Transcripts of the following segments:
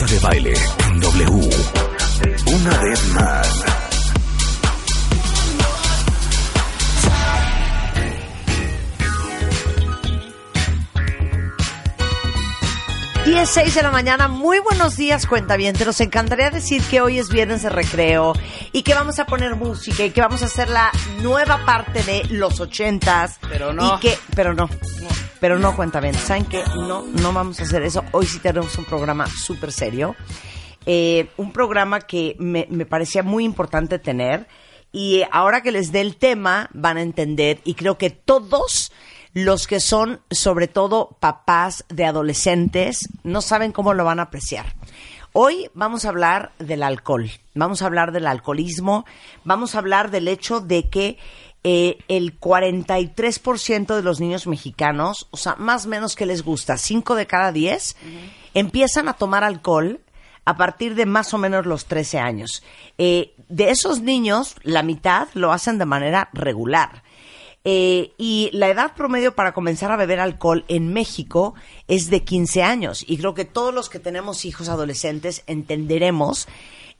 Marta de baile en W. Una vez más. 10, de la mañana. Muy buenos días, cuentavientes. Nos encantaría decir que hoy es viernes de recreo y que vamos a poner música y que vamos a hacer la nueva parte de los ochentas. Pero no. Y que, pero no. Pero no, cuentavientes. ¿Saben qué? No, no vamos a hacer eso. Hoy sí tenemos un programa súper serio. Eh, un programa que me, me parecía muy importante tener. Y ahora que les dé el tema, van a entender. Y creo que todos los que son sobre todo papás de adolescentes no saben cómo lo van a apreciar. Hoy vamos a hablar del alcohol, vamos a hablar del alcoholismo, vamos a hablar del hecho de que eh, el 43% de los niños mexicanos, o sea, más o menos que les gusta, 5 de cada 10, empiezan a tomar alcohol a partir de más o menos los 13 años. Eh, de esos niños, la mitad lo hacen de manera regular. Eh, y la edad promedio para comenzar a beber alcohol en México es de 15 años. Y creo que todos los que tenemos hijos adolescentes entenderemos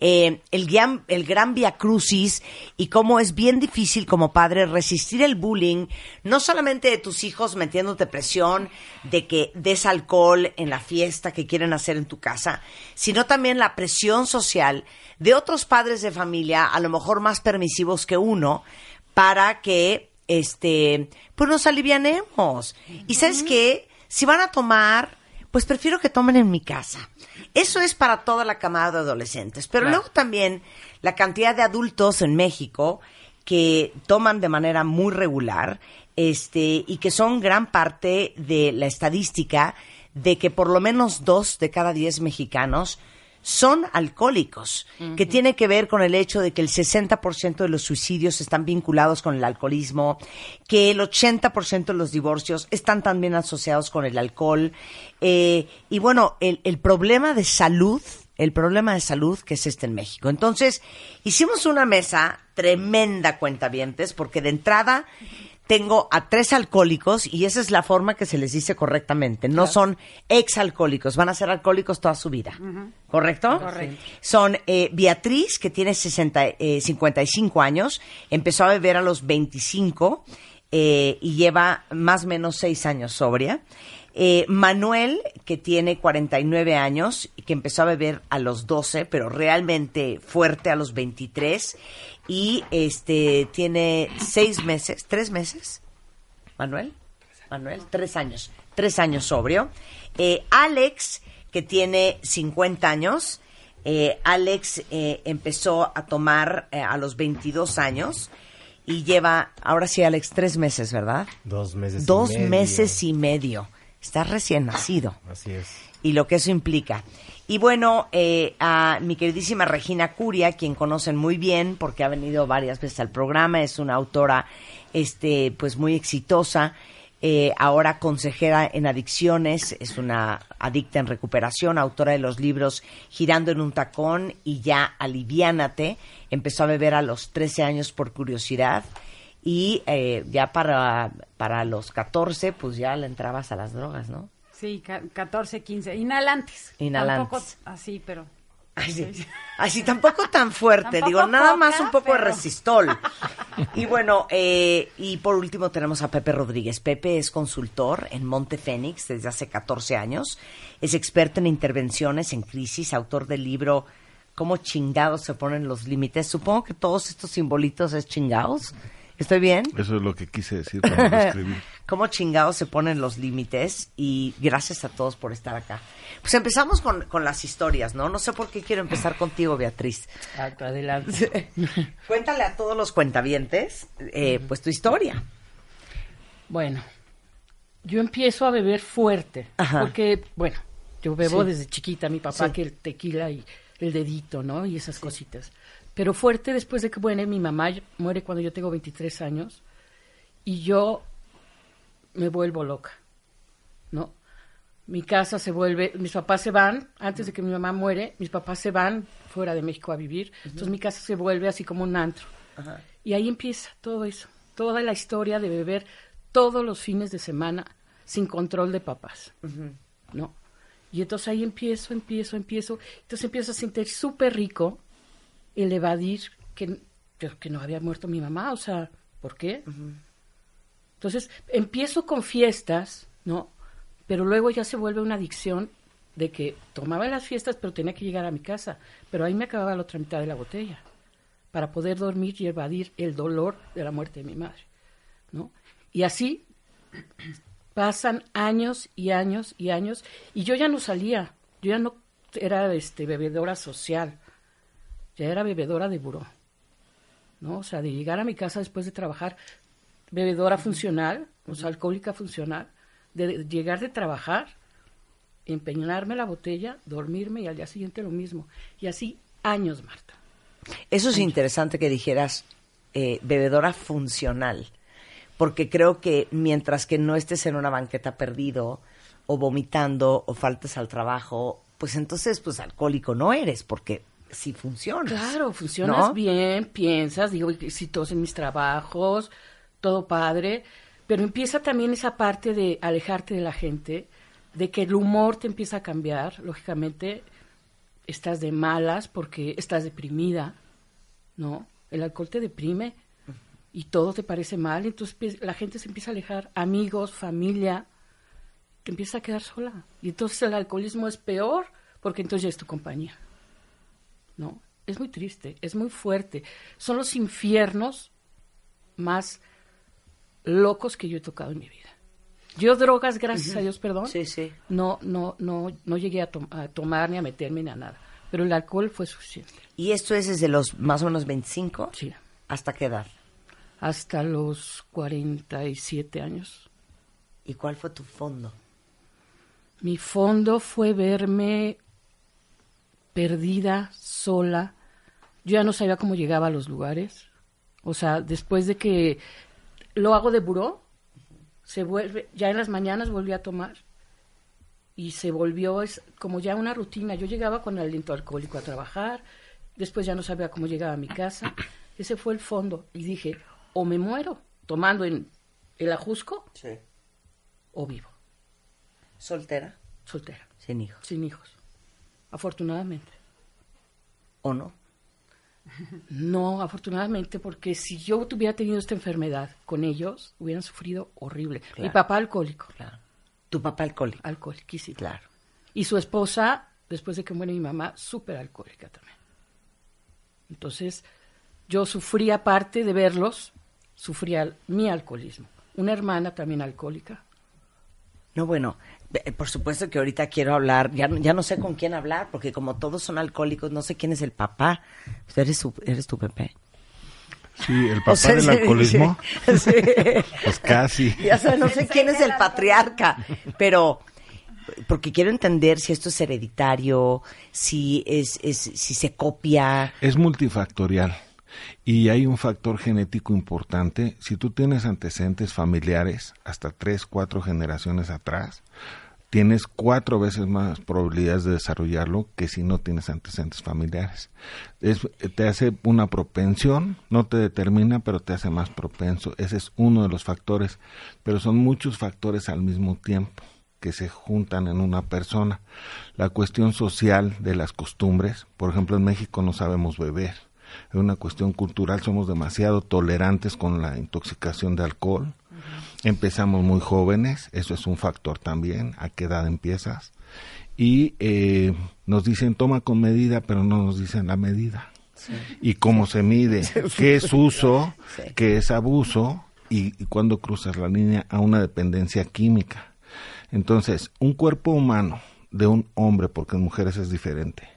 eh, el, gran, el gran via crucis y cómo es bien difícil como padre resistir el bullying, no solamente de tus hijos metiéndote presión de que des alcohol en la fiesta que quieren hacer en tu casa, sino también la presión social de otros padres de familia, a lo mejor más permisivos que uno, para que este, pues nos alivianemos. Y sabes qué, si van a tomar, pues prefiero que tomen en mi casa. Eso es para toda la camada de adolescentes. Pero luego también la cantidad de adultos en México que toman de manera muy regular, este, y que son gran parte de la estadística de que por lo menos dos de cada diez mexicanos son alcohólicos, que tiene que ver con el hecho de que el 60% de los suicidios están vinculados con el alcoholismo, que el 80% de los divorcios están también asociados con el alcohol. Eh, y bueno, el, el problema de salud, el problema de salud que es este en México. Entonces, hicimos una mesa tremenda, cuentavientes, porque de entrada tengo a tres alcohólicos y esa es la forma que se les dice correctamente. No son exalcohólicos, van a ser alcohólicos toda su vida. ¿Correcto? Correcto. Son eh, Beatriz, que tiene 60, eh, 55 años, empezó a beber a los 25 eh, y lleva más o menos 6 años sobria. Manuel, que tiene 49 años y que empezó a beber a los 12, pero realmente fuerte a los 23 y este tiene seis meses, tres meses, Manuel, Manuel, tres años, tres años sobrio. Eh, Alex, que tiene 50 años, eh, Alex eh, empezó a tomar eh, a los 22 años y lleva, ahora sí, Alex, tres meses, ¿verdad? Dos meses. y Dos medio. meses y medio. Está recién nacido Así es. y lo que eso implica. Y bueno, eh, a mi queridísima Regina Curia, quien conocen muy bien porque ha venido varias veces al programa, es una autora este, pues muy exitosa, eh, ahora consejera en adicciones, es una adicta en recuperación, autora de los libros Girando en un tacón y ya Aliviánate, empezó a beber a los 13 años por curiosidad y eh, ya para, para los 14 pues ya le entrabas a las drogas, ¿no? Sí, ca- 14, 15. Inhalantes. Inhalantes. Tampoco así, pero... Así, así tampoco tan fuerte, Tampoco digo, nada más un poco de resistol. Y bueno, eh, y por último tenemos a Pepe Rodríguez. Pepe es consultor en Monte Fénix desde hace 14 años, es experto en intervenciones en crisis, autor del libro ¿Cómo chingados se ponen los límites? Supongo que todos estos simbolitos es chingados. ¿Estoy bien? Eso es lo que quise decir cuando lo escribí. cómo chingados se ponen los límites y gracias a todos por estar acá. Pues empezamos con, con las historias, ¿no? No sé por qué quiero empezar contigo, Beatriz. Adelante. Cuéntale a todos los cuentavientes, eh, pues tu historia. Bueno, yo empiezo a beber fuerte, Ajá. porque, bueno, yo bebo Sí. desde chiquita, mi papá Sí. que el tequila y el dedito, ¿no? Y esas cositas. Pero fuerte después de que muere mi mamá, muere cuando yo tengo 23 años, y yo me vuelvo loca, ¿no? Mi casa se vuelve, mis papás se van, antes de que mi mamá muere, mis papás se van fuera de México a vivir, entonces mi casa se vuelve así como un antro. Y ahí empieza todo eso, toda la historia de beber todos los fines de semana sin control de papás, ¿no? Y entonces ahí empiezo, empiezo, empiezo, entonces empiezo a sentir súper rico el evadir que, que, no había muerto mi mamá, o sea, ¿por qué? Entonces empiezo con fiestas, ¿no? Pero luego ya se vuelve una adicción de que tomaba las fiestas, pero tenía que llegar a mi casa. Pero ahí me acababa la otra mitad de la botella para poder dormir y evadir el dolor de la muerte de mi madre, ¿no? Y así pasan años y años y años y yo ya no salía, yo ya no era este bebedora social, ya era bebedora de buró, ¿no? O sea, de llegar a mi casa después de trabajar, bebedora funcional, o sea, alcohólica funcional, de llegar de trabajar, empeñarme la botella, dormirme y al día siguiente lo mismo. Y así años, Marta. Eso es interesante que dijeras eh, bebedora funcional, porque creo que mientras que no estés en una banqueta perdido o vomitando o faltes al trabajo, pues entonces pues alcohólico no eres, porque sí funcionas. Claro, funcionas ¿no? bien, piensas, digo, exitoso en mis trabajos, todo padre, pero empieza también esa parte de alejarte de la gente, de que el humor te empieza a cambiar, lógicamente estás de malas porque estás deprimida, ¿no? El alcohol te deprime y todo te parece mal, entonces pi- la gente se empieza a alejar, amigos, familia, te empieza a quedar sola. Y entonces el alcoholismo es peor porque entonces ya es tu compañía. ¿No? Es muy triste, es muy fuerte. Son los infiernos más locos que yo he tocado en mi vida. Yo drogas, gracias a Dios, perdón, Sí, sí. no, no, no, no llegué a, a tomar ni a meterme ni a nada. Pero el alcohol fue suficiente. ¿Y esto es desde los más o menos 25? Sí. ¿Hasta qué edad? Hasta los 47 años. ¿Y cuál fue tu fondo? Mi fondo fue verme perdida, sola. Yo ya no sabía cómo llegaba a los lugares. O sea, después de que lo hago de buró, se vuelve, ya en las mañanas volví a tomar y se volvió es como ya una rutina. Yo llegaba con aliento alcohólico a trabajar, después ya no sabía cómo llegaba a mi casa. Ese fue el fondo y dije, o me muero tomando en el ajusco Sí. o vivo, ¿Soltera? soltera, Sin hijos. sin hijos. Afortunadamente. ¿O no? No, afortunadamente, porque si yo hubiera tenido esta enfermedad con ellos, hubieran sufrido horrible. Mi papá alcohólico, Claro. ¿Tu papá alcohólico? alcohólico, Claro. Y su esposa, después de que muere mi mamá, súper alcohólica también. Entonces, yo sufría, aparte de verlos, sufría mi alcoholismo. Una hermana también alcohólica. No, bueno, por supuesto que ahorita quiero hablar, ya, no- ya no sé con quién hablar, porque como todos son alcohólicos, no sé quién es el papá. Pues eres, su- eres tu Pepe. Sí, el papá O sea, del alcoholismo, sí, sí. pues casi. Ya sé, no sé quién es el patriarca, pero porque quiero entender si esto es hereditario, si es, es si se copia. Es multifactorial y hay un factor genético importante. Si tú tienes antecedentes familiares hasta tres, cuatro generaciones atrás, tienes cuatro veces más probabilidades de desarrollarlo que si no tienes antecedentes familiares. Es, te hace una propensión, no te determina, pero te hace más propenso. Ese es uno de los factores, pero son muchos factores al mismo tiempo que se juntan en una persona. La cuestión social de las costumbres, por ejemplo, en México no sabemos beber. Es una cuestión cultural, somos demasiado tolerantes con la intoxicación de alcohol. Empezamos muy jóvenes, eso es un factor también, a qué edad empiezas. Y eh, nos dicen toma con medida, pero no nos dicen la medida. Y cómo se mide, qué es uso, qué es abuso y, y cuándo cruzas la línea a una dependencia química. Entonces, un cuerpo humano de un hombre, porque en mujeres es diferente,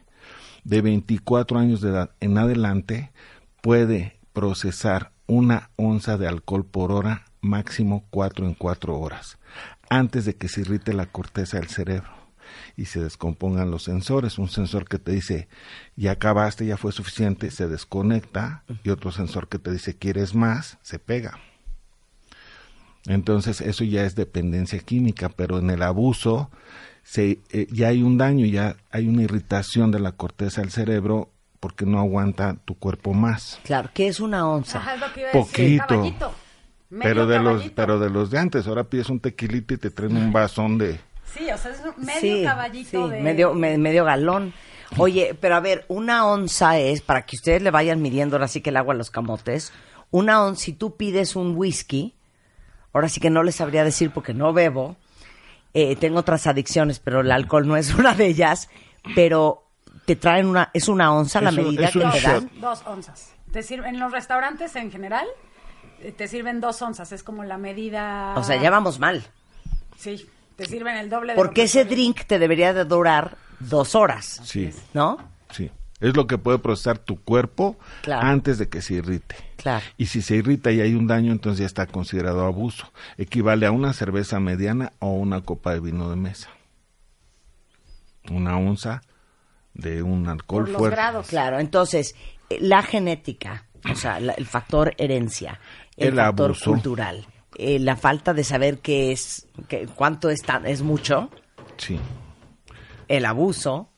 de 24 años de edad en adelante puede procesar una onza de alcohol por hora, máximo 4 en 4 horas, antes de que se irrite la corteza del cerebro. y se descompongan los sensores. Un sensor que te dice, ya acabaste, ya fue suficiente, se desconecta, y otro sensor que te dice, quieres más, se pega. Entonces eso ya es dependencia química, pero en el abuso se, eh, ya hay un daño, ya hay una irritación de la corteza del cerebro porque no aguanta tu cuerpo más. Claro, ¿qué es una onza? Ajá, es lo que iba a decir. Poquito. Pero de los pero de los de antes, ahora pides un tequilito y te traen un vasón de Sí, o sea, es un medio sí, caballito sí, de... medio, me- medio galón. Oye, pero a ver, una onza es, para que ustedes le vayan midiendo ahora sí que el agua a los camotes, una onza, si tú pides un whisky, ahora sí que no les sabría decir porque no bebo, eh, tengo otras adicciones, pero el alcohol no es una de ellas, pero te traen una, es una onza la Es medida que te dan. Dos onzas. Te sirven, en los restaurantes en general, eh, te sirven dos onzas. Es como la medida... O sea, ya vamos mal. Sí, te sirven el doble de... Porque ese drink te debería de durar dos horas, sí, ¿no? Es lo que puede procesar tu cuerpo Claro. antes de que se irrite. Claro. Y si se irrita y hay un daño, entonces ya está considerado abuso. Equivale a una cerveza mediana o una copa de vino de mesa. Una onza de un alcohol Por los fuerte. grados. Claro, entonces, eh, la genética, o sea, la- el factor herencia, el, El factor abuso. cultural, eh, la falta de saber qué es, qué- cuánto es, tan- es mucho, Sí. el abuso,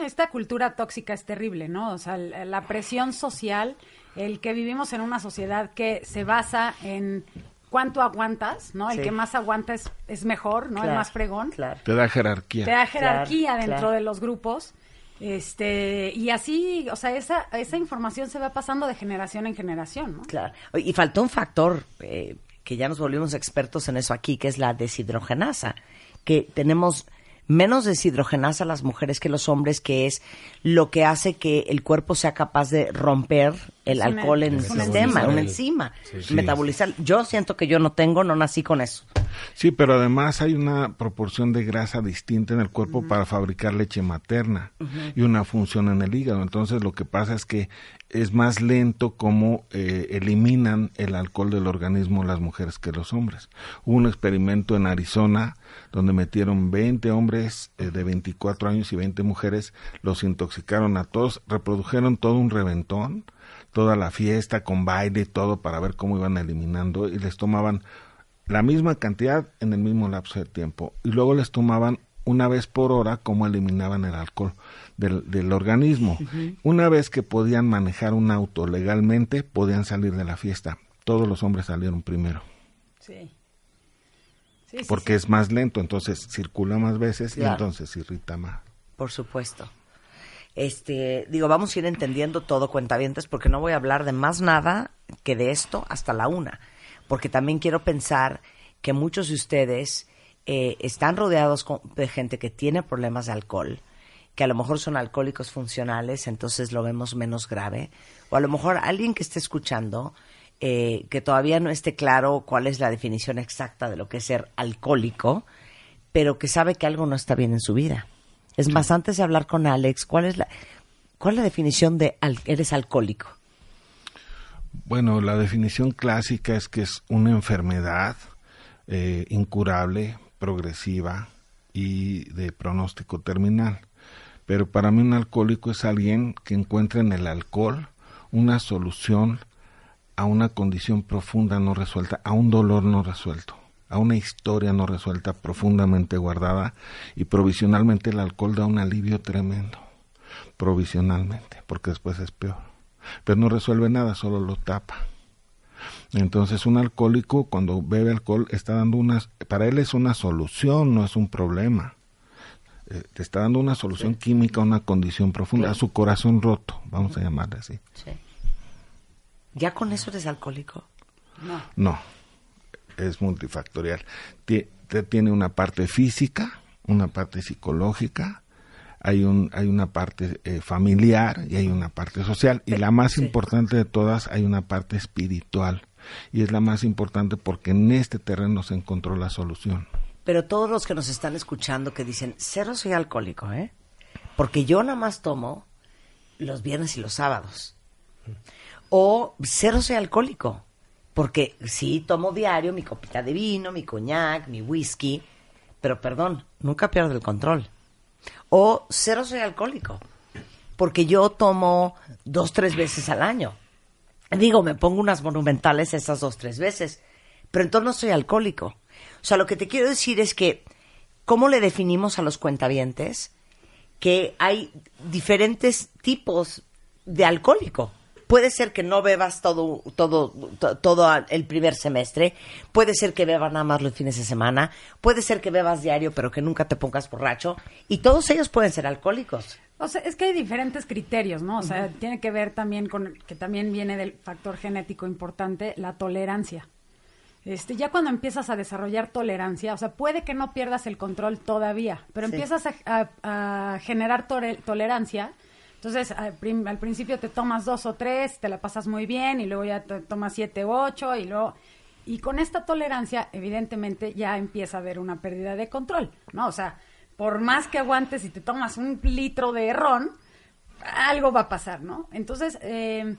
Esta cultura tóxica es terrible, ¿no? O sea, la presión social, el que vivimos en una sociedad que se basa en cuánto aguantas, ¿no? El Sí. que más aguanta es, es mejor, ¿no? el más fregón. Claro. Te da jerarquía. Te da jerarquía Claro, dentro claro. de los grupos. Este, y así, o sea, esa, esa información se va pasando de generación en generación, ¿no? Claro. Y faltó un factor eh, que ya nos volvimos expertos en eso aquí, que es la deshidrogenasa, que tenemos menos deshidrogenasa las mujeres que los hombres, que es lo que hace que el cuerpo sea capaz de romper el Es una- alcohol en el sistema, enzima. una enzima, Sí. metabolizar. Yo siento que yo no tengo, no nací con eso. Sí, pero además hay una proporción de grasa distinta en el cuerpo para fabricar leche materna y una función en el hígado. Entonces lo que pasa es que es más lento como eh, eliminan el alcohol del organismo las mujeres que los hombres. Hubo un experimento en Arizona donde metieron 20 hombres eh, de 24 años y 20 mujeres, los intoxicaron a todos, reprodujeron todo un reventón, toda la fiesta con baile y todo para ver cómo iban eliminando y les tomaban la misma cantidad en el mismo lapso de tiempo y luego les tomaban una vez por hora cómo eliminaban el alcohol del, del organismo. Una vez que podían manejar un auto legalmente, podían salir de la fiesta. Todos los hombres salieron primero, Sí. Sí, sí, porque es más lento, entonces circula más veces y entonces irrita más. Por supuesto. Este, digo, vamos a ir entendiendo todo, cuentavientes, porque no voy a hablar de más nada que de esto hasta la una. Porque también quiero pensar que muchos de ustedes eh, están rodeados con- de gente que tiene problemas de alcohol, que a lo mejor son alcohólicos funcionales, entonces lo vemos menos grave. O a lo mejor alguien que esté escuchando eh, que todavía no esté claro cuál es la definición exacta de lo que es ser alcohólico, pero que sabe que algo no está bien en su vida. Es más, antes de hablar con Alex, ¿cuál es la, cuál es la definición de al- eres alcohólico? Bueno, la definición clásica es que es una enfermedad eh, incurable, progresiva y de pronóstico terminal. Pero para mí un alcohólico es alguien que encuentra en el alcohol una solución a una condición profunda no resuelta, a un dolor no resuelto, a una historia no resuelta profundamente guardada y provisionalmente el alcohol da un alivio tremendo, provisionalmente, porque después es peor. Pero no resuelve nada, solo lo tapa. Entonces un alcohólico cuando bebe alcohol está dando una, para él es una solución, no es un problema. Eh, te está dando una solución química a una condición profunda, a su corazón roto, vamos a llamarle así. ¿Ya con eso eres alcohólico? No, es multifactorial. Te- tiene una parte física, una parte psicológica, hay, un, hay una parte eh, familiar y hay una parte social. Y la más sí. importante de todas, hay una parte espiritual. Y es la más importante porque en este terreno se encontró la solución. Pero todos los que nos están escuchando que dicen, cero soy alcohólico, ¿eh? Porque yo nada más tomo los viernes y los sábados. O cero soy alcohólico. Porque sí tomo diario mi copita de vino, mi coñac, mi whisky, pero perdón, nunca pierdo el control. O cero soy alcohólico, porque yo tomo dos, tres veces al año. Digo, me pongo unas monumentales esas dos, tres veces, pero entonces no soy alcohólico. O sea, lo que te quiero decir es que, ¿cómo le definimos a los cuentavientes que hay diferentes tipos de alcohólico? Puede ser que no bebas todo, todo, to- todo el primer semestre, puede ser que bebas nada más los fines de semana, puede ser que bebas diario pero que nunca te pongas borracho, y todos ellos pueden ser alcohólicos. O sea, es que hay diferentes criterios, ¿no? O sea, tiene que ver también con, que también viene del factor genético importante, la tolerancia. Este, ya cuando empiezas a desarrollar tolerancia, o sea, puede que no pierdas el control todavía, pero Sí. empiezas a, a- a generar tolerancia. Entonces, al, prim- al principio te tomas dos o tres, te la pasas muy bien, y luego ya te tomas siete u ocho, y luego... Y con esta tolerancia, evidentemente, ya empieza a haber una pérdida de control, ¿no? O sea, por más que aguantes y te tomas un litro de ron, algo va a pasar, ¿no? Entonces, eh,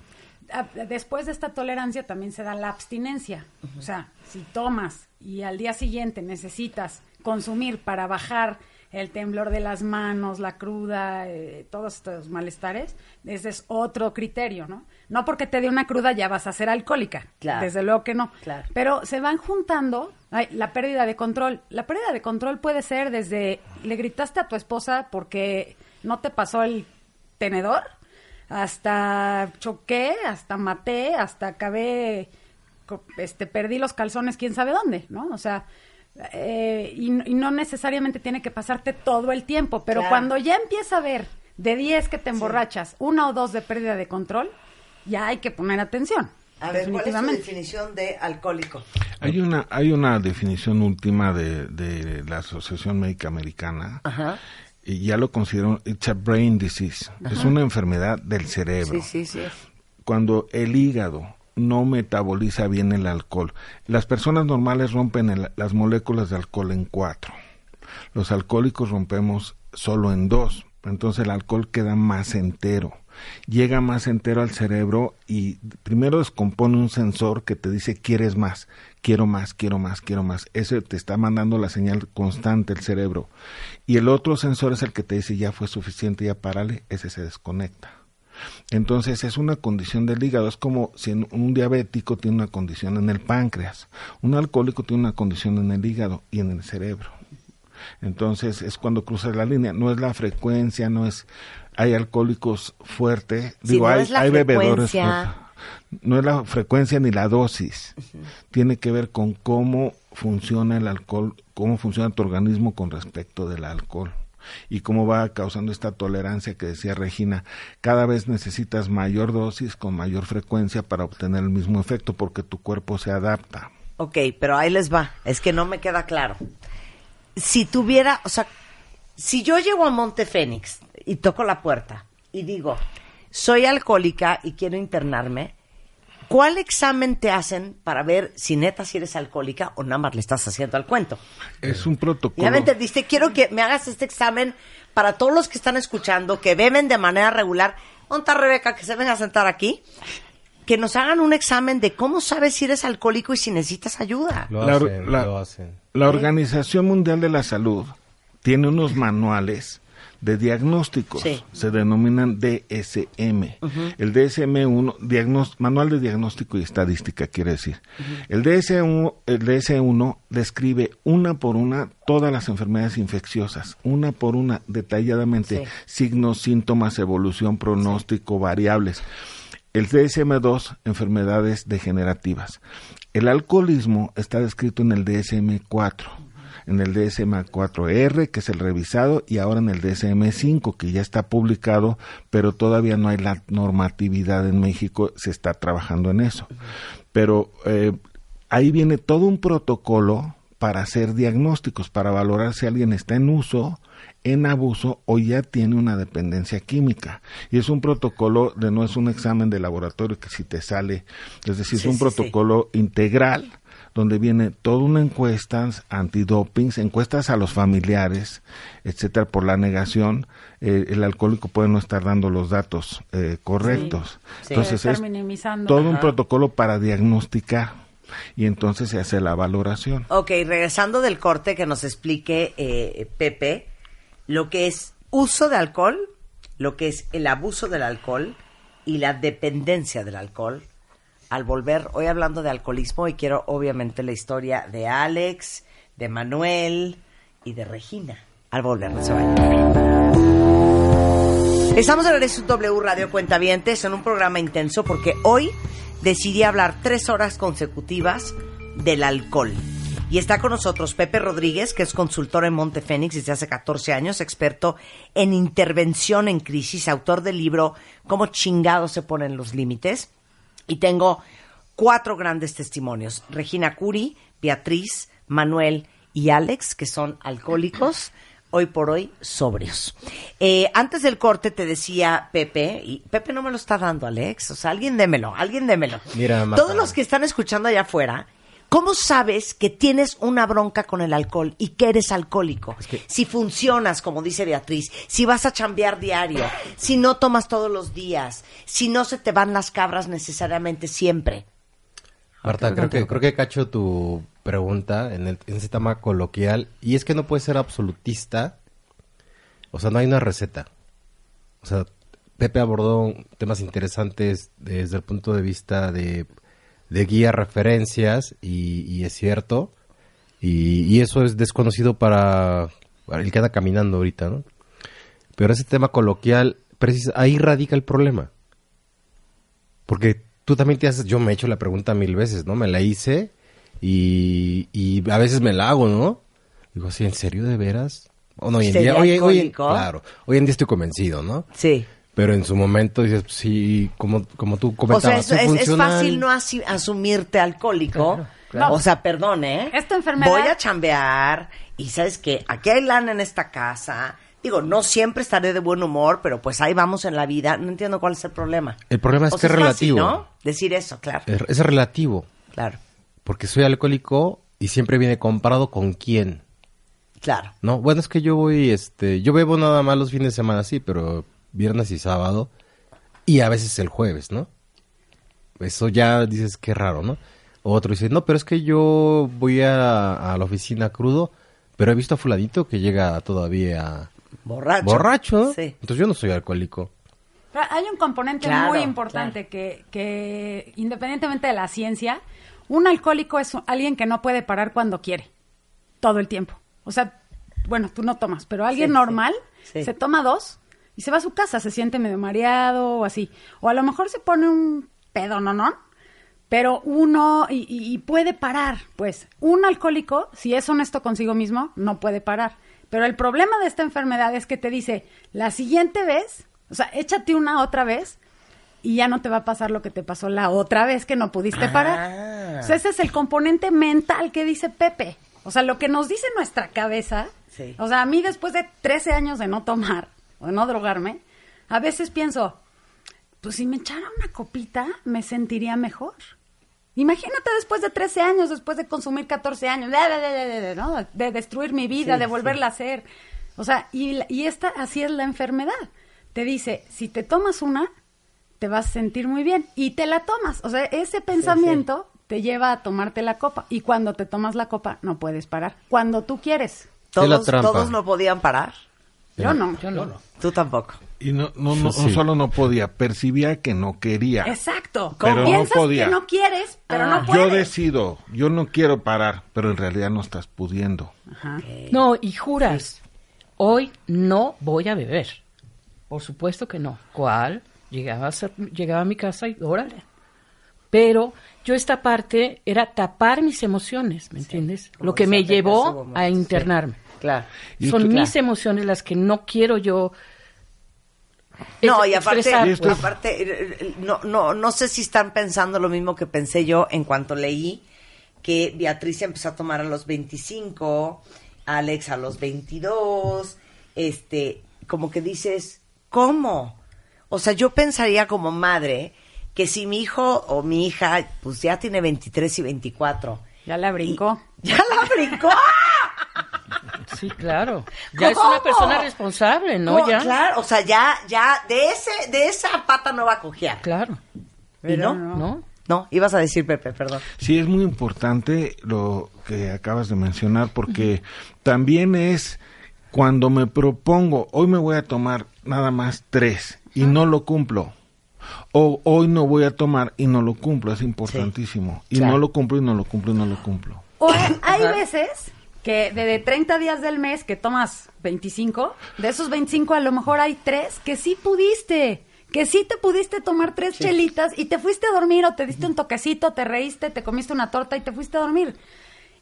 a- después de esta tolerancia también se da la abstinencia. O sea, si tomas y al día siguiente necesitas consumir para bajar el temblor de las manos, la cruda, eh, todos estos malestares, ese es otro criterio, ¿no? No porque te dé una cruda ya vas a ser alcohólica. Claro. Desde luego que no. Claro. Pero se van juntando ay, la pérdida de control. La pérdida de control puede ser desde le gritaste a tu esposa porque no te pasó el tenedor, hasta choqué, hasta maté, hasta acabé, este, perdí los calzones, quién sabe dónde, ¿no? O sea, eh, y, y no necesariamente tiene que pasarte todo el tiempo, pero Claro. cuando ya empieza a ver de 10 que te emborrachas, una o dos de pérdida de control, ya hay que poner atención. A ver, ¿cuál es tu definitivamente. definición de alcohólico? Hay una, hay una definición última de, de la Asociación Médica Americana Ajá. y ya lo consideran, it's a brain disease, es una enfermedad del cerebro. Sí, sí, sí. Cuando el hígado no metaboliza bien el alcohol, las personas normales rompen el- las moléculas de alcohol en cuatro. Los alcohólicos rompemos solo en dos, entonces el alcohol queda más entero. Llega más entero al cerebro y primero descompone un sensor que te dice quieres más, quiero más, quiero más, quiero más. Ese te está mandando la señal constante el cerebro. Y el otro sensor es el que te dice ya fue suficiente, ya párale, ese se desconecta. Entonces es una condición del hígado, es como si un diabético tiene una condición en el páncreas, un alcohólico tiene una condición en el hígado y en el cerebro. Entonces es cuando cruzas la línea, no es la frecuencia, no es hay alcohólicos fuertes, digo no hay, es la hay bebedores fuertes. No es la frecuencia ni la dosis. Tiene que ver con cómo funciona el alcohol, cómo funciona tu organismo con respecto del alcohol y cómo va causando esta tolerancia que decía Regina. Cada vez necesitas mayor dosis con mayor frecuencia para obtener el mismo efecto porque tu cuerpo se adapta. Ok, pero ahí les va. Es que no me queda claro. Si tuviera, o sea, si yo llego a Monte Fénix y toco la puerta y digo, soy alcohólica y quiero internarme, ¿cuál examen te hacen para ver si neta si eres alcohólica o nada más le estás haciendo al cuento? Es un protocolo. Ya me entendiste, quiero que me hagas este examen para todos los que están escuchando, que beben de manera regular. ¿Dónde está Rebeca? Que se venga a sentar aquí. Que nos hagan un examen de cómo sabes si eres alcohólico y si necesitas ayuda. Lo La- hacen, la- lo hacen. La Organización Mundial de la Salud tiene unos manuales de diagnósticos, Sí. se denominan DSM. El DSM-1, diagnos- Manual de Diagnóstico y Estadística, quiere decir. El DSM-1 el DS1 describe una por una todas las enfermedades infecciosas, una por una, detalladamente, Sí. signos, síntomas, evolución, pronóstico, variables. El DSM-2, enfermedades degenerativas. El alcoholismo está descrito en el DSM-4, en el DSM-4R, que es el revisado, y ahora en el DSM-5, que ya está publicado, pero todavía no hay la normatividad en México, se está trabajando en eso. Pero eh, ahí viene todo un protocolo para hacer diagnósticos, para valorar si alguien está en uso, en abuso o ya tiene una dependencia química. Y es un protocolo de no es un examen de laboratorio que si te sale, es decir, Sí, es un sí, protocolo integral donde viene toda una encuesta antidopings, encuestas a los familiares, etcétera, por la negación, eh, el alcohólico puede no estar dando los datos eh, correctos. Sí. Entonces es todo un protocolo para diagnosticar. y entonces se hace la valoración. Ok, regresando del corte, que nos explique eh, Pepe lo que es uso de alcohol, lo que es el abuso del alcohol y la dependencia del alcohol. Al volver, hoy hablando de alcoholismo, y quiero obviamente la historia de Alex, de Manuel y de Regina. Al volver, no se vayan. Estamos en el W Radio Cuentavientes en un programa intenso porque hoy decidí hablar tres horas consecutivas del alcohol. Y está con nosotros Pepe Rodríguez, que es consultor en Monte Fénix desde hace 14 años, experto en intervención en crisis, autor del libro Cómo chingados se ponen los límites. Y tengo cuatro grandes testimonios. Regina Curi, Beatriz, Manuel y Alex, que son alcohólicos, hoy por hoy sobrios. Eh, antes del corte te decía Pepe, y Pepe no me lo está dando, Alex, o sea, alguien démelo, alguien démelo. Mira. Todos los que están escuchando allá afuera, ¿cómo sabes que tienes una bronca con el alcohol y que eres alcohólico? Si funcionas, como dice Beatriz, si vas a chambear diario, si no tomas todos los días, si no se te van las cabras necesariamente siempre. Marta, creo que, creo que cacho tu pregunta en, el- en ese tema coloquial. Y es que no puedes ser absolutista. O sea, no hay una receta. O sea, Pepe abordó temas interesantes desde el punto de vista de, de guía, referencias, y, y es cierto. Y, y eso es desconocido para, para el que anda caminando ahorita, ¿no? Pero ese tema coloquial, precis- ahí radica el problema. Porque tú también te haces, yo me he hecho la pregunta mil veces, ¿no? Me la hice y, y a veces me la hago, ¿no? Digo, sí, ¿en serio de veras? O no, hoy en ¿Sería día, hoy, hoy claro, hoy en día estoy convencido, ¿no? Sí. Pero en su momento dices, pues, sí, como, como tú O comentabas, sea, es, soy es- es fácil no asumirte alcohólico. claro. O sea, perdón, ¿eh? Esta enfermedad- Voy a chambear y sabes que aquí hay lana en esta casa. Digo, no siempre estaré de buen humor, pero pues ahí vamos en la vida. No entiendo cuál es el problema. El problema es O que sea, es fácil, relativo. ¿no? Decir eso, claro. Es, es relativo, Claro, porque soy alcohólico y siempre viene comparado con quién. claro. No, bueno, es que yo voy, este, yo bebo nada más los fines de semana, sí, pero viernes y sábado y a veces el jueves, ¿no? Eso ya dices que raro, ¿no? Otro dice, no, pero es que yo voy a, a la oficina crudo, pero he visto a fulanito que llega todavía Borracho. borracho, Sí. entonces yo no soy alcohólico. Pero Hay un componente Claro, muy importante que, que, independientemente de la ciencia, un alcohólico es alguien que no puede parar cuando quiere, todo el tiempo. O sea, bueno, tú no tomas, pero alguien Sí, normal sí. Sí. se toma dos y se va a su casa, se siente medio mareado o así. O a lo mejor se pone un pedo, ¿no? ¿no? Pero uno, y, y- puede parar, pues. Un alcohólico, si es honesto consigo mismo, no puede parar. Pero el problema de esta enfermedad es que te dice, la siguiente vez, o sea, échate una otra vez y ya no te va a pasar lo que te pasó la otra vez que no pudiste Ah. parar. O sea, ese es el componente mental que dice Pepe. O sea, lo que nos dice nuestra cabeza. Sí. O sea, a mí después de 13 años de no tomar o no drogarme, a veces pienso, pues si me echara una copita, me sentiría mejor. Imagínate después de 13 años, después de consumir 14 años, de, de- de- de- de- ¿no? de destruir mi vida, Sí, de volverla a hacer. O sea, y, la- y esta, así es la enfermedad. Te dice, si te tomas una, te vas a sentir muy bien. Y te la tomas. O sea, ese pensamiento te lleva a tomarte la copa. Y cuando te tomas la copa, no puedes parar. Cuando tú quieres. Todos, todos no podían parar. Yo no. Yo no. Tú tampoco. Y no, no, no, Sí. solo no podía, percibía que no quería. Exacto. Pero no podía. que no quieres, pero Ah. no puedes. Yo decido, yo no quiero parar, pero en realidad no estás pudiendo. Ajá. No, y juras, hoy no voy a beber. Por supuesto que no. ¿Cuál? Llegaba a, ser- llegaba a mi casa y órale. Pero yo esta parte era tapar mis emociones, ¿me entiendes? Como Lo que me llevó a sí. internarme. Claro. Y Son mis emociones las que no quiero yo No, y aparte, expresar, aparte eh, eh, no, no, no sé si están pensando lo mismo que pensé yo en cuanto leí que Beatriz empezó a tomar a los 25, Alex a los 22, este, como que dices, ¿cómo? O sea, yo pensaría como madre que si mi hijo o mi hija, pues ya tiene 23 y 24, Ya la brincó. ya la brincó. Sí, claro. Ya es una persona responsable, ¿no? ¿Cómo? Ya. Claro, o sea, ya, ya, de ese, de esa pata no va a cojear. Claro. ¿Y no? ¿No? No, ibas a decir, Pepe, perdón. Sí, es muy importante lo que acabas de mencionar porque también es cuando me propongo, hoy me voy a tomar nada más tres y no lo cumplo. O hoy no voy a tomar y no lo cumplo, es importantísimo. y claro. no lo cumplo y no lo cumplo y no lo cumplo. O hay, hay veces que de, de 30 días del mes que tomas 25, de esos 25 a lo mejor hay tres que sí pudiste, que sí te pudiste tomar tres chelitas y te fuiste a dormir o te diste un toquecito, te reíste, te comiste una torta y te fuiste a dormir.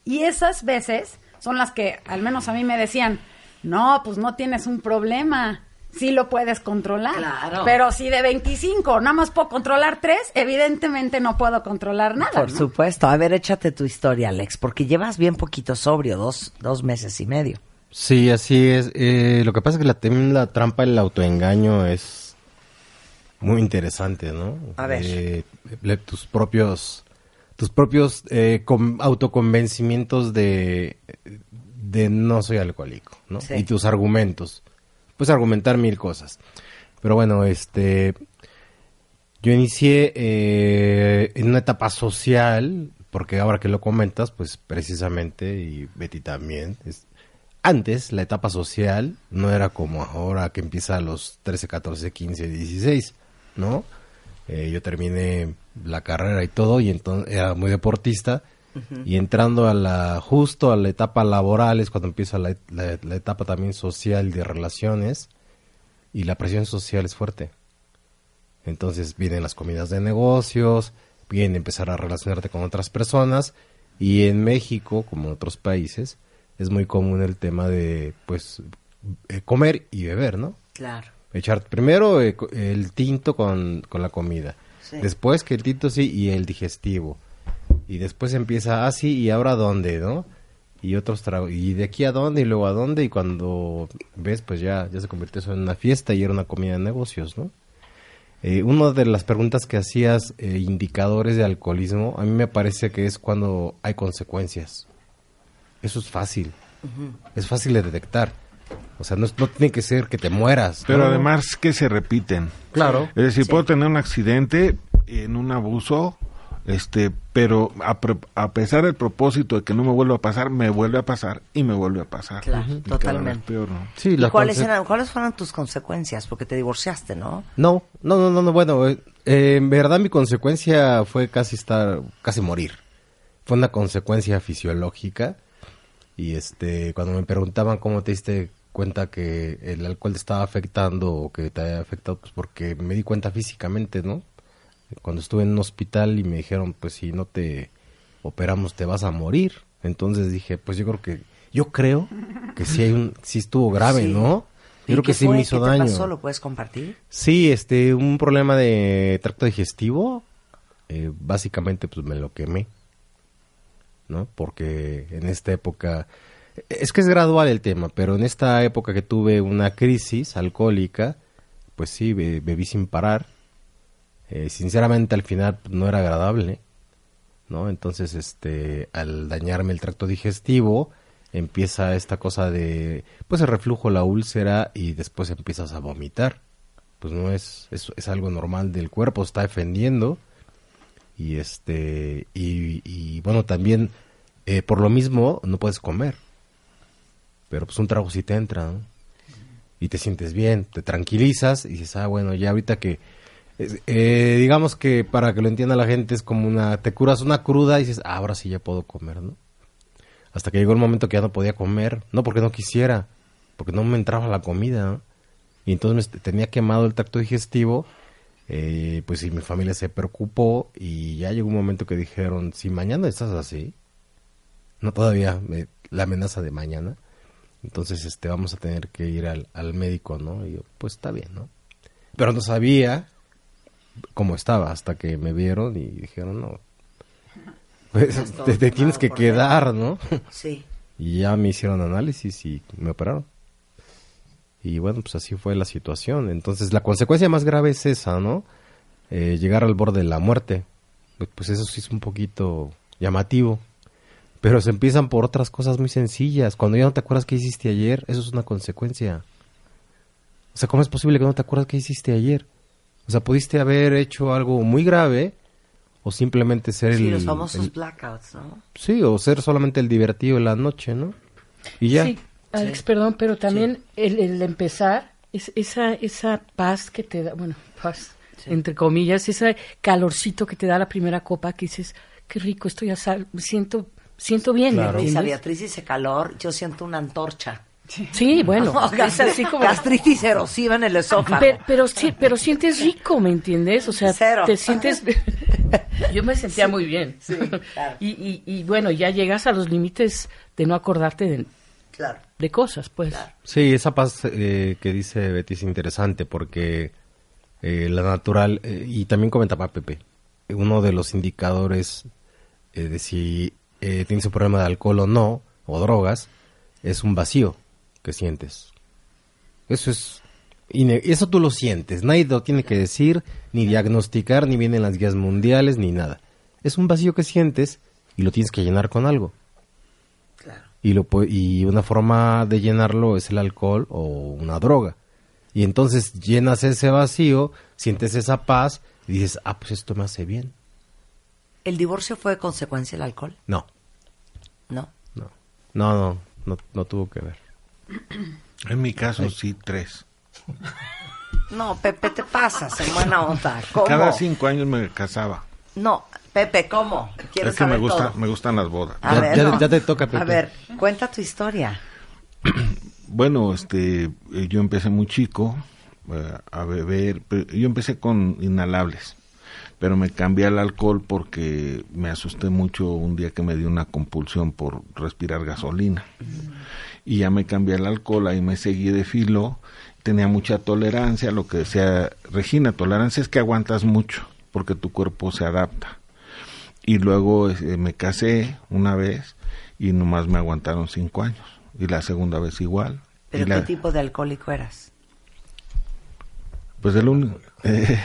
Y esas veces son las que al menos a mí me decían, no, pues no tienes un problema. Sí lo puedes controlar. Claro. Pero si de 25 nada más puedo controlar tres, evidentemente no puedo controlar nada. Por ¿no? supuesto. A ver, échate tu historia, Alex, porque llevas bien poquito sobrio, dos, dos meses y medio. Sí, así es. Eh, lo que pasa es que la, la trampa del autoengaño es muy interesante, ¿no? A ver. Eh, le- tus propios, tus propios eh, com- autoconvencimientos de, de no soy alcohólico, ¿no? Sí. Y tus argumentos. Puedes argumentar mil cosas. Pero bueno, este, yo inicié eh, en una etapa social, porque ahora que lo comentas, pues precisamente, y Betty también, es- antes la etapa social no era como ahora que empieza a los 13, 14, 15, 16, ¿no? Eh, yo terminé la carrera y todo, y entonces era muy deportista, y entrando a la, justo a la etapa laboral es cuando empieza la, la- la etapa también social de relaciones, y la presión social es fuerte. Entonces vienen las comidas de negocios, viene empezar a relacionarte con otras personas y en México, como en otros países, es muy común el tema de pues eh, comer y beber, ¿no? Claro. Echar primero eh, el tinto con, con la comida, Sí. después que el tinto sí y el digestivo y después empieza así y ahora dónde, ¿no? Y otros tragos y de aquí a dónde y luego a dónde y cuando ves pues ya ya se convirtió eso en una fiesta y era una comida de negocios, ¿no? Eh, una de las preguntas que hacías, eh, indicadores de alcoholismo, a mí me parece que es cuando hay consecuencias. Eso es fácil. Es fácil de detectar. O sea, no, es- no tiene que ser que te mueras. Pero ¿no? además que se repiten. Claro. Es decir, puedo tener un accidente en un abuso, este, pero a, a pesar del propósito de que no me vuelva a pasar, me vuelve a pasar y me vuelve a pasar. Claro, Y cada vez totalmente. peor, ¿no? Sí, ¿Y la cuáles, eran, cuáles fueron tus consecuencias? Porque te divorciaste, ¿no? No, no, no, no, no, bueno, eh, eh, en verdad mi consecuencia fue casi estar, casi morir. Fue una consecuencia fisiológica y este, cuando me preguntaban cómo te diste cuenta que el alcohol te estaba afectando o que te había afectado, pues porque me di cuenta físicamente, ¿no? Cuando estuve en un hospital y me dijeron, pues si no te operamos te vas a morir. Entonces dije, pues yo creo que, yo creo que sí hay un, sí estuvo grave, Sí. ¿no? ¿Y Yo creo que sí fue? me hizo ¿Qué te daño. pasó? ¿Lo puedes compartir? Sí, este, un problema de tracto digestivo. eh, básicamente, pues me lo quemé. ¿No? Porque en esta época. Es que es gradual el tema, pero en esta época que tuve una crisis alcohólica, pues sí, be- bebí sin parar. Eh, sinceramente, al final pues, no era agradable. ¿No? Entonces, este, al dañarme el tracto digestivo, empieza esta cosa de, pues el reflujo, la úlcera y después empiezas a vomitar pues no es, es, es algo normal del cuerpo, está defendiendo y este y, bueno también eh, por lo mismo no puedes comer, pero pues un trago sí te entra ¿no? y te sientes bien, te tranquilizas y dices ah bueno ya ahorita que eh, digamos que para que lo entienda la gente es como una te curas una cruda y dices ah, ahora sí ya puedo comer, ¿no? Hasta que llegó el momento que ya no podía comer, no porque no quisiera, porque no me entraba la comida. Y entonces me tenía quemado el tracto digestivo, eh, pues y mi familia se preocupó y ya llegó un momento que dijeron, si mañana estás así, no todavía me- la amenaza de mañana, entonces este vamos a tener que ir al, al médico, ¿no? Y yo, pues está bien, ¿no? Pero no sabía cómo estaba hasta que me vieron y dijeron, no, pues te, te tienes que quedar, ¿no? Sí. Y ya me hicieron análisis y me operaron. Y bueno, pues así fue la situación. Entonces, la consecuencia más grave es esa, ¿no? Eh, llegar al borde de la muerte. Pues, pues eso sí es un poquito llamativo. Pero se empiezan por otras cosas muy sencillas. Cuando ya no te acuerdas qué hiciste ayer, eso es una consecuencia. O sea, ¿cómo es posible que no te acuerdas qué hiciste ayer? O sea, pudiste haber hecho algo muy grave o simplemente ser Sí, el, los famosos el- blackouts, ¿no? sí, o ser solamente el divertido de la noche, ¿no? Y ya. Sí, Alex, perdón, pero también el, el empezar, es, esa, esa paz que te da, bueno, paz, entre comillas, ese calorcito que te da la primera copa que dices, qué rico, estoy a sal, me siento, siento bien. ¿me Dice entiendes? Beatriz dice calor, yo siento una antorcha. Sí, bueno, es así como... Gastritis erosiva en el esófago. Pero, pero, sí, pero sientes rico, ¿me entiendes? O sea, Cero. te sientes... Yo me sentía muy bien. Sí, claro. y, y, y bueno, ya llegas a los límites de no acordarte de, Claro. de cosas, pues. Sí, esa paz eh, que dice Betty es interesante porque eh, la natural, eh, y también comentaba Pepe, uno de los indicadores eh, de si eh, tienes un problema de alcohol o no, o drogas, es un vacío que sientes. Eso es... Eso tú lo sientes, nadie lo tiene que decir, ni diagnosticar, ni vienen las guías mundiales, ni nada. Es un vacío que sientes y lo tienes que llenar con algo y lo y una forma de llenarlo es el alcohol o una droga y entonces llenas ese vacío sientes esa paz y dices ah pues esto me hace bien ¿El divorcio fue consecuencia del alcohol? no No. no no no no, no tuvo que ver En mi caso, sí, tres. No, Pepe, te pasas en buena onda. ¿Cómo? Cada cinco años me casaba. No, Pepe, ¿cómo? Quiero Es que me, gusta, todo. me gustan las bodas. A Ya- ver, ya- no. ya te toca, Pepe. A ver, cuenta tu historia. Bueno, este, eh, yo empecé muy chico eh, a beber. Yo empecé con inhalables, pero me cambié al alcohol porque me asusté mucho un día que me dio una compulsión por respirar gasolina. Y ya me cambié al alcohol, ahí me seguí de filo. Tenía mucha tolerancia, lo que decía Regina, tolerancia es que aguantas mucho porque tu cuerpo se adapta. Y luego eh, me casé una vez y nomás me aguantaron cinco años. Y la segunda vez igual. ¿Pero y la- qué tipo de alcohólico eras? Pues el único. eh,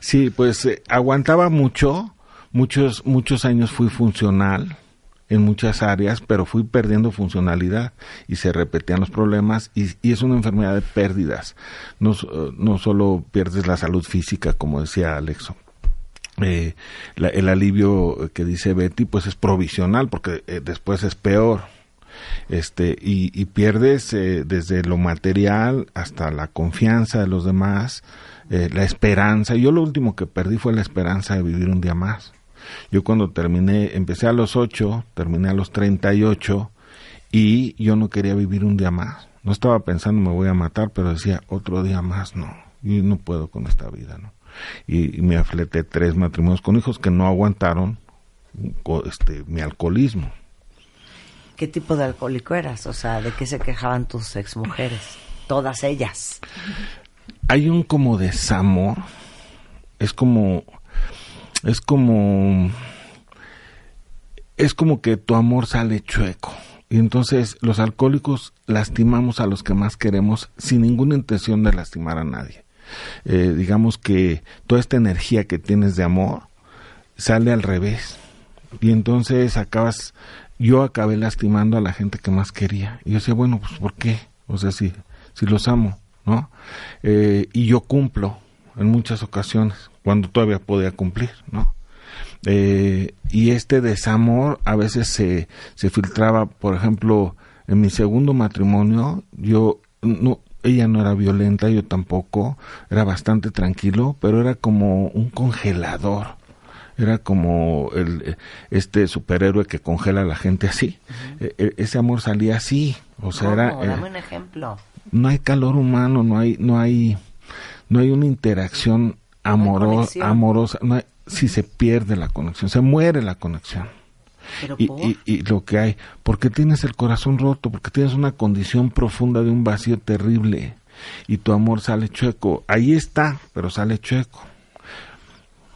sí, pues eh, aguantaba mucho. Muchos, muchos años fui funcional en muchas áreas, pero fui perdiendo funcionalidad y se repetían los problemas y, y es una enfermedad de pérdidas. No, no solo pierdes la salud física, como decía Alexo. Eh, la- el alivio que dice Betty, pues es provisional, porque eh, después es peor este y, y pierdes eh, desde lo material hasta la confianza de los demás eh, la esperanza yo lo último que perdí fue la esperanza de vivir un día más yo cuando terminé empecé a los 8 terminé a los 38 y yo no quería vivir un día más no estaba pensando me voy a matar pero decía otro día más no yo no puedo con esta vida no y, y me afleté tres matrimonios con hijos que no aguantaron este mi alcoholismo ¿Qué tipo de alcohólico eras? O sea, ¿de qué se quejaban tus exmujeres? Todas ellas. hay un como desamor es como es como es como que tu amor sale chueco. Y entonces los alcohólicos lastimamos a los que más queremos sin ninguna intención de lastimar a nadie. Eh, digamos que toda esta energía que tienes de amor sale al revés. Y entonces acabas yo acabé lastimando a la gente que más quería. Y yo decía bueno pues por qué o sea si si los amo no Eh, y yo cumplo en muchas ocasiones cuando todavía podía cumplir no Eh, y este desamor a veces se se filtraba por ejemplo en mi segundo matrimonio yo no ella no era violenta yo tampoco era bastante tranquilo pero era como un congelador era como el este superhéroe que congela a la gente así E- e- ese amor salía así o sea era ¿Cómo? eh, Dame un ejemplo. no hay calor humano, no hay, no hay, no hay una interacción amoro- conexión. amorosa, no hay- si se pierde la conexión, se muere la conexión. ¿Pero Y, por? y, y lo que hay, porque tienes el corazón roto, porque tienes una condición profunda de un vacío terrible y tu amor sale chueco. Ahí está, pero sale chueco.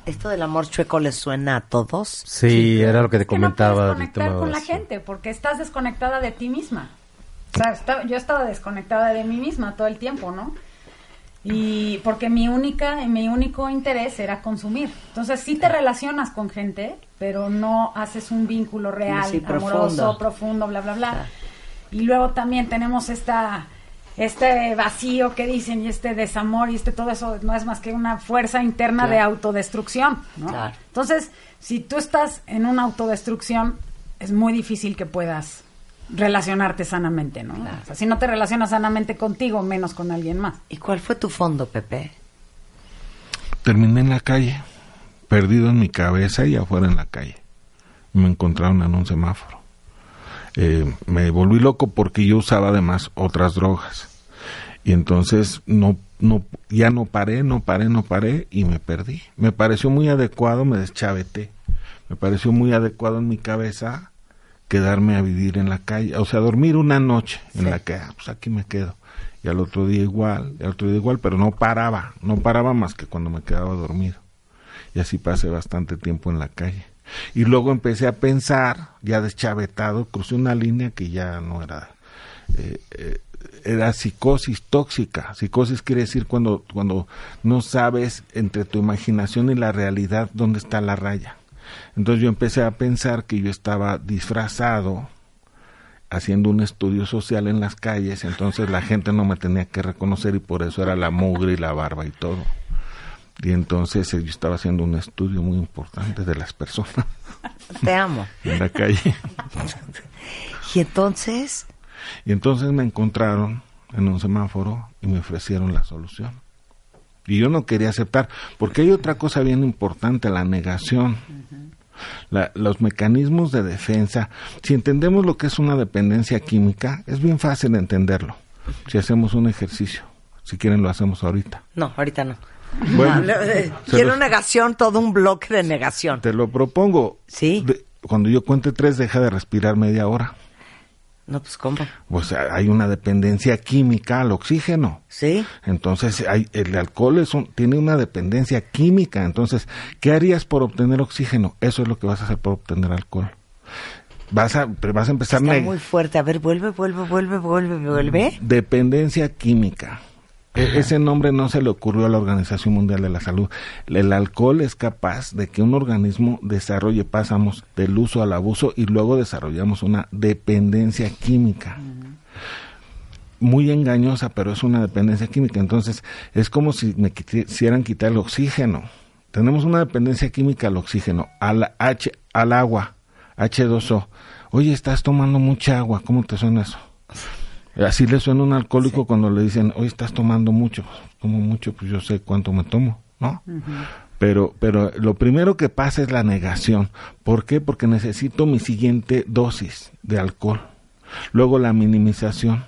¿Esto del amor chueco les suena a todos? sí, era lo que te no comentaba puedes conectar con la gente porque estás desconectada de ti misma. O sea, estaba- yo estaba desconectada de mí misma todo el tiempo, ¿no? Y porque mi única, mi único interés era consumir. Entonces sí te relacionas con gente, pero no haces un vínculo real, Sí, amoroso, profundo. profundo, bla, bla, bla. Y luego también tenemos esta este vacío que dicen y este desamor y este todo eso no es más que una fuerza interna de autodestrucción, ¿no? Claro. Entonces, si tú estás en una autodestrucción, es muy difícil que puedas relacionarte sanamente, ¿no? O sea, si no te relacionas sanamente contigo, menos con alguien más. ¿Y cuál fue tu fondo, Pepe? Terminé en la calle, perdido en mi cabeza y afuera en la calle. Me encontraron en un semáforo. Eh, me volví loco porque yo usaba además otras drogas. Y entonces no, no, ya no paré, no paré, no paré y me perdí. Me pareció muy adecuado, me deschaveté. Me pareció muy adecuado en mi cabeza quedarme a vivir en la calle, o sea, dormir una noche en la calle, pues aquí me quedo. Y al otro día igual, y al otro día igual, pero no paraba, no paraba más que cuando me quedaba dormido. Y así pasé bastante tiempo en la calle. Y luego empecé a pensar, ya deschavetado, crucé una línea que ya no era, eh, eh, era psicosis tóxica. Psicosis quiere decir cuando, cuando no sabes entre tu imaginación y la realidad dónde está la raya. Entonces yo empecé a pensar que yo estaba disfrazado haciendo un estudio social en las calles, entonces la gente no me tenía que reconocer y por eso era la mugre y la barba y todo. Y entonces eh, yo estaba haciendo un estudio muy importante de las personas Te amo. en la calle. Y entonces, Y entonces me encontraron en un semáforo y me ofrecieron la solución. Y yo no quería aceptar, porque hay otra cosa bien importante, la negación. La- los mecanismos de defensa, si entendemos lo que es una dependencia química, es bien fácil entenderlo. Si hacemos un ejercicio, si quieren lo hacemos ahorita. no, ahorita no. Bueno, No, eh, Quiero los- negación, todo un bloque de negación. te lo propongo. Sí. De- cuando yo cuente tres, deja de respirar media hora. No, pues ¿cómo? Pues hay una dependencia química al oxígeno. ¿Sí? Entonces, hay, el alcohol es un- tiene una dependencia química. Entonces, ¿qué harías por obtener oxígeno? Eso es lo que vas a hacer por obtener alcohol. Vas a, vas a empezar Está muy fuerte. A ver, vuelve, vuelve, vuelve, vuelve, vuelve. dependencia química. E- ese nombre no se le ocurrió a la Organización Mundial de la Salud. El alcohol es capaz de que un organismo desarrolle, pasamos del uso al abuso y luego desarrollamos una dependencia química. Muy engañosa, pero es una dependencia química. Entonces, es como si me quisieran quitar el oxígeno. Tenemos una dependencia química al oxígeno, al, H, al agua, H2O. Oye, estás tomando mucha agua, ¿cómo te suena eso? Así le suena a un alcohólico cuando le dicen, hoy estás tomando mucho. Como mucho, pues yo sé cuánto me tomo, ¿no? Pero, pero lo primero que pasa es la negación. ¿Por qué? Porque necesito mi siguiente dosis de alcohol. Luego la minimización.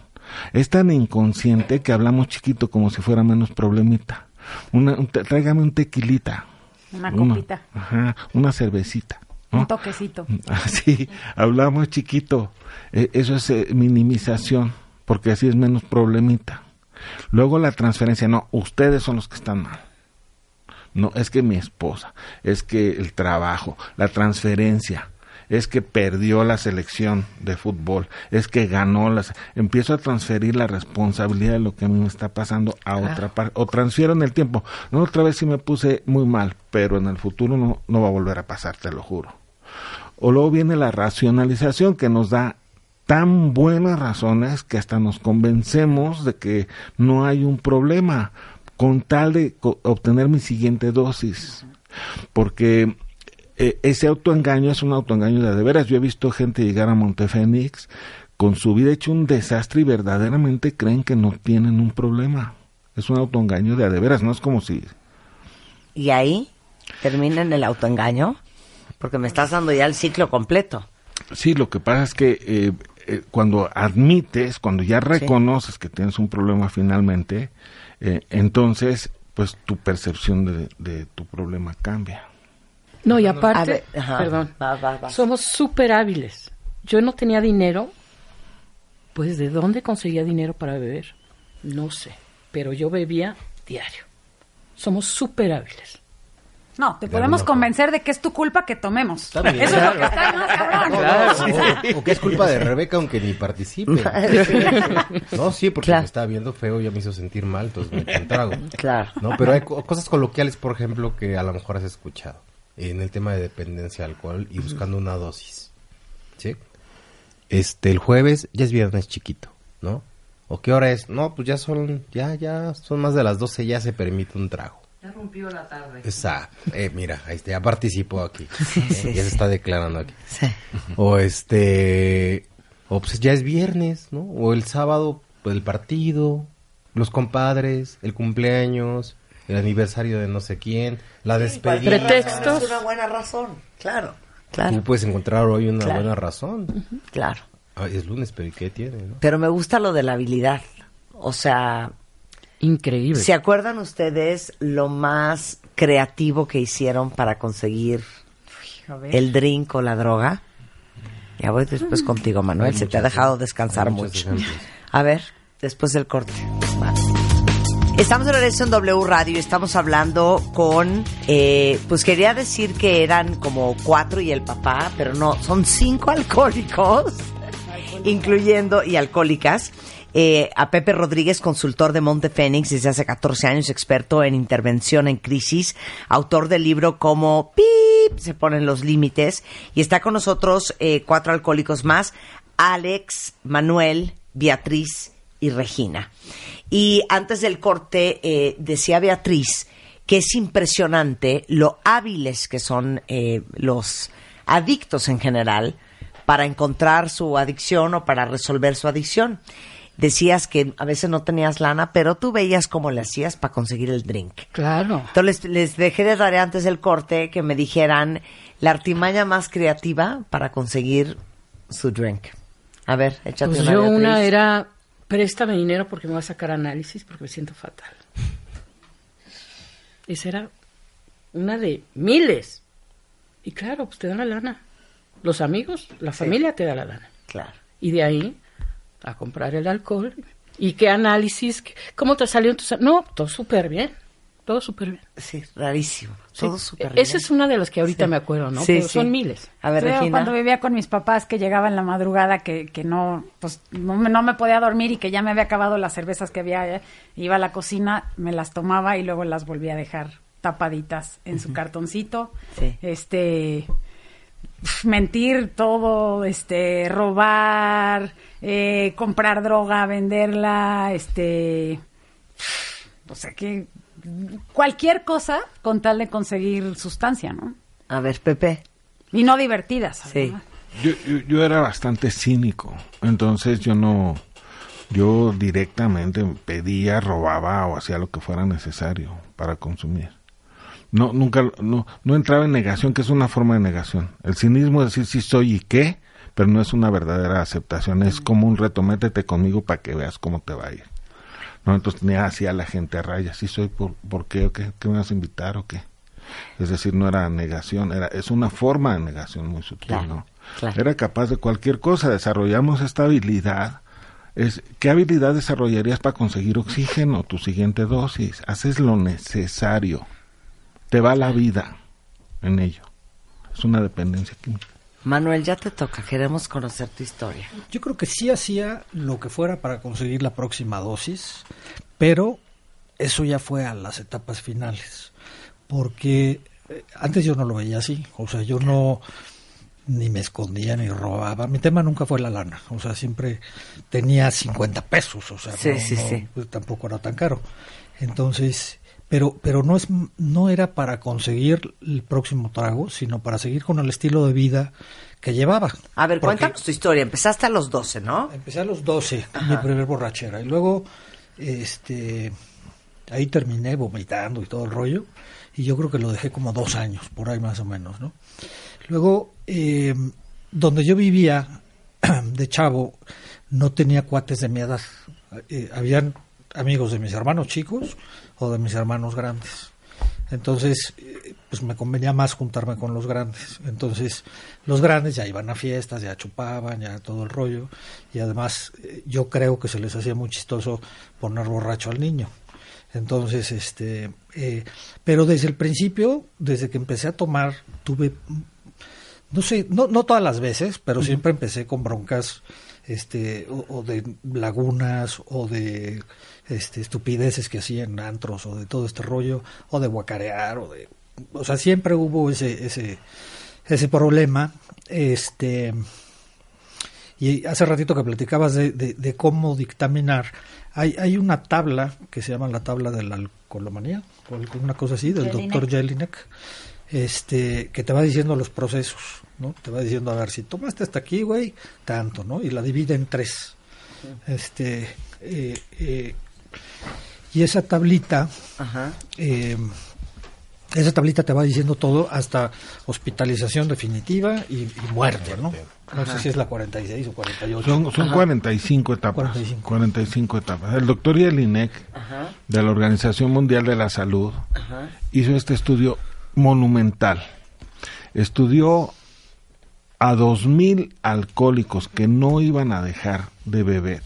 Es tan inconsciente que hablamos chiquito como si fuera menos problemita. Una, un tráigame un tequilita. Una Una- copita, ajá, una cervecita. ¿no? un toquecito. Así, hablamos chiquito. Eh, eso es eh, minimización, porque así es menos problemita. Luego la transferencia, no, ustedes son los que están mal. No, es que mi esposa, es que el trabajo, la transferencia, es que perdió la selección de fútbol, es que ganó las... Empiezo a transferir la responsabilidad de lo que a mí me está pasando a otra parte, o transfiero en el tiempo. No, otra vez sí me puse muy mal, pero en el futuro no, no va a volver a pasar, te lo juro. O luego viene la racionalización que nos da tan buenas razones que hasta nos convencemos de que no hay un problema con tal de co- obtener mi siguiente dosis. Porque eh, ese autoengaño es un autoengaño de, de veras. Yo he visto gente llegar a Montefénix con su vida hecho un desastre y verdaderamente creen que no tienen un problema. Es un autoengaño de de veras, no es como si Y ahí termina en el autoengaño, porque me estás dando ya el ciclo completo. Sí, lo que pasa es que eh, eh, cuando admites, cuando ya reconoces que tienes un problema finalmente, eh, entonces, pues tu percepción de, de tu problema cambia. No, y aparte, ver, ajá, perdón, va, va, va. somos súper hábiles. Yo no tenía dinero, pues ¿de dónde conseguía dinero para beber? No sé, pero yo bebía diario. Somos súper hábiles. No, te podemos convencer de que es tu culpa que tomemos. Eso es lo que está más cabrón. O, o que es culpa de Rebeca aunque ni participe. No, sí, porque Claro. me estaba viendo feo y ya me hizo sentir mal, entonces me eché un trago. Claro. No, pero hay co- cosas coloquiales, por ejemplo, que a lo mejor has escuchado en el tema de dependencia al alcohol y buscando una dosis. ¿Sí? Este, el jueves ya es viernes chiquito, ¿no? ¿O qué hora es? No, pues ya son, ya, ya, son más de las 12, ya se permite un trago. Ya rompió la tarde. Exacto. Eh, mira, ahí está, ya participó aquí. Eh, sí, ya se sí. está declarando aquí. Sí. O este, o pues ya es viernes, ¿no? O el sábado, pues el partido, los compadres, el cumpleaños, el aniversario de no sé quién, la despedida. Pretextos. Es una buena razón, claro, claro, Tú puedes encontrar hoy una Claro. buena razón. claro. Ay, es lunes, pero ¿y qué tiene, no? Pero me gusta lo de la habilidad. O sea, Increíble. ¿se acuerdan ustedes lo más creativo que hicieron para conseguir ver. el drink o la droga? Ya voy después contigo, Manuel. Hay Se te ha dejado descansar mucho. ejemplos. A ver, después del corte. Vale. Estamos en regreso en W Radio y estamos hablando con, eh, pues quería decir que eran como cuatro y el papá, pero no, son cinco alcohólicos, incluyendo y alcohólicas. Eh, a Pepe Rodríguez, consultor de Monte Fénix desde hace 14 años, experto en intervención en crisis, autor del libro como PIP, se ponen los límites, y está con nosotros eh, cuatro alcohólicos más, Alex, Manuel, Beatriz y Regina. Y antes del corte eh, decía Beatriz que es impresionante lo hábiles que son eh, los adictos en general para encontrar su adicción o para resolver su adicción. Decías que a veces no tenías lana, pero tú veías cómo le hacías para conseguir el drink. Claro. Entonces les, les dejé de tarea antes del corte que me dijeran la artimaña más creativa para conseguir su drink. A ver, échate Pues una. yo Beatriz. una era, préstame dinero porque me voy a sacar análisis porque me siento fatal. Esa era una de miles. Y claro, pues te dan la lana. Los amigos, la familia te da la lana. Claro. Y de ahí a comprar el alcohol. ¿Y qué análisis? ¿Qué- ¿Cómo te salió? en tus No, todo súper bien. Todo súper bien. Sí, rarísimo. Todo Sí. súper Esa bien. es una de las que ahorita Sí. me acuerdo, ¿no? Sí, Pero sí. son miles. A ver, Sí, Regina. cuando vivía con mis papás que llegaba en la madrugada que, que no pues no me, no me podía dormir y que ya me había acabado las cervezas que había eh, iba a la cocina me las tomaba y luego las volvía a dejar tapaditas en su cartoncito Sí. este mentir todo este robar eh, comprar droga venderla este o sea que cualquier cosa con tal de conseguir sustancia no A ver, Pepe. y no divertidas Sí. Yo, yo, yo era bastante cínico, entonces yo no, yo directamente pedía, robaba o hacía lo que fuera necesario para consumir. No, nunca, no, no entraba en negación, que es una forma de negación. El cinismo es decir sí soy y qué, pero no es una verdadera aceptación, es como un reto, métete conmigo para que veas cómo te va a ir. No, entonces tenía así a la gente a raya, sí soy, ¿por, por qué o qué? ¿Qué me vas a invitar o qué? Es decir, no era negación, era, es una forma de negación muy sutil, Claro, ¿no? claro. Era capaz de cualquier cosa, desarrollamos esta habilidad. Es, ¿Qué habilidad desarrollarías para conseguir oxígeno, tu siguiente dosis? Haces lo necesario. Te va la vida en ello. Es una dependencia química. Manuel, ya te toca. Queremos conocer tu historia. Yo creo que sí hacía lo que fuera para conseguir la próxima dosis, pero eso ya fue a las etapas finales, porque eh, antes yo no lo veía así, o sea, yo no ni me escondía ni robaba, mi tema nunca fue la lana, o sea, siempre tenía 50 pesos, o sea, Sí, no- sí, no, sí. pues, tampoco era tan caro. Entonces, pero pero no es no era para conseguir el próximo trago, sino para seguir con el estilo de vida que llevaba. A ver, Porque- cuéntanos tu historia. Empezaste a los 12, ¿no? Empecé a los 12, mi primer borrachera. Y luego, este, ahí terminé vomitando y todo el rollo. Y yo creo que lo dejé como dos años, por ahí más o menos, ¿no? Luego, eh, donde yo vivía de chavo, no tenía cuates de mi edad. Eh, habían amigos de mis hermanos chicos o de mis hermanos grandes. Entonces, pues me convenía más juntarme con los grandes. Entonces, los grandes ya iban a fiestas, ya chupaban, ya todo el rollo. Y además, yo creo que se les hacía muy chistoso poner borracho al niño. Entonces, este, eh, pero desde el principio, desde que empecé a tomar, tuve, no sé, no, no todas las veces, pero siempre empecé con broncas, este, o, o de lagunas, o de este, estupideces que hacían antros, o de todo este rollo, o de guacarear, o de, o sea, siempre hubo ese, ese, ese problema, este, Y hace ratito que platicabas de, de, de cómo dictaminar, hay, hay una tabla que se llama la tabla de la alcoholomanía, o alguna cosa así, del Jelinek. doctor Jelinek, este, que te va diciendo los procesos, ¿no? Te va diciendo, a ver, si tomaste hasta aquí, güey, tanto, ¿no? Y la divide en tres. Este, eh, eh, y esa tablita, Ajá. eh, esa tablita te va diciendo todo hasta hospitalización definitiva y, y muerte, ¿no? No sé si es la 46 o 48. Son, son 45 etapas. 45. 45 etapas. El doctor Jelinek, de la Organización Mundial de la Salud, hizo este estudio monumental. Estudió a 2.000 alcohólicos que no iban a dejar de beber.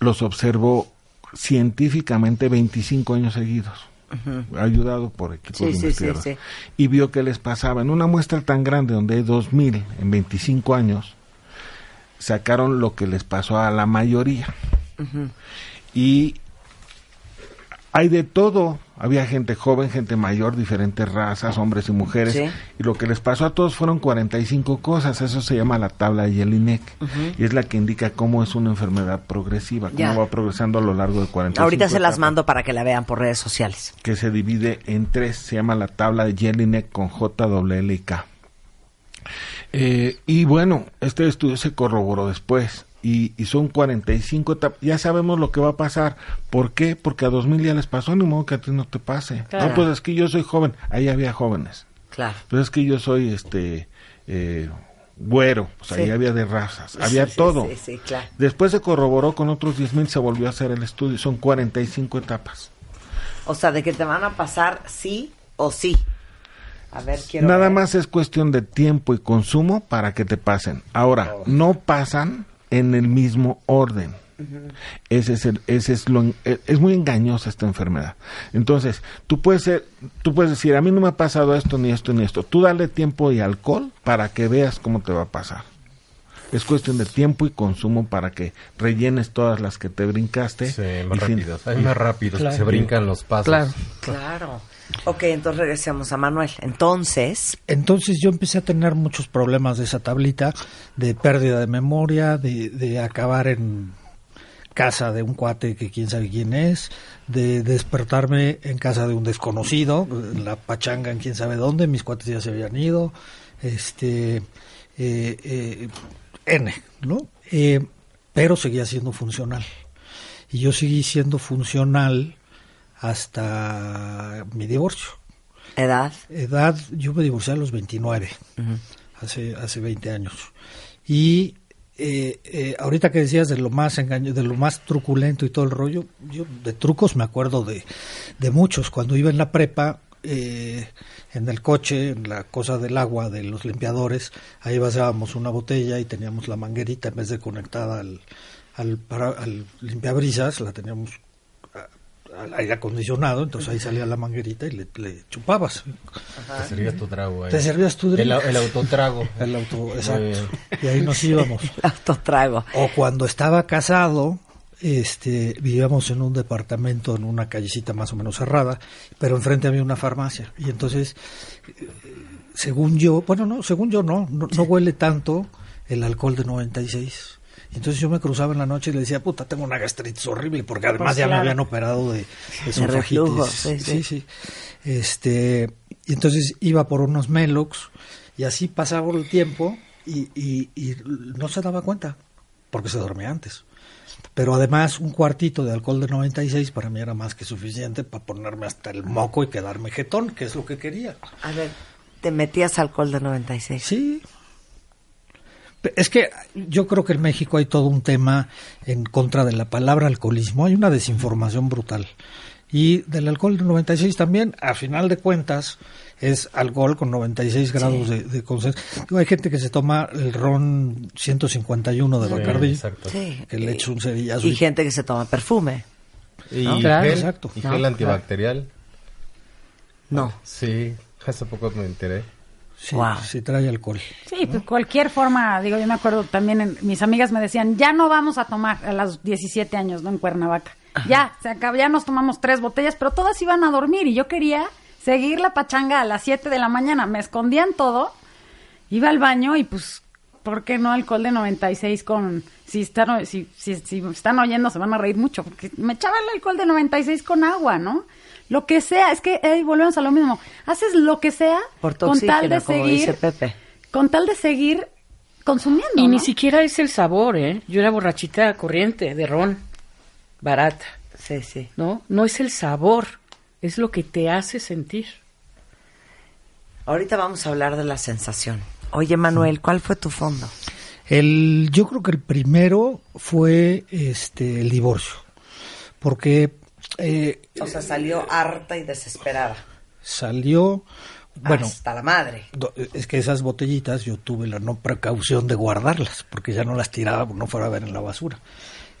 Los observó científicamente 25 años seguidos. Ayudado por equipos Sí, de sí, investigadores. sí. Y vio que les pasaba. En una muestra tan grande, donde hay 2.000 en 25 años, sacaron lo que les pasó a la mayoría. Y hay de todo. Había gente joven, gente mayor, diferentes razas, hombres y mujeres. Sí. Y lo que les pasó a todos fueron 45 cosas. Eso se llama la tabla de Jelinek. Y es la que indica cómo es una enfermedad progresiva, cómo Ya. va progresando a lo largo de 45 Ahorita se las mando para que la vean por redes sociales. Que se divide en tres. Se llama la tabla de Jelinek con J, L y K. Eh, y bueno, este estudio se corroboró después y, y son 45 etapas. Ya sabemos lo que va a pasar. ¿Por qué? Porque a 2000 ya les pasó, ni modo que a ti no te pase. Claro. No, pues es que yo soy joven. Ahí había jóvenes. Claro. Pues es que yo soy este eh, güero. Pues ahí Sí. había de razas. Había Sí, todo. Sí, sí, claro. Después se corroboró con otros 10.000, se volvió a hacer el estudio. Son 45 etapas. O sea, de que te van a pasar sí o sí. A ver, Nada ver. más es cuestión de tiempo y consumo para que te pasen. Ahora, no pasan en el mismo orden. Ese es el, ese es lo, e- es muy engañosa esta enfermedad. Entonces, tú puedes ser, tú puedes decir, a mí no me ha pasado esto ni esto ni esto. Tú dale tiempo y alcohol para que veas cómo te va a pasar. Es cuestión de tiempo y consumo para que rellenes todas las que te brincaste. Sí, y más rápidos. Hay más rápidos, Claro. se brincan los pasos. Claro. Claro. Ok, entonces regresemos a Manuel. Entonces, Entonces yo empecé a tener muchos problemas de esa tablita, de pérdida de memoria, de, de acabar en casa de un cuate que quién sabe quién es, de despertarme en casa de un desconocido, la pachanga en quién sabe dónde, mis cuates ya se habían ido, este, eh, eh, N, ¿no? Eh, pero seguía siendo funcional. Y yo seguí siendo funcional hasta mi divorcio edad. edad, yo me divorcié a los 29, hace, hace 20 años. Y eh, eh, ahorita que decías de lo más engaño, de lo más truculento y todo el rollo, yo de trucos me acuerdo de, de muchos. Cuando iba en la prepa, eh, en el coche, en la cosa del agua de los limpiadores, ahí vaciábamos una botella y teníamos la manguerita en vez de conectada al, al, para- al limpiabrisas, la teníamos al aire acondicionado, entonces ahí salía la manguerita y le, le chupabas. Te servías tu trago ahí. Te servías tu el, el autotrago. El auto, exacto. Y ahí nos íbamos. El autotrago. O cuando estaba casado, este, vivíamos en un departamento en una callecita más o menos cerrada, pero enfrente había una farmacia. Y entonces, eh, según yo, bueno, no, según yo no, no, no huele tanto el alcohol de 96. Y Entonces yo me cruzaba en la noche y le decía, puta, tengo una gastritis horrible, porque además Pues ya me habían operado de, de reflujo, sí, sí. Este, y entonces iba por unos Melox y así pasaba el tiempo y, y, y no se daba cuenta, porque se dormía antes. Pero además un cuartito de alcohol de 96 para mí era más que suficiente para ponerme hasta el moco y quedarme jetón, que es lo que quería. A ver, te metías alcohol de 96. Sí. Es que yo creo que en México hay todo un tema en contra de la palabra alcoholismo. Hay una desinformación brutal. Y del alcohol de 96 también, a final de cuentas, es alcohol con 96 grados de, de concentración. Digo, Hay gente que se toma el ron 151 de Sí, exacto. Sí. que le echa un cerillazo. Y y- gente que se toma perfume. Y Claro. gel, Exacto. y No, gel claro. antibacterial. No. Sí, hace poco me enteré. Sí, Wow. sí trae alcohol. Sí, pues cualquier forma, digo, yo me acuerdo también, en- mis amigas me decían, ya no vamos a tomar a los 17 años, ¿no? En Cuernavaca. Ya, se acabó, ya nos tomamos tres botellas, pero todas iban a dormir y yo quería seguir la pachanga a las 7 de la mañana. Me escondían todo, iba al baño y pues ¿por qué no alcohol de 96 con... Si están, si, si, si están oyendo se van a reír mucho, porque me echaba el alcohol de 96 con agua, ¿no? Lo que sea, es que ahí volvemos a lo mismo. Haces lo que sea Por con tal de como seguir... dice Pepe. Con tal de seguir consumiendo, Y ¿no? ni siquiera es el sabor, ¿eh? Yo era borrachita corriente, de ron, barata, Sí, sí. ¿no? No es el sabor, es lo que te hace sentir. Ahorita vamos a hablar de la sensación. Oye, Manuel, ¿cuál fue tu fondo? El, yo creo que el primero fue este el divorcio, porque eh, O sea, salió harta y desesperada. salió, bueno, Hasta la madre. es que esas botellitas yo tuve la no precaución de guardarlas, porque ya no las tiraba, no fuera a ver en la basura.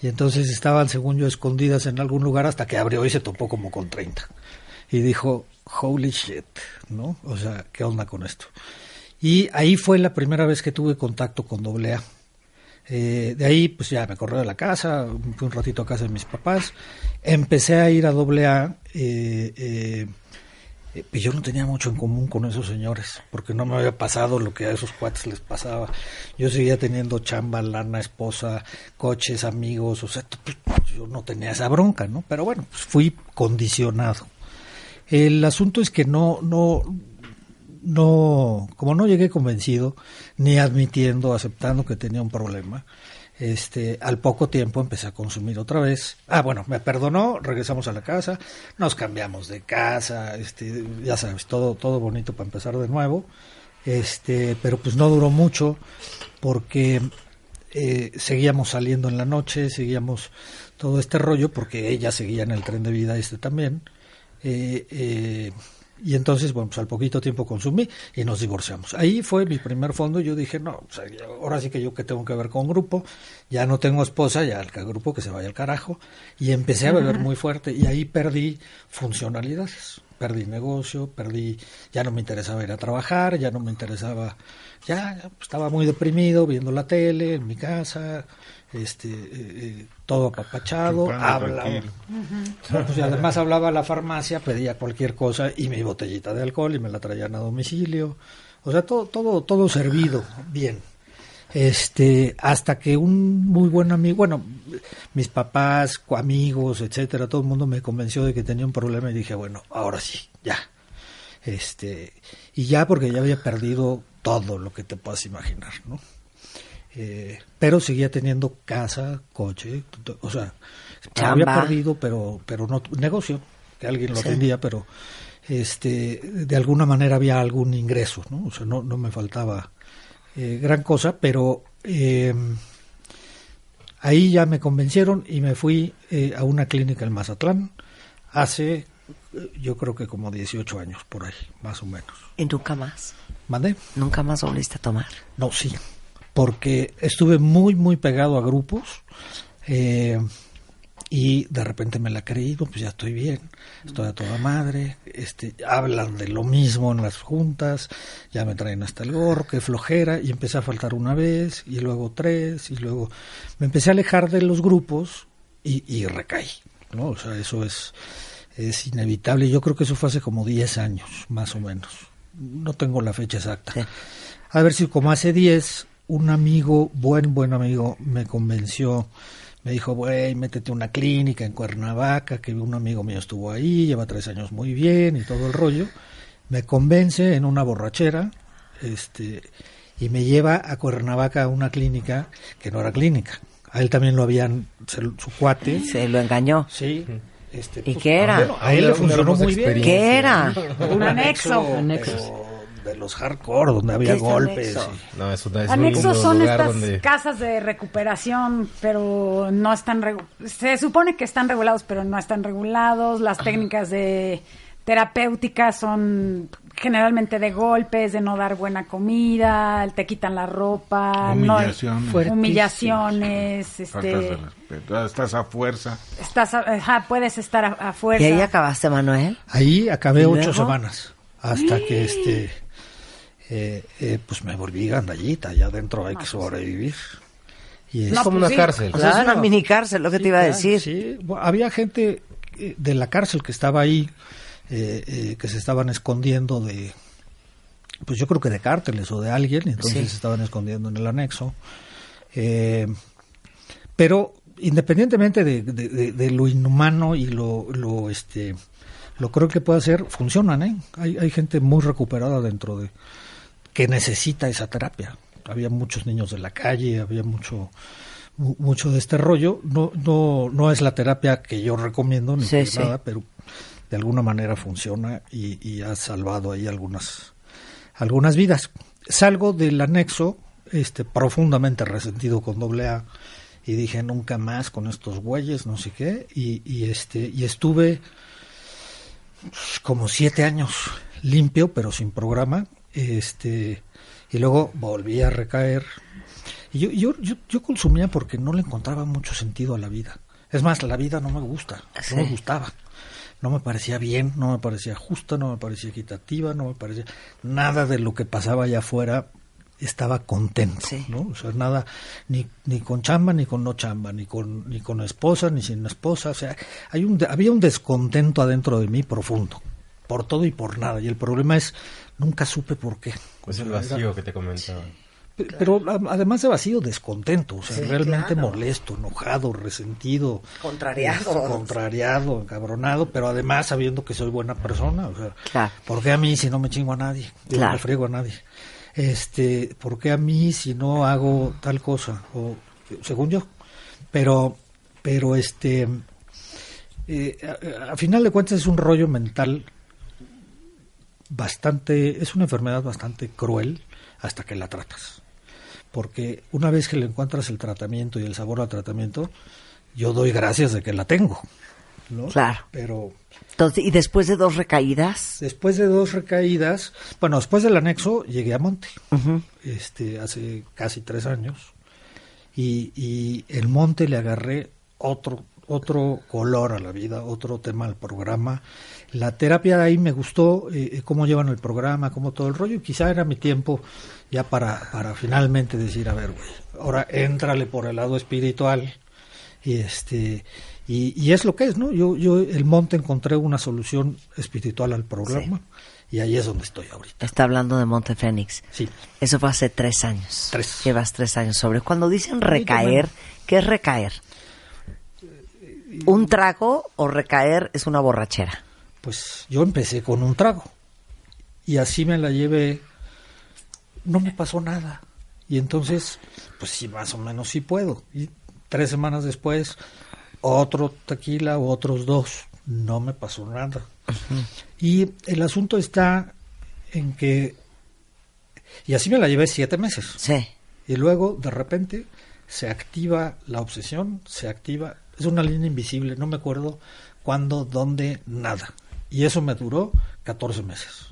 Y entonces estaban, según yo, escondidas en algún lugar hasta que abrió y se topó como con 30. Y dijo, holy shit, ¿no? O sea, ¿qué onda con esto? Y ahí fue la primera vez que tuve contacto con doble A. Eh, de ahí, pues ya me corrió de la casa, fui un ratito a casa de mis papás, empecé a ir a doble A, eh, eh, pues yo no tenía mucho en común con esos señores, porque no me había pasado lo que a esos cuates les pasaba. Yo seguía teniendo chamba, lana, esposa, coches, amigos, o sea, pues, yo no tenía esa bronca, ¿no? Pero bueno, pues fui condicionado. El asunto es que no, no, no, como no llegué convencido, ni admitiendo, aceptando que tenía un problema, este, al poco tiempo empecé a consumir otra vez. Ah, bueno, me perdonó, regresamos a la casa, nos cambiamos de casa, este, ya sabes, todo, todo bonito para empezar de nuevo. Este, pero pues no duró mucho porque eh, seguíamos saliendo en la noche, seguíamos todo este rollo porque ella seguía en el tren de vida este también. Eh, eh, y entonces, bueno, pues al poquito tiempo consumí y nos divorciamos. Ahí fue mi primer fondo. Yo dije, no, ya- ahora sí que yo que tengo que ver con grupo. Ya no tengo esposa, ya el grupo que se vaya al carajo. Y empecé a beber muy fuerte y ahí perdí funcionalidades. Perdí negocio, perdí, ya no me interesaba ir a trabajar, ya no me interesaba, ya, ya estaba muy deprimido viendo la tele en mi casa, este, eh, eh, todo apapachado, no, pues, y además hablaba a la farmacia, pedía cualquier cosa y mi botellita de alcohol y me la traían a domicilio. O sea, todo, todo, todo servido, bien. Este, hasta que un muy buen amigo, bueno, mis papás, amigos, etcétera, todo el mundo me convenció de que tenía un problema y dije, bueno, ahora sí, ya. Este, y ya porque ya había perdido todo lo que te puedas imaginar, ¿no? Eh, pero seguía teniendo casa, coche, o sea, había Chamba. perdido, pero, pero no negocio, que alguien lo Sí. atendía, pero este, de alguna manera había algún ingreso, ¿no? O sea, no, no me faltaba eh, gran cosa, pero eh, ahí ya me convencieron y me fui eh, a una clínica en Mazatlán hace, eh, yo creo que como 18 años por ahí, más o menos. ¿Y nunca más? ¿Mandé? ¿Nunca más volviste a tomar? No, sí, porque estuve muy, muy pegado a grupos eh, y de repente me la creí, pues ya estoy bien, estoy a toda madre, este, hablan de lo mismo en las juntas, ya me traen hasta el gorro, qué flojera, y empecé a faltar una vez, y luego tres, y luego me empecé a alejar de los grupos y, y recaí, ¿no? O sea, eso es, es inevitable, yo creo que eso fue hace como 10 años, más o menos, no tengo la fecha exacta. A ver si como hace 10, un amigo, buen, buen amigo, me convenció, me dijo, güey, métete a una clínica en Cuernavaca, que un amigo mío estuvo ahí, lleva tres años muy bien y todo el rollo. Me convence en una borrachera, este, y me lleva a Cuernavaca a una clínica que no era clínica. A él también lo habían, se- su cuate, Se lo engañó. sí. Este, ¿Y qué era? bueno, a él le funcionó muy bien. ¿Qué era? Un anexo. Anexos. De los hardcore, donde había ¿Qué es golpes. anexo? y- No, es una, es Anexos son lugar estas donde... casas de recuperación, pero no están regu- se supone que están regulados, pero no están regulados. Las técnicas de terapéuticas son generalmente de golpes, de no dar buena comida, te quitan la ropa, no- Humillaciones. Fuertísimo. humillaciones, este, respeto. Estás a fuerza. estás, a- ajá, puedes estar a, a fuerza. ¿Y ahí acabaste, Manuel? Ahí acabé ¿Y ocho luego? semanas hasta que este eh, eh, pues me volví gandallita, ya adentro hay que sobrevivir. Y Es como pues una sí. cárcel. O sea, es una- mini cárcel, lo que sí, te iba a decir. sí. Bueno, había gente eh, de la cárcel que estaba ahí, eh, eh, que se estaban escondiendo de pues yo creo que de cárteles o de alguien, entonces se estaban escondiendo en el anexo. Eh, pero independientemente de, de- de lo inhumano y lo, lo este lo creo que puede hacer, funcionan, ¿eh? Hay, hay gente muy recuperada dentro de que necesita esa terapia. Había muchos niños de la calle, había mucho mu- mucho de este rollo. No no no es la terapia que yo recomiendo ni Sí, nada, pero de alguna manera funciona y, y ha salvado ahí algunas algunas vidas. Salgo del anexo este profundamente resentido con doble A y dije nunca más con estos güeyes, no sé qué, y, y este y estuve pues, como siete años limpio pero sin programa, este y luego volví a recaer. Y yo, yo, yo, yo consumía porque no le encontraba mucho sentido a la vida. Es más, la vida no me gusta, Sí. no me gustaba. No me parecía bien, no me parecía justa, no me parecía equitativa, no me parecía nada de lo que pasaba allá afuera estaba contento, Sí. ¿no? O sea, nada, ni, ni con chamba, ni con no chamba, ni con, ni con esposa, ni sin esposa, o sea, hay un, había un descontento adentro de mí profundo, por todo y por nada, y el problema es, nunca supe por qué. O Es el vacío que te comentaba. Pe- Pero además de vacío, descontento, o sea, Sí, realmente claro. molesto, enojado, resentido, Contrariado. este, contrariado, encabronado, pero además sabiendo que soy buena persona, o sea, Claro. ¿por qué a mí si no me chingo a nadie? No le friego a nadie. Este, ¿por qué a mí si no hago tal cosa? O según yo. Pero pero este eh, a, a final de cuentas es un rollo mental bastante, es una enfermedad bastante cruel hasta que la tratas. Porque una vez que le encuentras el tratamiento y el sabor al tratamiento, yo doy gracias de que la tengo. ¿no? Claro. Pero Entonces, y después de dos recaídas, después de dos recaídas, bueno, después del anexo llegué a Monte, este, hace casi tres años, y, y el Monte le agarré otro otro color a la vida, otro tema al programa. La terapia de ahí me gustó, eh, eh, cómo llevan el programa, cómo todo el rollo, y quizá era mi tiempo ya para, para finalmente decir, a ver, güey, ahora éntrale por el lado espiritual, y este y, y es lo que es no yo yo el monte encontré una solución espiritual al programa y ahí es donde estoy ahorita está hablando de Monte Fénix. sí Eso fue hace tres años. Tres. Llevas tres años sobre. Cuando dicen recaer, ¿qué es recaer? ¿Un trago o recaer es una borrachera? pues yo empecé con un trago. Y así me la llevé. No me pasó nada. Y entonces pues sí más o menos sí puedo. Y tres semanas después otro tequila o otros dos. No me pasó nada. Y el asunto está en que y así me la llevé siete meses. Sí. y luego de repente se activa la obsesión, se activa, es una línea invisible, no me acuerdo cuándo, dónde, nada. Y eso me duró 14 meses.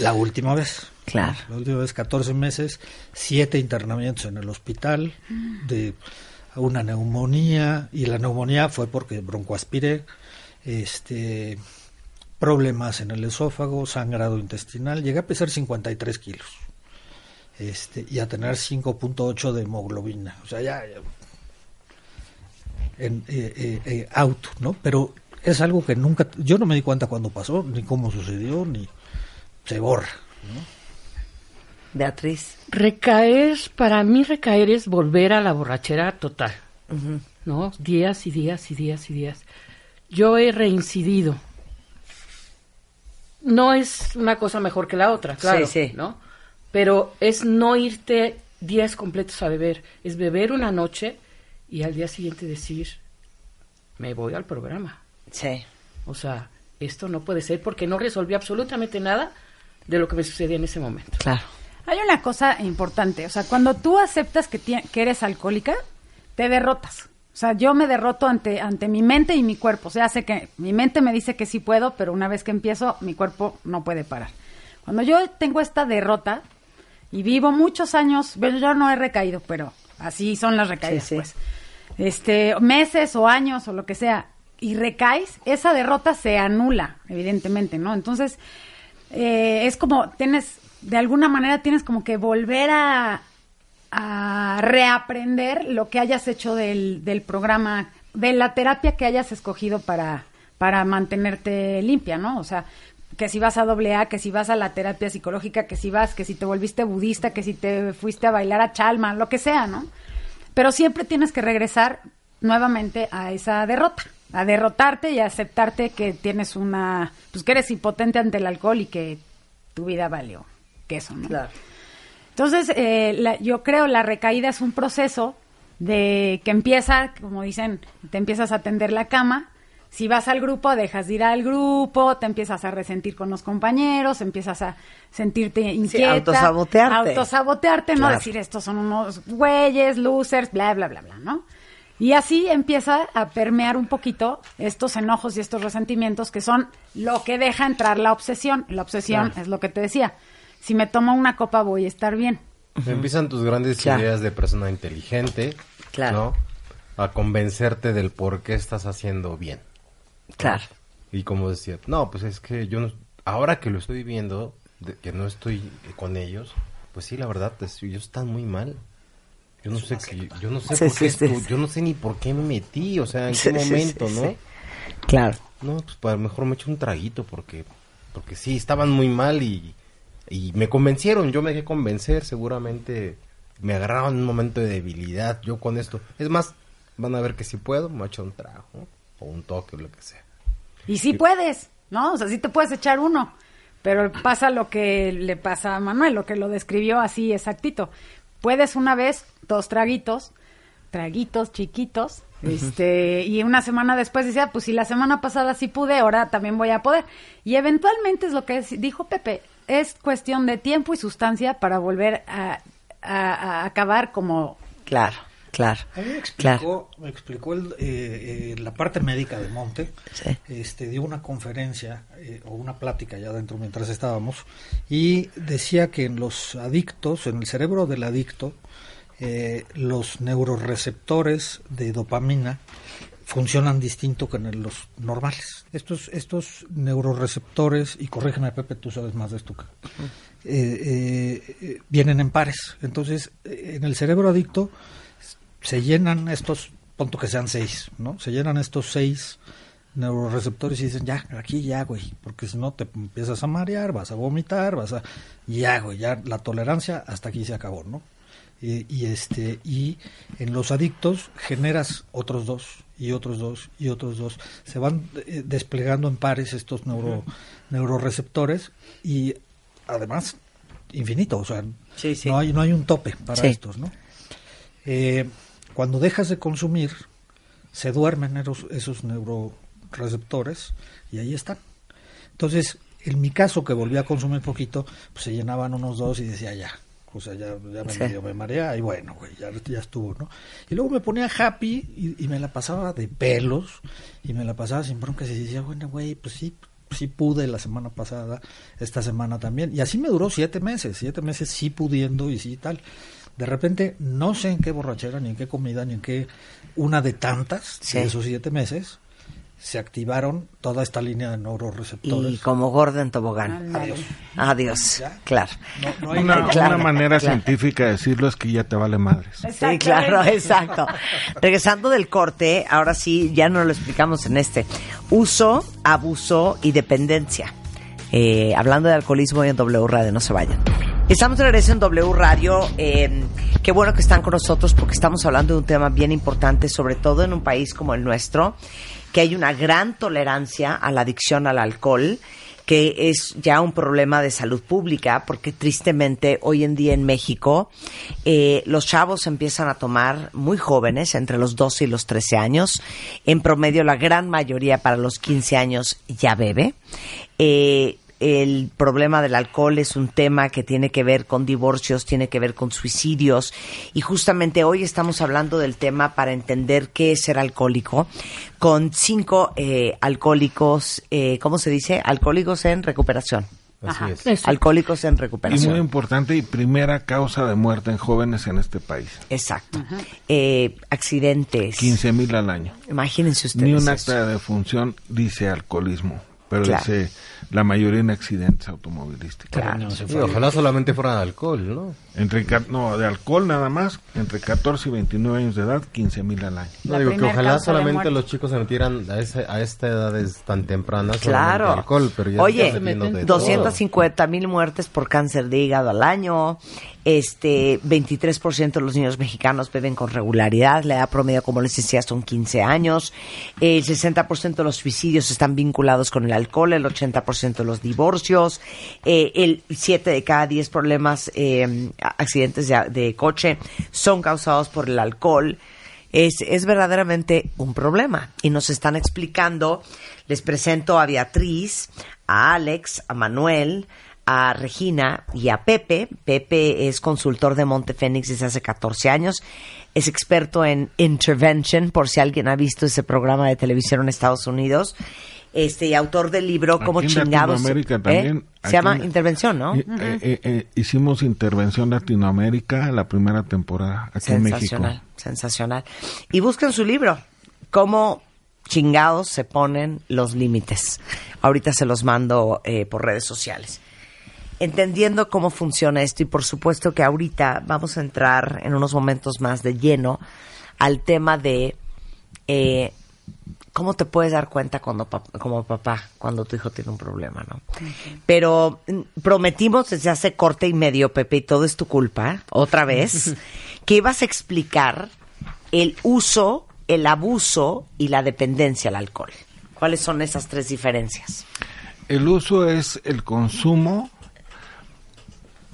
La última vez. Claro. La última vez 14 meses, siete internamientos en el hospital de una neumonía y la neumonía fue porque broncoaspiré, este problemas en el esófago, sangrado intestinal, llegué a pesar 53 kilos este, y a tener 5.8 de hemoglobina. O sea, ya, ya en, eh, eh, eh, out, ¿no? Pero es algo que nunca, yo no me di cuenta cuándo pasó, ni cómo sucedió, ni se borra. Beatriz. Recaer, para mí recaer es volver a la borrachera total, ¿no? Días y días y días y días. Yo he reincidido. No es una cosa mejor que la otra, claro, Sí, sí. ¿no? Pero es no irte días completos a beber, es beber una noche y al día siguiente decir, me voy al programa. Sí. O sea, esto no puede ser porque no resolví absolutamente nada de lo que me sucedía en ese momento. Claro. Hay una cosa importante, o sea, cuando tú aceptas que, que eres alcohólica, te derrotas. O sea, yo me derroto ante, ante mi mente y mi cuerpo. O sea, sé que mi mente me dice que sí puedo, pero una vez que empiezo, mi cuerpo no puede parar. Cuando yo tengo esta derrota y vivo muchos años, bueno, yo no he recaído, pero así son las recaídas, Sí, sí. pues. Este, meses o años o lo que sea, y recaes, esa derrota se anula, evidentemente, ¿no? Entonces, eh, es como tienes, de alguna manera tienes como que volver a, reaprender lo que hayas hecho del, del programa, de la terapia que hayas escogido para, para mantenerte limpia, ¿no? O sea, que si vas a doble A, que si vas a la terapia psicológica, que si vas, que si te volviste budista, que si te fuiste a bailar a Chalma, lo que sea, ¿no? Pero siempre tienes que regresar nuevamente a esa derrota, a derrotarte y a aceptarte que tienes una, pues que eres impotente ante el alcohol y que tu vida valió queso, ¿no? Claro. Entonces, eh, la- yo creo la recaída es un proceso de que empieza, como dicen, te empiezas a tender la cama. Si vas al grupo, dejas de ir al grupo, te empiezas a resentir con los compañeros, empiezas a sentirte inquieta. autosabotearte. Autosabotearte, no decir estos son unos güeyes, losers, bla, bla, bla, bla, ¿no? Y así empieza a permear un poquito estos enojos y estos resentimientos que son lo que deja entrar la obsesión. La obsesión es lo que te decía. Si me tomo una copa voy a estar bien. Empiezan tus grandes Claro. ideas de persona inteligente, Claro. ¿no? A convencerte del por qué estás haciendo bien. Claro. Y como decía, no, pues es que yo no, ahora que lo estoy viendo, de- que no estoy con ellos, pues sí, la verdad, ellos están muy mal. Yo no sé qué, yo no sé Sí, por qué sí, estu- sí. yo no sé ni por qué me metí, o sea, en qué momento, ¿no? Claro. No, pues para mejor me echo un traguito porque porque sí estaban muy mal y y me convencieron, yo me dejé convencer, seguramente me agarraron en un momento de debilidad, yo con esto. Es más, van a ver que si puedo, me echo un trago. O un toque o lo que sea. Y sí puedes, ¿no? O sea, sí te puedes echar uno. Pero pasa lo que le pasa a Manuel, lo que lo describió así exactito. Puedes una vez, dos traguitos, traguitos chiquitos, este, y una semana después decía, pues si la semana pasada sí pude, ahora también voy a poder. Y eventualmente es lo que es- dijo Pepe, es cuestión de tiempo y sustancia para volver a, a- a acabar como... Claro, claro. A mí me Claro. explicó, me explicó el, eh, eh, la parte médica de Monte. Sí. Este, dio una conferencia eh, o una plática allá adentro mientras estábamos y decía que en los adictos, en el cerebro del adicto, eh, los neuroreceptores de dopamina funcionan distinto que en los normales. Estos, estos neuroreceptores, y corrígeme Pepe, tú sabes más de esto, que- eh, vienen en pares. Entonces, en el cerebro adicto se llenan estos, punto que sean seis, ¿no? Se llenan estos seis neuroreceptores y dicen, ya, aquí ya, güey, porque si no te empiezas a marear, vas a vomitar, vas a... Ya, güey, ya la tolerancia hasta aquí se acabó, ¿no? Y, y este y en los adictos generas otros dos y otros dos y otros dos se van eh, desplegando en pares estos neuro, neuroreceptores y además infinito o sea Sí, sí. no hay no hay un tope para Sí. estos no Eh, cuando dejas de consumir se duermen esos, esos neuroreceptores y ahí están entonces en mi caso que volví a consumir poquito pues se llenaban unos dos y decía ya o sea, ya, ya me, Sí. medio me marea y bueno, güey, ya, ya estuvo, ¿no? Y luego me ponía happy y, y me la pasaba de pelos y me la pasaba sin broncas y decía, bueno, güey, pues sí, sí pude la semana pasada, esta semana también. Y así me duró siete meses, siete meses sí pudiendo y sí tal. De repente, no sé en qué borrachera, ni en qué comida, ni en qué una de tantas Sí. de esos siete meses, se activaron toda esta línea de neuroreceptores. Y como gordo en tobogán. Adiós. Adiós. Ya. Claro. No, no hay Una, nada. Claro, una manera claro. científica de decirlo es que ya te vale madres. Sí, claro, exacto. Regresando del corte, ahora sí, ya no lo explicamos en este. Uso, abuso y dependencia. Eh, hablando de alcoholismo y en W Radio, no se vayan. Estamos de regreso en W Radio. eh, qué bueno que están con nosotros porque estamos hablando de un tema bien importante, sobre todo en un país como el nuestro, que hay una gran tolerancia a la adicción al alcohol que es ya un problema de salud pública, porque tristemente hoy en día en México eh, los chavos empiezan a tomar muy jóvenes, entre los 12 y los 13 años. En promedio, la gran mayoría para los 15 años ya bebe. Eh, el problema del alcohol es un tema que tiene que ver con divorcios, tiene que ver con suicidios y justamente hoy estamos hablando del tema para entender qué es ser alcohólico con cinco eh, alcohólicos, eh, ¿cómo se dice? Alcohólicos en recuperación. Así es. Eso. Alcohólicos en Y muy recuperación. importante y primera causa de muerte en jóvenes en este país. Exacto. Eh, accidentes. 15 mil al año. Imagínense ustedes. Ni un eso. acta de defunción dice alcoholismo. pero Claro. dice la mayoría en accidentes automovilísticos. Claro. Sí, ojalá solamente fuera de alcohol, ¿no? Entre, ca- no, de alcohol nada más, entre 14 y 29 años de edad, 15 mil al año. No, digo que ojalá solamente los chicos se metieran a, ese- a esta edades tan tempranas Claro. alcohol, pero ya Oye, estamos metiendo de todo. 250 mil muertes por cáncer de hígado al año. Este, 23% de los niños mexicanos beben con regularidad. La edad promedio, como les decía, son 15 años. El 60% de los suicidios están vinculados con el alcohol. El 80% de los divorcios. Eh, el 7 de cada 10 problemas, eh, accidentes de, de coche son causados por el alcohol es, es verdaderamente un problema. Y nos están explicando, les presento a Beatriz, a Alex, a Manuel, a Regina y a Pepe. Pepe es consultor de Montefénix desde hace 14 años. Es experto en intervention, por si alguien ha visto ese programa de televisión en Estados Unidos. Este, y autor del libro Como chingados. ¿eh? Se llama en- intervención, ¿no? Eh, eh, eh, hicimos intervención Latinoamérica la primera temporada aquí en México. Sensacional, sensacional. Y busquen su libro, cómo chingados se ponen los límites. Ahorita se los mando eh, por redes sociales. Entendiendo cómo funciona esto y por supuesto que ahorita vamos a entrar en unos momentos más de lleno al tema de eh, cómo te puedes dar cuenta cuando pap- como papá cuando tu hijo tiene un problema, ¿no? Pero mm, prometimos desde hace corte y medio, Pepe, y todo es tu culpa, otra vez, que ibas a explicar el uso, el abuso y la dependencia al alcohol. ¿Cuáles son esas tres diferencias? El uso es el consumo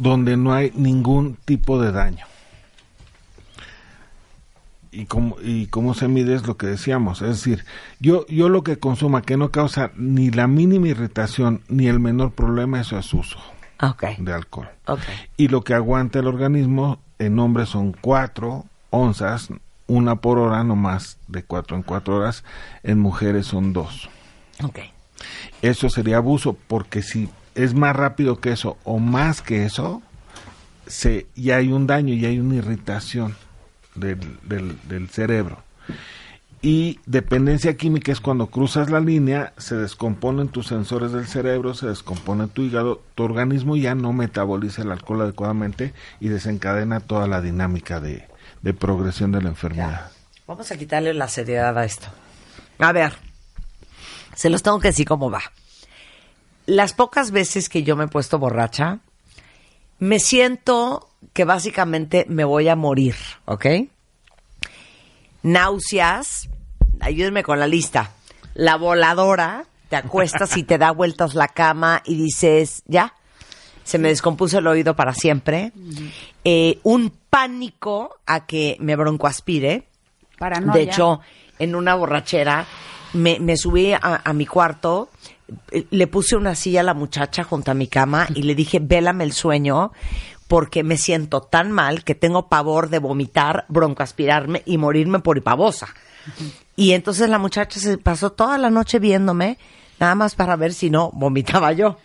donde no hay ningún tipo de daño. Y cómo, y cómo se mide es lo que decíamos. Es decir, yo, yo lo que consuma que no causa ni la mínima irritación ni el menor problema, eso es uso de alcohol. Y lo que aguanta el organismo en hombres son cuatro onzas, una por hora, no más de cuatro en cuatro horas. En mujeres son dos. Eso sería abuso, porque si es más rápido que eso o más que eso, se, ya hay un daño, ya hay una irritación del, del, del cerebro. Y dependencia química es cuando cruzas la línea, se descomponen tus sensores del cerebro, se descompone tu hígado, tu organismo ya no metaboliza el alcohol adecuadamente y desencadena toda la dinámica de, de progresión de la enfermedad. Vamos a quitarle la seriedad a esto. A ver, se los tengo que decir cómo va. Las pocas veces que yo me he puesto borracha, me siento que básicamente me voy a morir, ¿ok? Náuseas, ayúdenme con la lista. La voladora, te acuestas y te da vueltas la cama y dices, ya, se me descompuso el oído para siempre. Eh, un pánico a que me broncoaspire. Paranoia. De hecho, en una borrachera me, me subí a, a mi cuarto, le puse una silla a la muchacha junto a mi cama y le dije, vélame el sueño porque me siento tan mal que tengo pavor de vomitar, broncoaspirarme y morirme por hipabosa. Y entonces la muchacha se pasó toda la noche viéndome, nada más para ver si no vomitaba yo.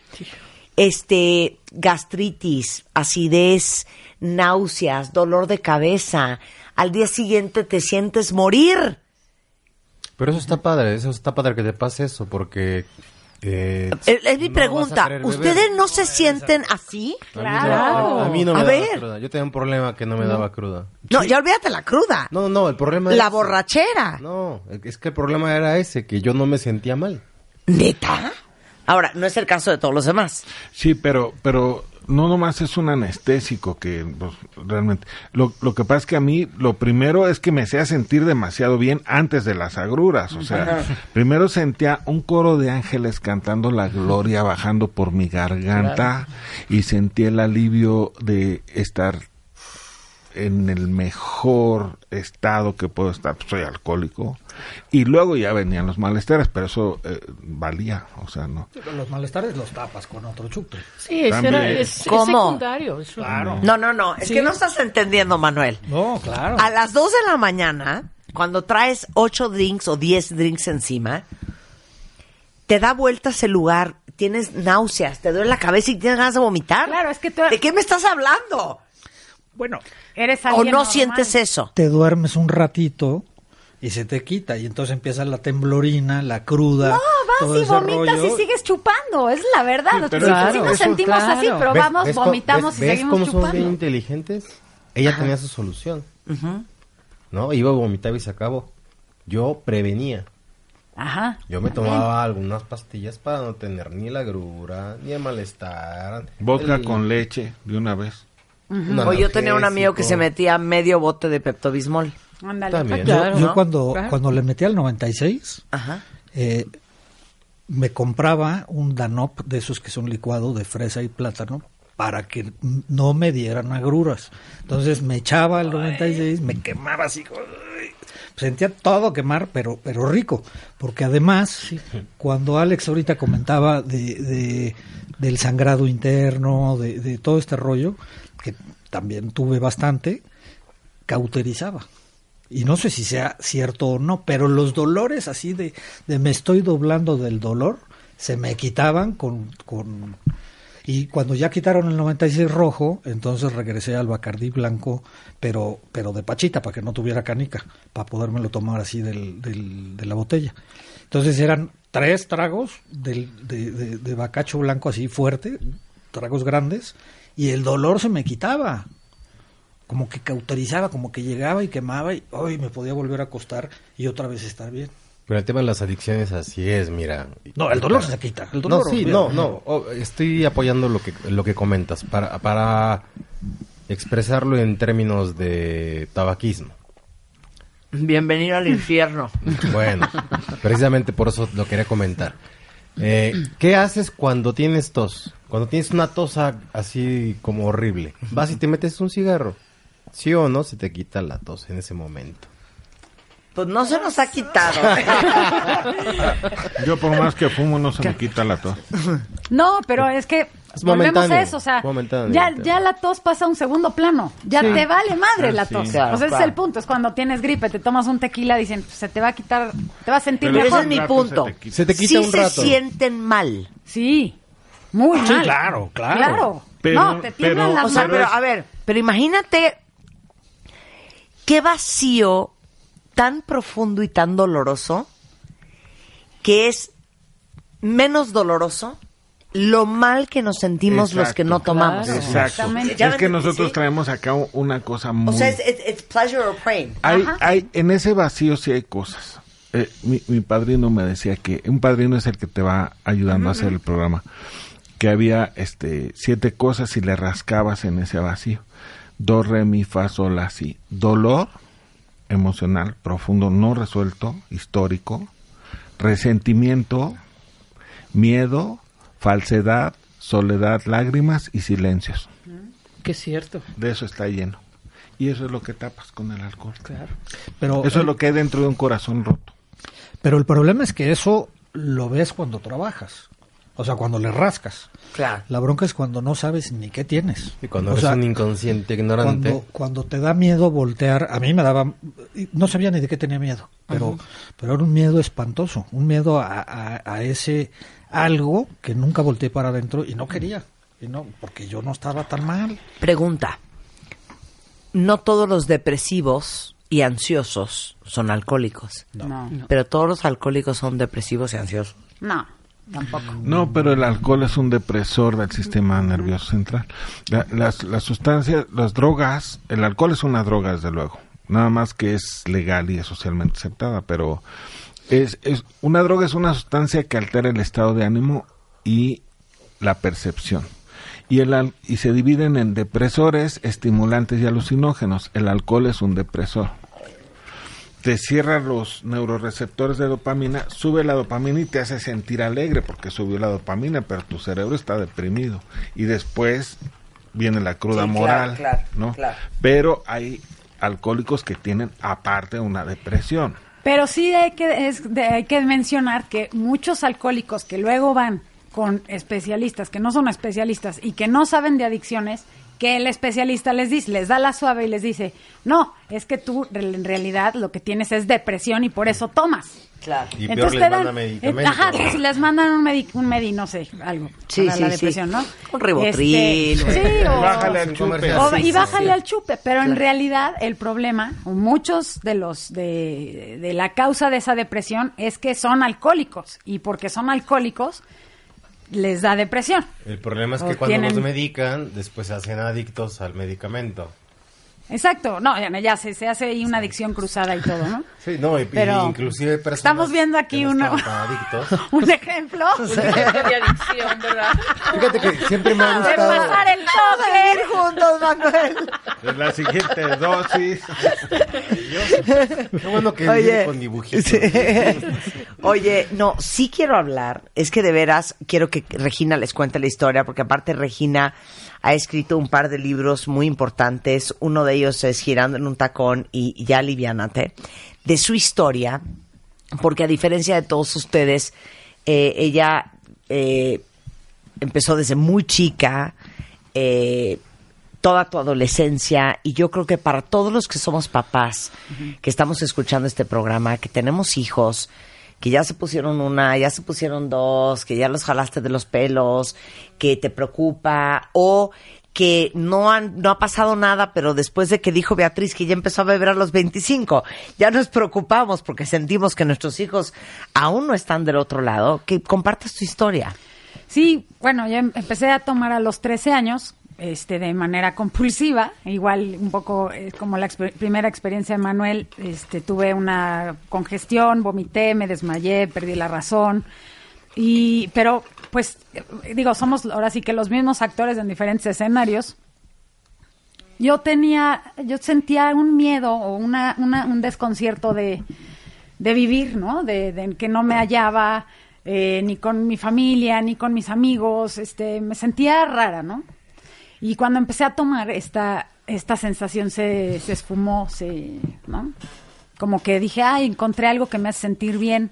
Este, gastritis, acidez, náuseas, dolor de cabeza. Al día siguiente te sientes morir. Pero eso está padre, eso está padre que te pase eso, porque... eh, Es, es mi no pregunta. ¿Ustedes no se sienten así? A mí no- A, mí no me A daba ver. cruda. Yo tenía un problema que no me daba cruda. No, ya olvídate la cruda. No, no, el problema La es... borrachera. No, es que el problema era ese, que yo no me sentía mal. ¿Neta? Ahora, no es el caso de todos los demás. Sí, pero, pero no nomás es un anestésico que pues, realmente. Lo, lo que pasa es que a mí lo primero es que me hacía sentir demasiado bien antes de las agruras. O sea, primero sentía un coro de ángeles cantando la gloria bajando por mi garganta y sentí el alivio de estar en el mejor estado que puedo estar, pues, soy alcohólico. Y luego ya venían los malestares, pero eso eh, valía, o sea, no. Pero los malestares los tapas con otro chute. Sí, También. era, es, secundario. eso- Claro. No, no, no. Es Sí. que no estás entendiendo, Manuel. No, claro. A las 2 de la mañana, cuando traes 8 drinks o 10 drinks encima, te da vueltas el lugar, tienes náuseas, te duele la cabeza y tienes ganas de vomitar. Claro, es que tú- ¿De qué me estás hablando? Bueno, Eres ¿O no normal. sientes eso? te duermes un ratito y se te quita y entonces empieza la temblorina, la cruda. No, todo y ese vomitas rollo. y sigues chupando, es la verdad. Sí, Nosotros pero sí eso- nos eso, sentimos claro. así, probamos, ¿Ves- ves vomitamos ves- y ¿Ves seguimos cómo somos bien chupando. inteligentes? Ella tenía su solución. ¿No? Iba a vomitar y se acabó. Yo prevenía. Ajá. Yo me tomaba algunas pastillas para no tener ni la grura, ni el malestar. Vodka el- con leche de una vez. O yo tenía un amigo que se metía medio bote de Pepto-Bismol. Ándale. También. Yo, Claro, yo ¿no? cuando, Claro. cuando le metí al 96, Ajá. eh, me compraba un Danop de esos que son licuado de fresa y plátano para que no me dieran agruras. Entonces me echaba el 96, me quemaba así. ¡ay! Sentía todo quemar, pero, pero rico. Porque además, cuando Alex ahorita comentaba de, de- del sangrado interno, de, de todo este rollo, que también tuve bastante, cauterizaba. Y no sé si sea cierto o no, pero los dolores así de, de me estoy doblando del dolor, se me quitaban con, con... Y cuando ya quitaron el 96 rojo, entonces regresé al Bacardí blanco, pero, pero de pachita, para que no tuviera canica, para podérmelo tomar así del, del- de la botella. Entonces eran tres tragos del, de, de- de bacacho blanco así fuerte, tragos grandes, y el dolor se me quitaba como que cauterizaba, como que llegaba y quemaba y hoy me podía volver a acostar y otra vez estar bien. Pero el tema de las adicciones así es, mira. No, el dolor se quita. El No, dolor, sí, olvídalo. no, no. oh, estoy apoyando lo que, lo que comentas para, para expresarlo en términos de tabaquismo. Bienvenido al infierno. Bueno, precisamente por eso lo quería comentar. Eh, ¿Qué haces cuando tienes tos? Cuando tienes una tos así como horrible. Vas y te metes un cigarro. ¿Sí o no? Se te quita la tos en ese momento. Pues no se nos ha quitado. Yo por más que fumo no se me quita la tos. No, pero es que Es volvemos a eso, o sea, momentáneo. ya, ya la tos pasa a un segundo plano, ya Sí. te vale madre Ah, la sí. tos. Claro, o sea, ese es el punto, es cuando tienes gripe, te tomas un tequila, dicen, pues, se te va a quitar, te va a sentir Pero Pero ese mejor. es mi punto. se te quita. Se te quita sí un se sienten mal. Sí, muy Sí, mal. claro, claro. Claro. Pero- no, te tiemblan pero- las O sea, Pero a ver, pero imagínate qué vacío tan profundo y tan doloroso que es menos doloroso lo mal que nos sentimos los que no tomamos. Claro. Exacto. Exactamente. Es que nosotros ¿sí? traemos acá una cosa muy... O sea, es it's- it's pleasure or pain. hay, hay, en ese vacío sí hay cosas. Eh, mi, mi padrino me decía que un padrino es el que te va ayudando a hacer el programa. Que había este siete cosas y le rascabas en ese vacío. Do, re, mi, fa, sol, la, si. Dolor emocional profundo, no resuelto, histórico. Resentimiento, miedo, falsedad, soledad, lágrimas y silencios. Que es cierto. De eso está lleno. Y eso es lo que tapas con el alcohol. Claro. Pero, Eso es lo que hay dentro de un corazón roto. pero el problema es que eso lo ves cuando trabajas. O sea, cuando le rascas. Claro. La bronca es cuando no sabes ni qué tienes. Y cuando O eres sea, un inconsciente ignorante. Cuando, cuando te da miedo voltear, a mí me daba, no sabía ni de qué tenía miedo, pero, pero era un miedo espantoso, un miedo a, a- a ese algo que nunca volteé para adentro y no quería, y no, porque yo no estaba tan mal. Pregunta. No todos los depresivos y ansiosos son alcohólicos. No, no, Pero todos los alcohólicos son depresivos y ansiosos. No, pero el alcohol es un depresor del sistema nervioso central. La- las, sustancias, las drogas, el alcohol es una droga, desde luego. Nada más que es legal y es socialmente aceptada, pero es, es una droga es una sustancia que altera el estado de ánimo y la percepción. Y, el, y se dividen en depresores, estimulantes y alucinógenos. El alcohol es un depresor. Te cierra los neuroreceptores de dopamina, sube la dopamina y te hace sentir alegre porque subió la dopamina, pero tu cerebro está deprimido. Y después viene la cruda Sí, claro, moral, claro, ¿no? claro. Pero hay alcohólicos que tienen aparte una depresión. Pero sí hay que, es, de- hay que mencionar que muchos alcohólicos que luego van con especialistas que no son especialistas y que no saben de adicciones que el especialista les dice, les da la suave y les dice, no, es que tú en realidad lo que tienes es depresión y por eso tomas. Claro. Y peor les mandan medicamentos. Ajá, si les mandan un medi, un medi no sé, algo Sí, para sí, la sí. depresión, ¿no? Un ribotril, Este, sí, o, Bájale al chupe. o- Sí, y sí, bájale sí. al chupe, pero en realidad el problema, o muchos de los de, de la causa de esa depresión es que son alcohólicos y porque son alcohólicos les da depresión. El problema es que cuando tienen- los medican, después se hacen adictos al medicamento. Exacto, no, ya, ya se, se hace ahí una adicción cruzada y todo, ¿no? Sí, no, y, y Pero inclusive personas estamos viendo aquí que no una- estaban tan adictos. Un ejemplo de adicción, ¿verdad? Fíjate que siempre me ha de gustado. pasar el toque. juntos, Manuel. De la siguiente dosis. Qué bueno que Oye, con dibujitos. sí. Oye, no, sí quiero hablar. Es que de veras quiero que Regina les cuente la historia, porque aparte Regina ha escrito un par de libros muy importantes. Uno de ellos es Girando en un tacón y Ya aliviánate, de su historia, porque a diferencia de todos ustedes, eh, ella eh, empezó desde muy chica. eh, toda tu adolescencia y yo creo que para todos los que somos papás, que estamos escuchando este programa, que tenemos hijos, que ya se pusieron una, ya se pusieron dos, que ya los jalaste de los pelos, que te preocupa o que no, han, no ha pasado nada, pero después de que dijo Beatriz que ya empezó a beber a los 25, ya nos preocupamos porque sentimos que nuestros hijos aún no están del otro lado, que compartas tu historia. Sí, bueno, yo em- empecé a tomar a los 13 años, este, de manera compulsiva, igual un poco eh, como la primera experiencia de Manuel, este, tuve una congestión, vomité, me desmayé, perdí la razón, y, pero, pues, digo, somos ahora sí que los mismos actores en diferentes escenarios. Yo tenía, yo sentía un miedo o una, una- un desconcierto de, de vivir, ¿no? De, de que no me hallaba eh, ni con mi familia, ni con mis amigos, este, me sentía rara, ¿no? Y cuando empecé a tomar, esta, esta sensación se, se esfumó, se, ¿no? Como que dije, ay, encontré algo que me hace sentir bien.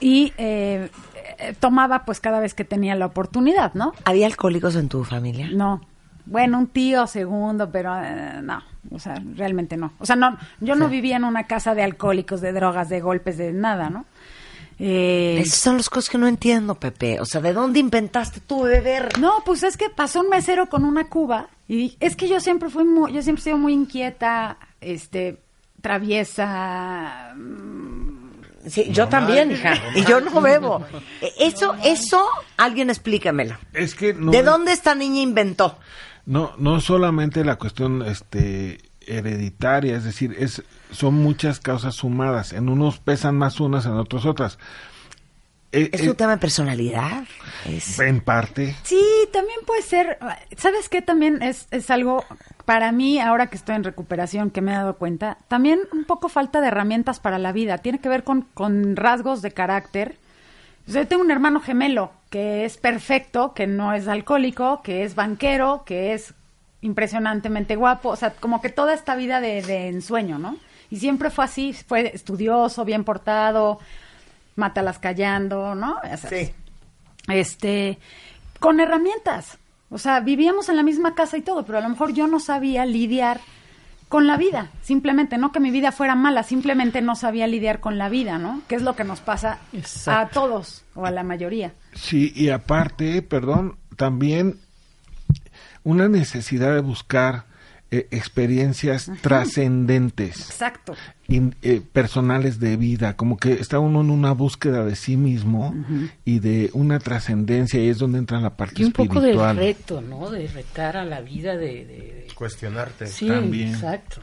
Y eh, tomaba pues cada vez que tenía la oportunidad, ¿no? ¿Había alcohólicos en tu familia? No. Bueno, un tío segundo, pero eh, no, o sea, realmente no. O sea, no, yo no vivía en una casa de alcohólicos, de drogas, de golpes, de nada, ¿no? Eh, Esas son las cosas que no entiendo, Pepe. O sea, ¿de dónde inventaste tú beber? No, pues es que pasó un mesero con una cuba y es que yo siempre fui muy, yo siempre he sido muy inquieta, este, traviesa. mm, Sí, yo también, hija. Y yo no bebo. Eh, Eso, eso, alguien explícamelo. Es que no, ¿De es- dónde esta niña inventó? no, no solamente la cuestión este, hereditaria, es decir, es, son muchas causas sumadas. En unos pesan más unas, en otros otras. Eh, ¿Es eh, un tema de personalidad? Es... en parte. Sí, también puede ser, ¿sabes qué? También es, es algo, para mí, ahora que estoy en recuperación, que me he dado cuenta, también un poco falta de herramientas para la vida. Tiene que ver con, con rasgos de carácter. Yo tengo un hermano gemelo que es perfecto, que no es alcohólico, que es banquero, que es impresionantemente guapo. O sea, como que toda esta vida de, de ensueño, ¿no? Y siempre fue así, fue estudioso, bien portado, mátalas callando, ¿no? Ya sabes. Sí. Este, con herramientas. O sea, vivíamos en la misma casa y todo, pero a lo mejor yo no sabía lidiar con la vida. Simplemente, no que mi vida fuera mala, simplemente no sabía lidiar con la vida, ¿no? Que es lo que nos pasa a todos o a la mayoría. Sí, y aparte, perdón, también una necesidad de buscar eh, experiencias trascendentes. Exacto. in- eh, personales de vida, como que está uno en una búsqueda de sí mismo y de una trascendencia y es donde entra la parte Y un poco de espiritual. reto, ¿no? De retar a la vida, de... de- de- Cuestionarte. Sí, también. exacto.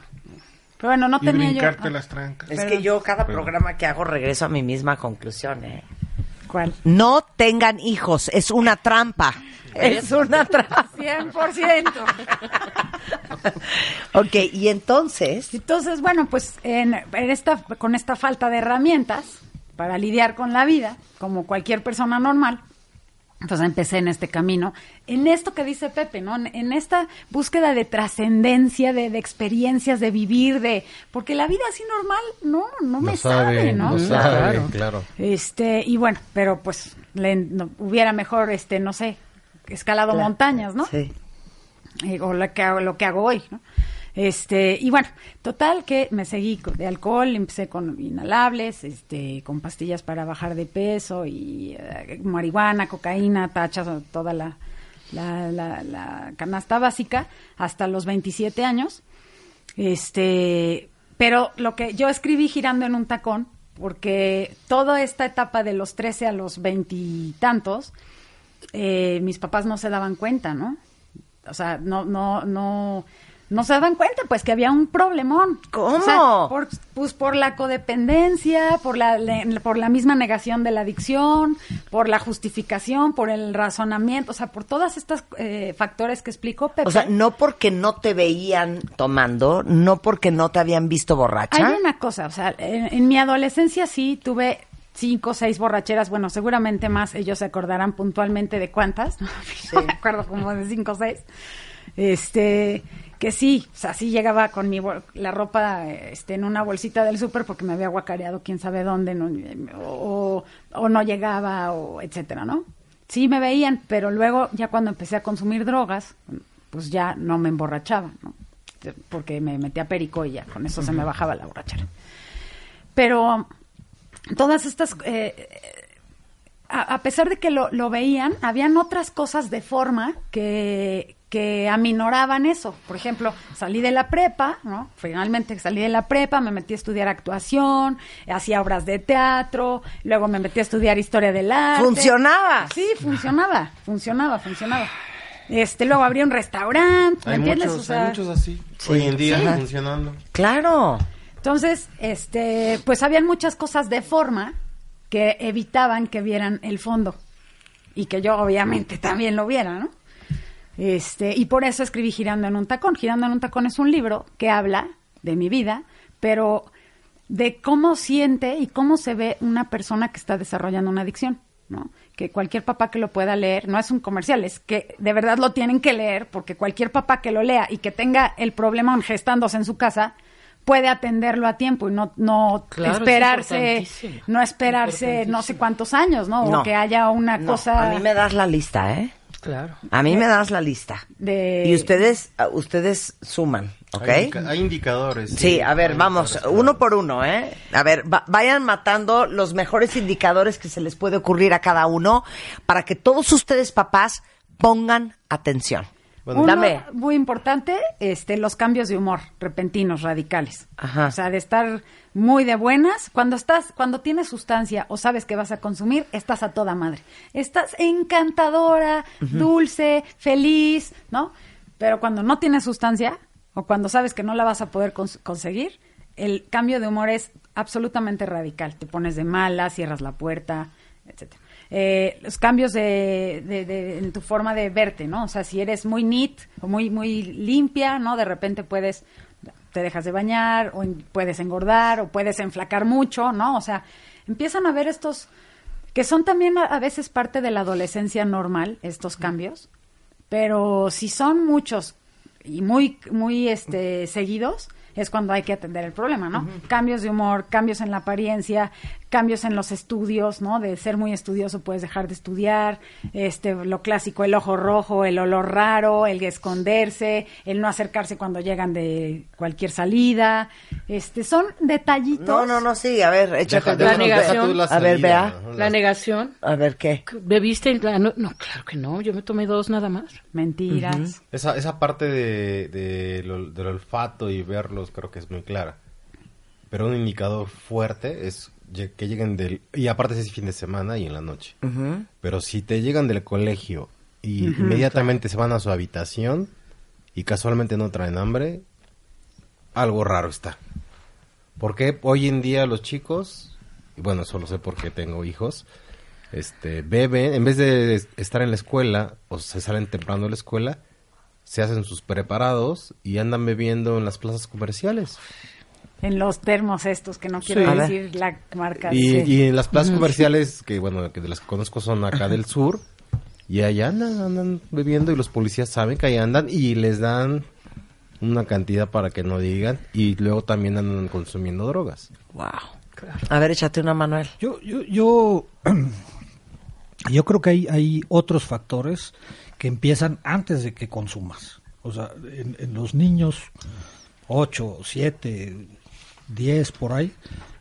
Pero bueno, no y tenía yo... brincarte ah, las trancas. Es que yo cada Pero- programa que hago regreso a mi misma conclusión, ¿eh? No tengan hijos, es una trampa. Es una trampa. 100%. ok, y entonces, Entonces, bueno, pues en, en esta, con esta falta de herramientas para lidiar con la vida, como cualquier persona normal, pues empecé en este camino, en esto que dice Pepe, ¿no? En, en esta búsqueda de trascendencia, de, de experiencias, de vivir, de... Porque la vida así normal, no, no me No sabe, sabe, ¿no? no sabe, Claro. claro. Este, y bueno, pero pues le, no- hubiera mejor, este, no sé, escalado montañas, ¿no? sí. eh, o lo que, hago, lo que hago hoy, ¿no? Este, y bueno, total que me seguí de alcohol, empecé con inhalables, este, con pastillas para bajar de peso y eh, marihuana, cocaína, tachas, toda la, la, la- la canasta básica hasta los 27 años. Este, pero lo que yo escribí girando en un tacón, porque toda esta etapa de los 13 a los veintitantos, eh, mis papás no se daban cuenta, ¿no? O sea, no, no, no, no se daban cuenta, pues que había un problemón. ¿Cómo? O sea, por, pues por la codependencia, por la, le- por la misma negación de la adicción, por la justificación, por el razonamiento, o sea, por todas estas eh, factores que explicó Pepe. O sea, no porque no te veían tomando, no porque no te habían visto borracha. Hay una cosa, o sea, en, en mi adolescencia sí tuve cinco o seis borracheras, bueno, seguramente más, ellos se acordarán puntualmente de cuántas, no me acuerdo como de cinco o seis, este, que sí, o sea, sí llegaba con mi la ropa este, en una bolsita del súper porque me había guacareado quién sabe dónde, no, o, o no llegaba, o etcétera, ¿no? Sí me veían, pero luego ya cuando empecé a consumir drogas, pues ya no me emborrachaba, ¿no? Porque me metía perico y ya, con eso se me bajaba la borrachera. Pero todas estas, eh, a, a pesar de que lo, lo veían, habían otras cosas de forma que, que aminoraban eso. Por ejemplo, salí de la prepa, ¿no? Finalmente salí de la prepa, me metí a estudiar actuación, hacía obras de teatro, luego me metí a estudiar historia del arte. Funcionaba. Sí, funcionaba, funcionaba, funcionaba. Este, luego abrí un restaurante, ¿me Hay entiendes? muchos, O sea, hay muchos así. Hoy en día Sí. funcionando. Claro. entonces, este, pues habían muchas cosas de forma que evitaban que vieran el fondo y que yo obviamente también lo viera, ¿no? Este, y por eso escribí Girando en un tacón. Girando en un tacón es un libro que habla de mi vida, pero de cómo siente y cómo se ve una persona que está desarrollando una adicción, ¿no? Que cualquier papá que lo pueda leer, no es un comercial, es que de verdad lo tienen que leer, porque cualquier papá que lo lea y que tenga el problema gestándose en su casa, puede atenderlo a tiempo y no, no Claro, esperarse, no esperarse no sé cuántos años, ¿no? No. O que haya una No, cosa A mí me das la lista, ¿eh? Claro. A mí me das la lista. de... Y ustedes, uh, ustedes suman, ¿ok? Hay, indica- hay indicadores. Sí, a ver, vamos, uno por uno, ¿eh? A ver, va- vayan matando los mejores indicadores que se les puede ocurrir a cada uno para que todos ustedes, papás, pongan atención. Bueno, Uno Dame. muy importante, este, los cambios de humor repentinos, radicales. Ajá. O sea, de estar muy de buenas. Cuando estás, cuando tienes sustancia o sabes que vas a consumir, estás a toda madre. Estás encantadora, dulce, feliz, ¿no? Pero cuando no tienes sustancia o cuando sabes que no la vas a poder cons- conseguir, el cambio de humor es absolutamente radical. Te pones de mala, cierras la puerta, etcétera. Eh, los cambios de, de- de- en tu forma de verte, ¿no? O sea, si eres muy neat o muy, muy limpia, ¿no? De repente puedes, te dejas de bañar o puedes engordar o puedes enflacar mucho, ¿no? O sea, empiezan a ver estos que son también a, a veces parte de la adolescencia normal, estos cambios, pero si son muchos y muy, muy este, seguidos, es cuando hay que atender el problema, ¿no? Cambios de humor, cambios en la apariencia, cambios en los estudios, ¿no? De ser muy estudioso puedes dejar de estudiar, este, lo clásico, el ojo rojo, el olor raro, el esconderse, el no acercarse cuando llegan de cualquier salida, este, son detallitos. No, no, no, sí, a ver, échate. La negación. A ver, vea. ¿no? La negación. A ver, ¿qué? ¿Bebiste? en la no, no, claro que no. Yo me tomé dos nada más. Mentiras. Esa, esa parte de, de lo- del olfato y verlos creo que es muy clara. Pero un indicador fuerte es que lleguen del... Y aparte es fin de semana y en la noche. Pero si te llegan del colegio y inmediatamente se van a su habitación y casualmente no traen hambre, algo raro está. Porque hoy en día los chicos, y bueno, eso lo sé porque tengo hijos, este, beben, en vez de estar en la escuela o se salen temprano de la escuela, se hacen sus preparados y andan bebiendo en las plazas comerciales. En los termos estos, que no quiero Sí. Decir la marca. Y, sí. y en las plazas comerciales, que bueno, que de las que conozco son acá del sur, y allá andan, andan bebiendo y los policías saben que ahí andan y les dan una cantidad para que no digan y luego también andan consumiendo drogas. Wow. A ver, échate una, Manuel. Yo, yo, yo, yo creo que hay, hay otros factores que empiezan antes de que consumas. O sea, en, los niños 8, 7, 10 por ahí,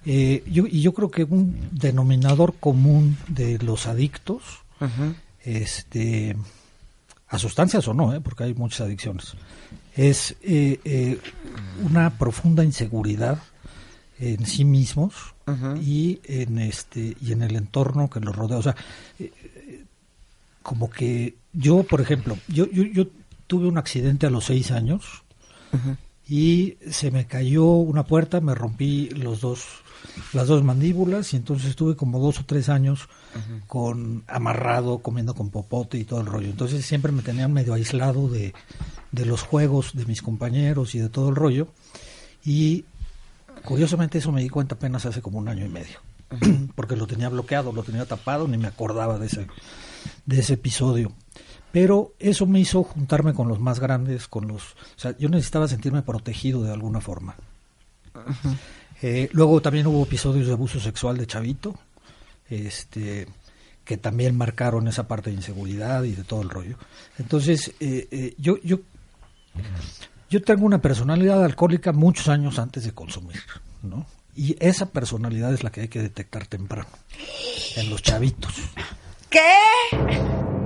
eh, yo, y yo creo que un denominador común de los adictos, este, a sustancias o no, ¿eh? porque hay muchas adicciones, es eh, eh, una profunda inseguridad en sí mismos y en este y en el entorno que los rodea. O sea como que yo por ejemplo yo yo, yo tuve un accidente a los seis años y se me cayó una puerta me rompí los dos las dos mandíbulas y entonces estuve como dos o tres años con amarrado comiendo con popote y todo el rollo entonces siempre me tenían medio aislado de de los juegos de mis compañeros y de todo el rollo. Y curiosamente eso me di cuenta apenas hace como un año y medio, porque lo tenía bloqueado, lo tenía tapado, ni me acordaba de ese, de ese episodio. Pero eso me hizo juntarme con los más grandes, con los... O sea, yo necesitaba sentirme protegido de alguna forma. Eh, luego también hubo episodios de abuso sexual de Chavito, este, que también marcaron esa parte de inseguridad y de todo el rollo. Entonces, eh, eh, yo, yo yo tengo una personalidad alcohólica muchos años antes de consumir, ¿no? Y esa personalidad es la que hay que detectar temprano, en los chavitos. ¿Qué?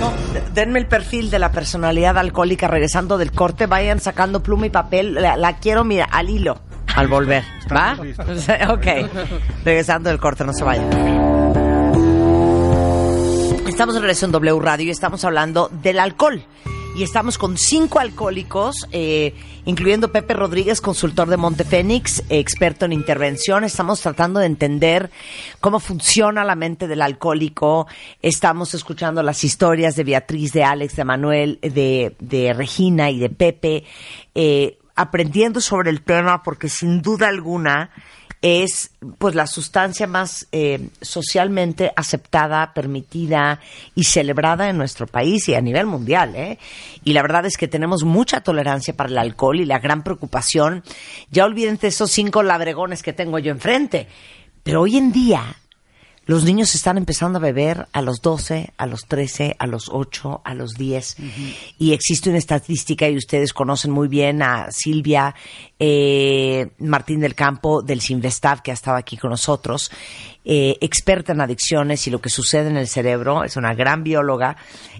No, denme el perfil de la personalidad alcohólica regresando del corte, vayan sacando pluma y papel, la, la quiero, mira, al hilo, al volver, ¿va? ok, regresando del corte, no se vayan. Estamos en Relación W Radio y estamos hablando del alcohol. Y estamos con cinco alcohólicos, eh, incluyendo Pepe Rodríguez, consultor de Montefénix, experto en intervención. Estamos tratando de entender cómo funciona la mente del alcohólico. Estamos escuchando las historias de Beatriz, de Alex, de Manuel, de, de Regina y de Pepe, eh, aprendiendo sobre el tema porque sin duda alguna es pues la sustancia más eh, socialmente aceptada, permitida y celebrada en nuestro país y a nivel mundial. ¿eh? Y la verdad es que tenemos mucha tolerancia para el alcohol y la gran preocupación. Ya olvídense esos cinco labregones que tengo yo enfrente. Pero hoy en día los niños están empezando a beber a los 12, a los 13, a los 8, a los 10. Y existe una estadística, y ustedes conocen muy bien a Silvia eh, Martín del Campo del Sinvestav, que ha estado aquí con nosotros, eh, experta en adicciones y lo que sucede en el cerebro, es una gran bióloga,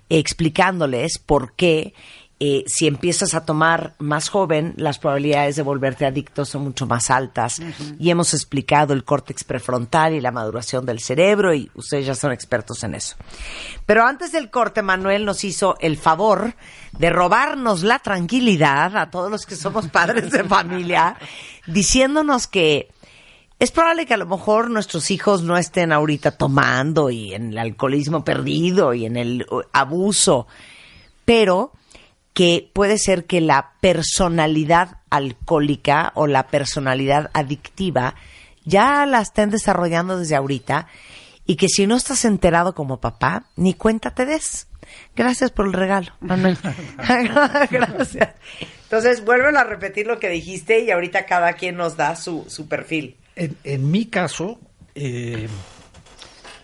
explicándoles por qué eh, si empiezas a tomar más joven, las probabilidades de volverte adicto son mucho más altas. Y hemos explicado el córtex prefrontal y la maduración del cerebro y ustedes ya son expertos en eso. Pero antes del corte, Manuel nos hizo el favor de robarnos la tranquilidad a todos los que somos padres de familia, diciéndonos que es probable que a lo mejor nuestros hijos no estén ahorita tomando y en el alcoholismo perdido y en el abuso, pero que puede ser que la personalidad alcohólica o la personalidad adictiva ya la estén desarrollando desde ahorita y que si no estás enterado como papá, ni cuenta te des. Gracias por el regalo, Manuel. Gracias. Entonces, vuelven a repetir lo que dijiste y ahorita cada quien nos da su, su perfil. En, mi caso, eh,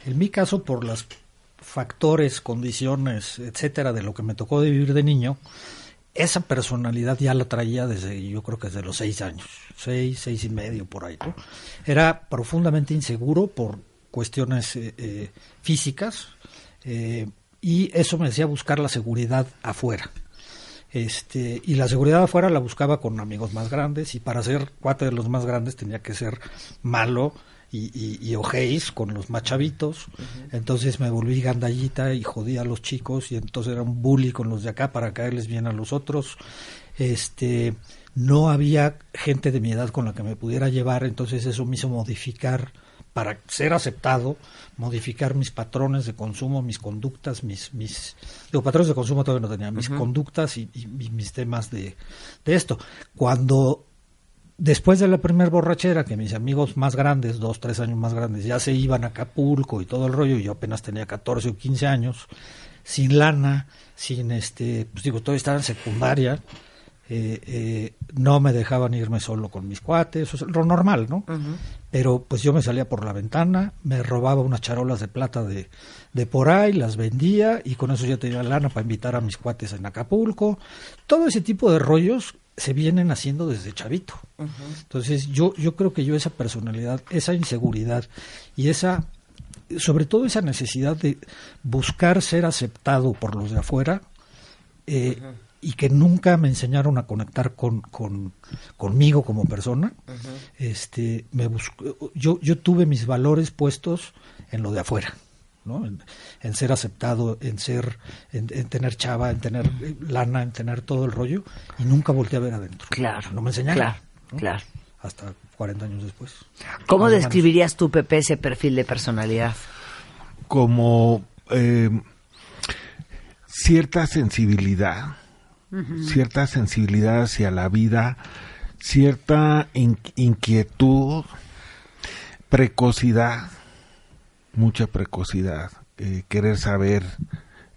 en mi caso, por las factores, condiciones, etcétera, de lo que me tocó vivir de niño, esa personalidad ya la traía desde, yo creo que desde los seis años, seis, seis y medio por ahí. Era profundamente inseguro por cuestiones eh, eh, físicas eh, y eso me decía buscar la seguridad afuera. Este, y la seguridad afuera la buscaba con amigos más grandes y para ser cuate de los más grandes tenía que ser malo, y, y, ojéis con los machavitos. Entonces me volví gandallita y jodía a los chicos y entonces era un bully con los de acá para caerles bien a los otros. Este, no había gente de mi edad con la que me pudiera llevar, entonces eso me hizo modificar para ser aceptado, modificar mis patrones de consumo, mis conductas, mis, mis digo, patrones de consumo todavía no tenía, mis conductas y, y, mis temas de, de esto. Cuando después de la primera borrachera, que mis amigos más grandes, dos, tres años más grandes, ya se iban a Acapulco y todo el rollo, y yo apenas tenía 14 o 15 años, sin lana, sin este, pues digo, todavía estaba en secundaria, eh, eh, no me dejaban irme solo con mis cuates, eso es lo normal, ¿no? Pero pues yo me salía por la ventana, me robaba unas charolas de plata de, de por ahí, las vendía y con eso ya tenía lana para invitar a mis cuates en Acapulco. Todo ese tipo de rollos se vienen haciendo desde chavito. Entonces yo, yo creo que yo esa personalidad, esa inseguridad y esa, sobre todo esa necesidad de buscar ser aceptado por los de afuera, eh, y que nunca me enseñaron a conectar con, con conmigo como persona, este, me busco, yo, yo tuve mis valores puestos en lo de afuera. ¿No? En, ser aceptado, en ser, en, tener chava, en tener eh, lana, en tener todo el rollo, y nunca volteé a ver adentro. Claro. No me enseñaron. Claro, claro. Hasta 40 años después. ¿Cómo describirías tú, Pepe, ese perfil de personalidad? Como eh, cierta sensibilidad, cierta sensibilidad hacia la vida, cierta inquietud, precocidad, mucha precocidad, eh, querer saber,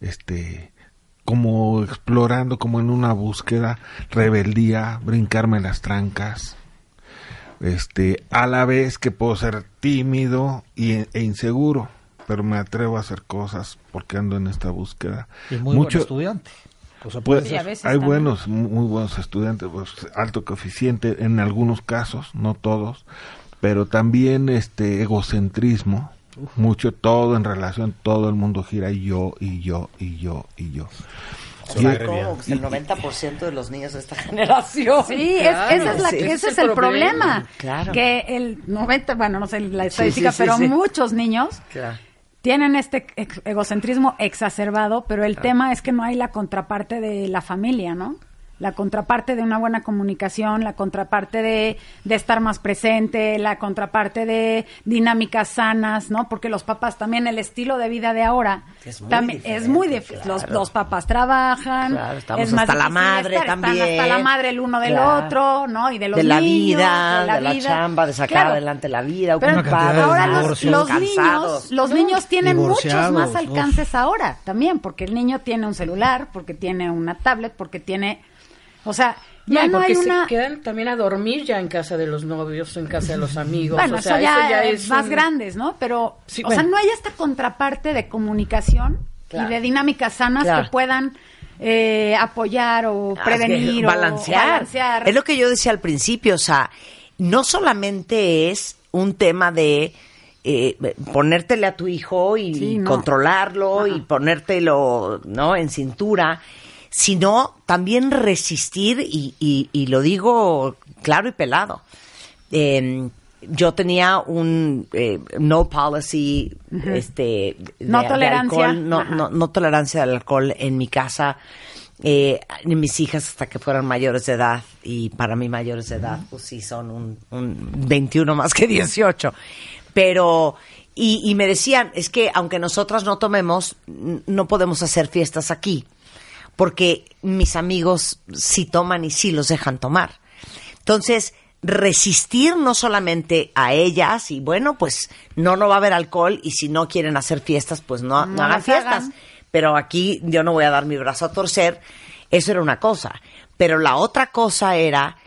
este, como explorando, como en una búsqueda, rebeldía, brincarme las trancas, este, a la vez que puedo ser tímido y, e inseguro, pero me atrevo a hacer cosas porque ando en esta búsqueda. Y muy Mucho, buen estudiante. Pues, hay buenos, muy buenos estudiantes, pues, alto coeficiente en algunos casos, no todos, pero también este egocentrismo, mucho todo en relación, todo el mundo gira yo y yo y yo y yo. Y, el 90% de los niños de esta generación. Sí, ese es, el, problema. Claro. Que el 90, bueno, no sé la estadística, pero muchos niños tienen este egocentrismo exacerbado, pero el tema es que no hay la contraparte de la familia, ¿no? La contraparte de una buena comunicación, la contraparte de, de, estar más presente, la contraparte de dinámicas sanas, ¿no? Porque los papás también, el estilo de vida de ahora es muy también es muy difícil. Los, los, papás trabajan, claro, es más hasta la madre también. Están hasta la madre el uno del otro, ¿no? Y de los de la niños, vida, de la, chamba, de sacar adelante la vida. Pero ahora los, los niños, los niños tienen muchos más alcances ahora también, porque el niño tiene un celular, porque tiene una tablet, porque tiene o sea, ya no, hay una... se quedan también a dormir ya en casa de los novios, en casa de los amigos. Bueno, o sea, eso, ya, es más grandes, ¿no? Pero, o sea, no hay esta contraparte de comunicación y de dinámicas sanas que puedan eh, apoyar o ah, prevenir o balancear. Es lo que yo decía al principio, o sea, no solamente es un tema de eh, ponértele a tu hijo y controlarlo y ponértelo, ¿no? En cintura sino también resistir, y, y, lo digo claro y pelado. Em, yo tenía un eh, no policy, este, no tolerancia, no, no, no, tolerancia al alcohol en mi casa, eh, ni mis hijas hasta que fueran mayores de edad, y para mí mayores de edad, pues sí, son un, un 21 más que 18. Pero, y, y me decían, es que aunque nosotras no tomemos, no podemos hacer fiestas aquí porque mis amigos sí toman y sí los dejan tomar. Entonces, resistir no solamente a ellas y bueno, pues no, no va a haber alcohol y si no quieren hacer fiestas, pues no, no, hagan fiestas. Pero aquí yo no voy a dar mi brazo a torcer. Eso era una cosa. Pero la otra cosa era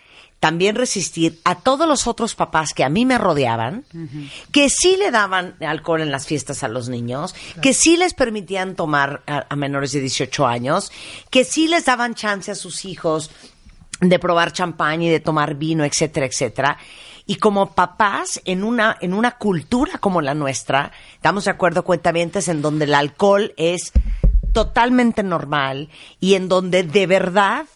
también resistir a todos los otros papás que a mí me rodeaban, que sí le daban alcohol en las fiestas a los niños, que sí les permitían tomar a, menores de 18 años, que sí les daban chance a sus hijos de probar champán y de tomar vino, etcétera, etcétera. Y como papás, en una, en una cultura como la nuestra, estamos de acuerdo, cuentavientes, en donde el alcohol es totalmente normal y en donde de verdad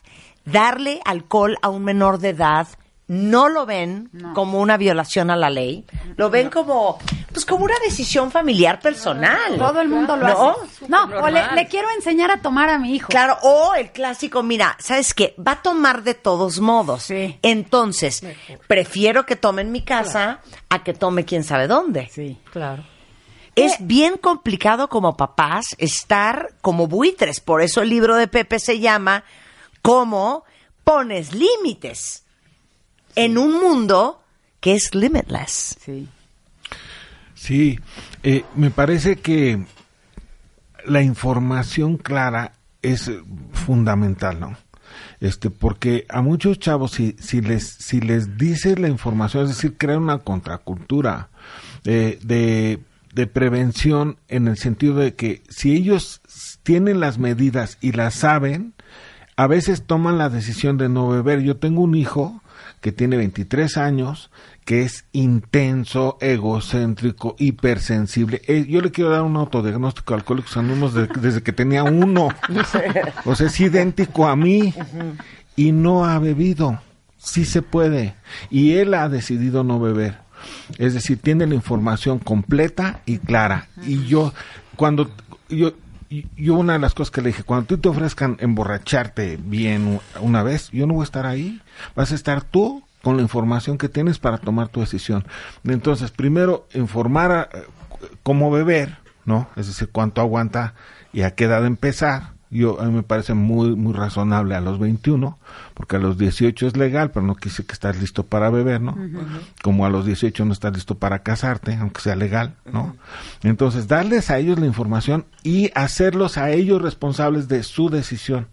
darle alcohol a un menor de edad no lo ven como una violación a la ley, lo ven como pues como una decisión familiar personal. Todo el mundo lo hace. No, o le, quiero enseñar a tomar a mi hijo. Claro, o el clásico, mira, ¿sabes qué? Va a tomar de todos modos. Sí. Entonces, prefiero que tome en mi casa a que tome quién sabe dónde. Sí, claro. Es bien complicado como papás estar como buitres, por eso el libro de Pepe se llama cómo pones límites en un mundo que es limitless. Sí. Sí, eh, me parece que la información clara es fundamental, ¿no? Este, porque a muchos chavos, si, si les, si les dices la información, es decir, crear una contracultura eh, de, de prevención en el sentido de que si ellos tienen las medidas y las saben, a veces toman la decisión de no beber. Yo tengo un hijo que tiene 23 años, que es intenso, egocéntrico, hipersensible. Eh, yo le quiero dar un autodiagnóstico alcohólico anónimos de, desde que tenía uno. O sea, es idéntico a mí y no ha bebido. Sí se puede. Y él ha decidido no beber. Es decir, tiene la información completa y clara. Y yo, cuando yo, yo una de las cosas que le dije, cuando tú te ofrezcan emborracharte bien una vez, yo no voy a estar ahí. Vas a estar tú con la información que tienes para tomar tu decisión. Entonces, primero, informar eh, cómo beber, ¿no? Es decir, cuánto aguanta y a qué edad empezar. Yo, a mí me parece muy, muy razonable a los 21, porque a los 18 es legal, pero no quise que estás listo para beber, ¿no? Como a los 18 no estás listo para casarte, aunque sea legal, ¿no? Entonces, darles a ellos la información y hacerlos a ellos responsables de su decisión.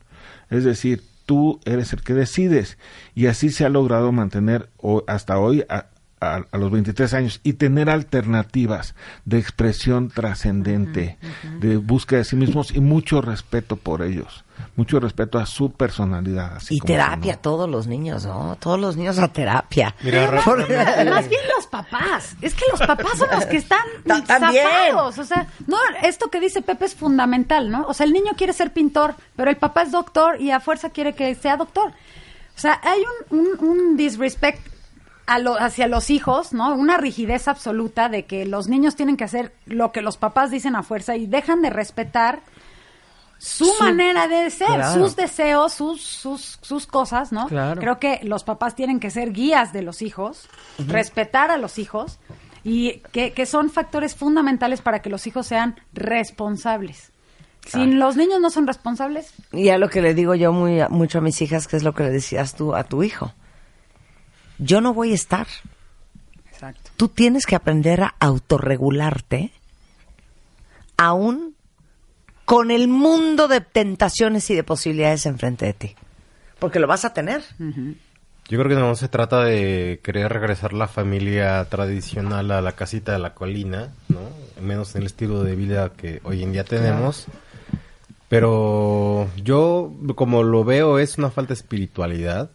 Es decir, tú eres el que decides. Y así se ha logrado mantener hasta hoy a, los 23 años y tener alternativas de expresión trascendente, de búsqueda de sí mismos y mucho respeto por ellos mucho respeto a su personalidad. y terapia, todos los niños, ¿no? Todos los niños a terapia. Más bien los papás. Es que los papás son los que están zafados. O sea, no, esto que dice Pepe es fundamental, ¿no? O sea, el niño quiere ser pintor, pero el papá es doctor y a fuerza quiere que sea doctor. O sea, hay un, un, disrespect hacia los hijos, ¿no? Una rigidez absoluta de que los niños tienen que hacer lo que los papás dicen a fuerza y dejan de respetar su, manera de ser, sus deseos, sus, sus, sus cosas, ¿no? Creo que los papás tienen que ser guías de los hijos, respetar a los hijos y que, que, son factores fundamentales para que los hijos sean responsables. Si los niños no son responsables. Y a lo que le digo yo muy, mucho a mis hijas, que es lo que le decías tú a tu hijo. Yo no voy a estar. Exacto. Tú tienes que aprender a autorregularte aún con el mundo de tentaciones y de posibilidades enfrente de ti. Porque lo vas a tener. Yo creo que no se trata de querer regresar la familia tradicional a la casita de la colina, ¿no? Menos en el estilo de vida que hoy en día tenemos. Pero yo, como lo veo, es una falta de espiritualidad,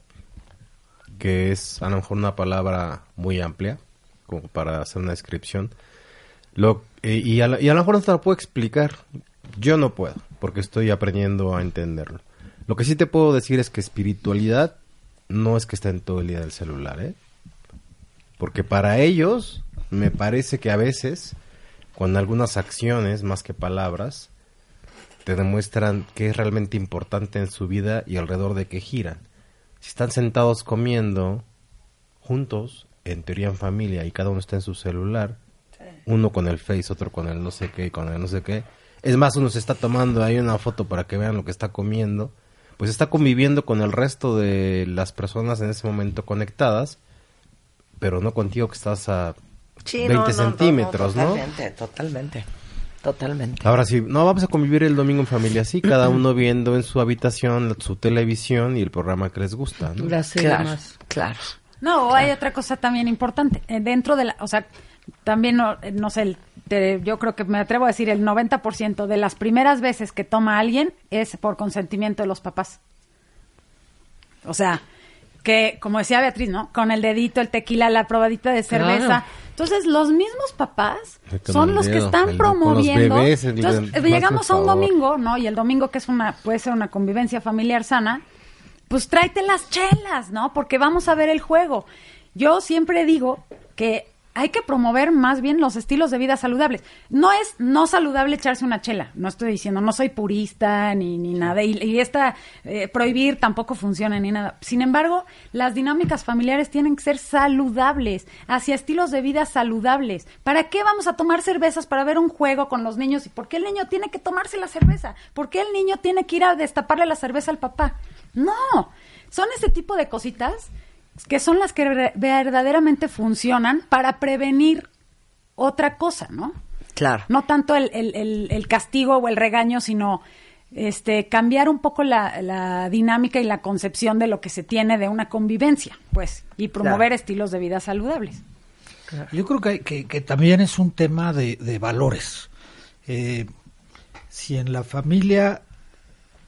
que es a lo mejor una palabra muy amplia, como para hacer una descripción. Y, a, y a lo mejor no te lo puedo explicar. Yo no puedo, porque estoy aprendiendo a entenderlo. Lo que sí te puedo decir es que espiritualidad no es que estén todo el día del celular, ¿eh? Porque para ellos me parece que a veces, con algunas acciones más que palabras, te demuestran qué es realmente importante en su vida y alrededor de qué giran. Si están sentados comiendo juntos, en teoría en familia, y cada uno está en su celular, uno con el Face, otro con el no sé qué, con el no sé qué, es más, uno se está tomando ahí una foto para que vean lo que está comiendo. Pues está conviviendo con el resto de las personas en ese momento conectadas, pero no contigo que estás a 20 centímetros, no, Totalmente, totalmente. Totalmente. Ahora sí, no, vamos a convivir el domingo en familia, sí, cada uno viendo en su habitación su televisión y el programa que les gusta, ¿no? claro, claro. No, hay otra cosa también importante. Eh, dentro de la, o sea, también, no, eh, no sé, el yo creo que me atrevo a decir el 90% de las primeras veces que toma alguien es por consentimiento de los papás. O sea, que como decía Beatriz, ¿no? Con el dedito, el tequila, la probadita de cerveza. Entonces, los mismos papás son los que están promoviendo. Entonces, llegamos a un domingo, ¿no? Y el domingo que es una puede ser una convivencia familiar sana, pues tráete las chelas, ¿no? Porque vamos a ver el juego. Yo siempre digo que hay que promover más bien los estilos de vida saludables. No es no saludable echarse una chela, no estoy diciendo, no soy purista ni, ni nada, y, esta eh, prohibir tampoco funciona ni nada. Sin embargo, las dinámicas familiares tienen que ser saludables, hacia estilos de vida saludables. ¿Para qué vamos a tomar cervezas para ver un juego con los niños? ¿Y por qué el niño tiene que tomarse la cerveza? ¿Por qué el niño tiene que ir a destaparle la cerveza al papá? No, son ese tipo de cositas que son las que verdaderamente funcionan para prevenir otra cosa, ¿no? Claro. No tanto el, el, el, castigo o el regaño, sino este, cambiar un poco la, la dinámica y la concepción de lo que se tiene de una convivencia, pues, y promover estilos de vida saludables. Yo creo que, que, que también es un tema de, de valores. Eh, si en la familia,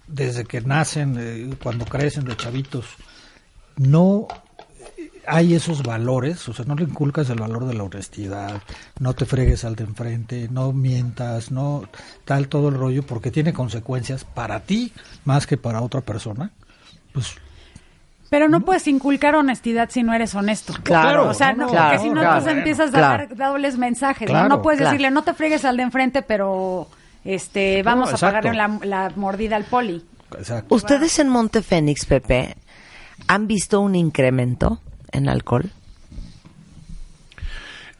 desde que nacen, eh, cuando crecen los chavitos, no hay esos valores, o sea, no le inculcas el valor de la honestidad, no te fregues al de enfrente, no mientas, no tal todo el rollo, porque tiene consecuencias para ti más que para otra persona, pues Pero no puedes inculcar honestidad si no eres honesto. Claro, O sea, no, claro, porque si no, claro, entonces empiezas a claro. dar dobles mensajes. ¿no? Claro, no puedes claro. decirle, no te fregues al de enfrente, pero este vamos a pagarle la, la mordida al poli. exacto. ¿Ustedes en Monte Fénix, Pepe, han visto un incremento en alcohol?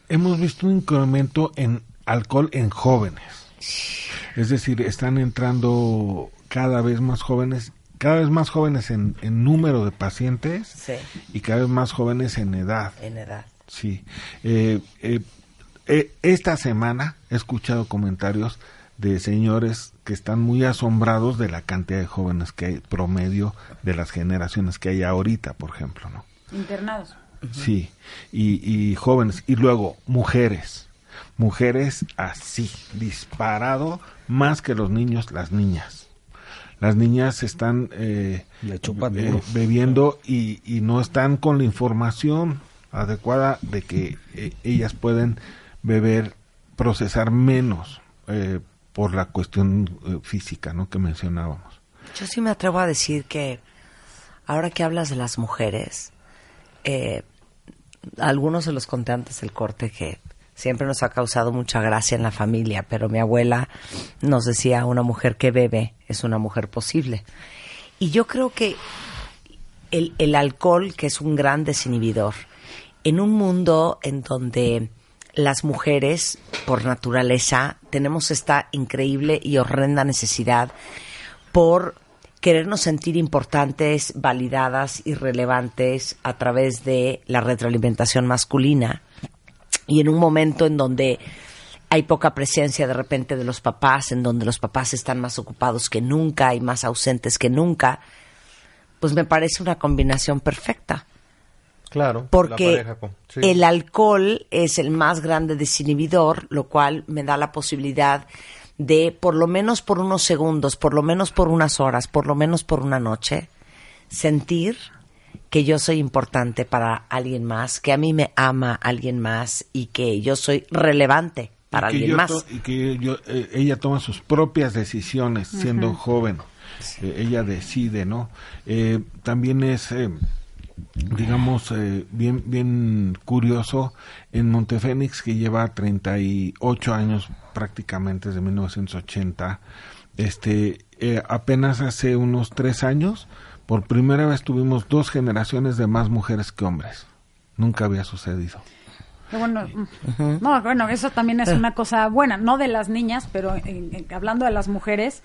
Hemos visto un incremento en alcohol en jóvenes. Es decir, están entrando cada vez más jóvenes, cada vez más jóvenes en, en número de pacientes Sí. y cada vez más jóvenes en edad. En edad. Sí. Eh, eh, eh, esta semana he escuchado comentarios de señores que están muy asombrados de la cantidad de jóvenes que hay promedio de las generaciones que hay ahorita, por ejemplo, ¿no? Internados. Sí, y, y jóvenes, y luego mujeres, mujeres así, disparado, más que los niños, las niñas. Las niñas están eh, bebiendo y, y no están con la información adecuada de que eh, ellas pueden beber, procesar menos eh, por la cuestión eh, física, ¿no? Que mencionábamos. Yo sí me atrevo a decir que ahora que hablas de las mujeres, eh, algunos se los conté antes del corte que siempre nos ha causado mucha gracia en la familia, pero mi abuela nos decía, una mujer que bebe es una mujer posible. Y yo creo que el, el alcohol, que es un gran desinhibidor, en un mundo en donde las mujeres, por naturaleza, tenemos esta increíble y horrenda necesidad por querernos sentir importantes, validadas y relevantes a través de la retroalimentación masculina. Y en un momento en donde hay poca presencia de repente de los papás, en donde los papás están más ocupados que nunca y más ausentes que nunca, pues me parece una combinación perfecta Claro. la porque pareja con- sí. el alcohol es el más grande desinhibidor, lo cual me da la posibilidad de, por lo menos por unos segundos, por lo menos por unas horas, por lo menos por una noche, sentir que yo soy importante para alguien más, que a mí me ama alguien más y que yo soy relevante para alguien más. y que yo- eh, ella toma sus propias decisiones siendo joven. Eh, ella decide, ¿no? Eh, también es, eh, digamos, eh, bien, bien curioso en Montefénix, que lleva 38 años prácticamente, desde 1980. Este, eh, apenas hace unos tres años, por primera vez tuvimos dos generaciones de más mujeres que hombres. Nunca había sucedido. Bueno, no, bueno, eso también es una cosa buena, no de las niñas, pero en- en- hablando de las mujeres,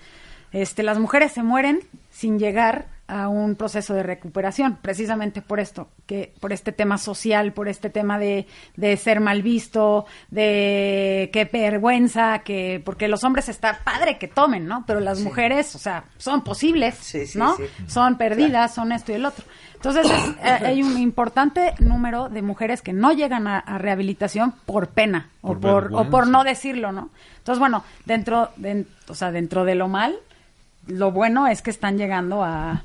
este, las mujeres se mueren sin llegar a un proceso de recuperación, precisamente por esto, que por este tema social, por este tema de, de ser mal visto, de qué vergüenza, que porque los hombres está padre que tomen, ¿no? Pero las mujeres, o sea, son posibles, Sí, sí, ¿no? sí. Son perdidas, son esto y el otro. Entonces, es- eh, hay un importante número de mujeres que no llegan a, a rehabilitación por pena o Por por, o por no decirlo, ¿no? Entonces, bueno, dentro de, o sea, dentro de lo mal, lo bueno es que están llegando a,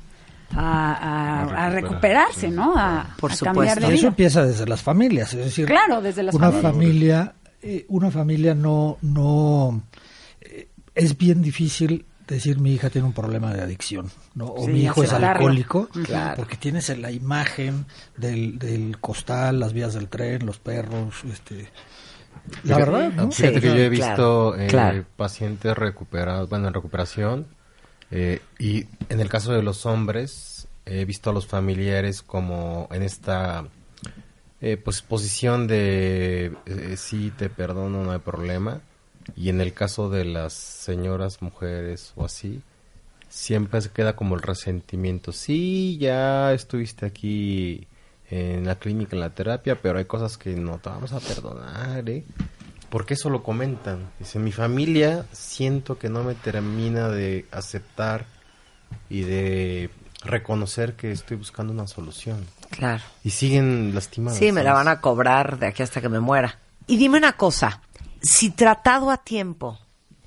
a, a- a recuperar, recuperarse. ¿no? A, Por a supuesto. de eso empieza desde las familias, es decir, Claro, desde las una familias. familia, eh, una familia no, no, eh, es bien difícil decir mi hija tiene un problema de adicción, ¿no? O Sí, mi hijo es alcohólico, Claro. porque tienes la imagen del, del costal, las vías del tren, los perros, este, la verdad, ¿no? Fíjate Sí, que yo he claro, visto eh, claro. pacientes recuperados, bueno, en recuperación, eh, y en el caso de los hombres, he visto a los familiares como en esta eh, pues, posición de eh, sí, te perdono, no hay problema, y en el caso de las señoras, mujeres o así, siempre se queda como el resentimiento. Sí, ya estuviste aquí en la clínica, en la terapia, pero hay cosas que no te vamos a perdonar, ¿eh? Porque eso lo comentan. Dice, mi familia siento que no me termina de aceptar y de reconocer que estoy buscando una solución. Claro. Y siguen lastimados. Sí, me la van a cobrar de aquí hasta que me muera. Y dime una cosa, si tratado a tiempo,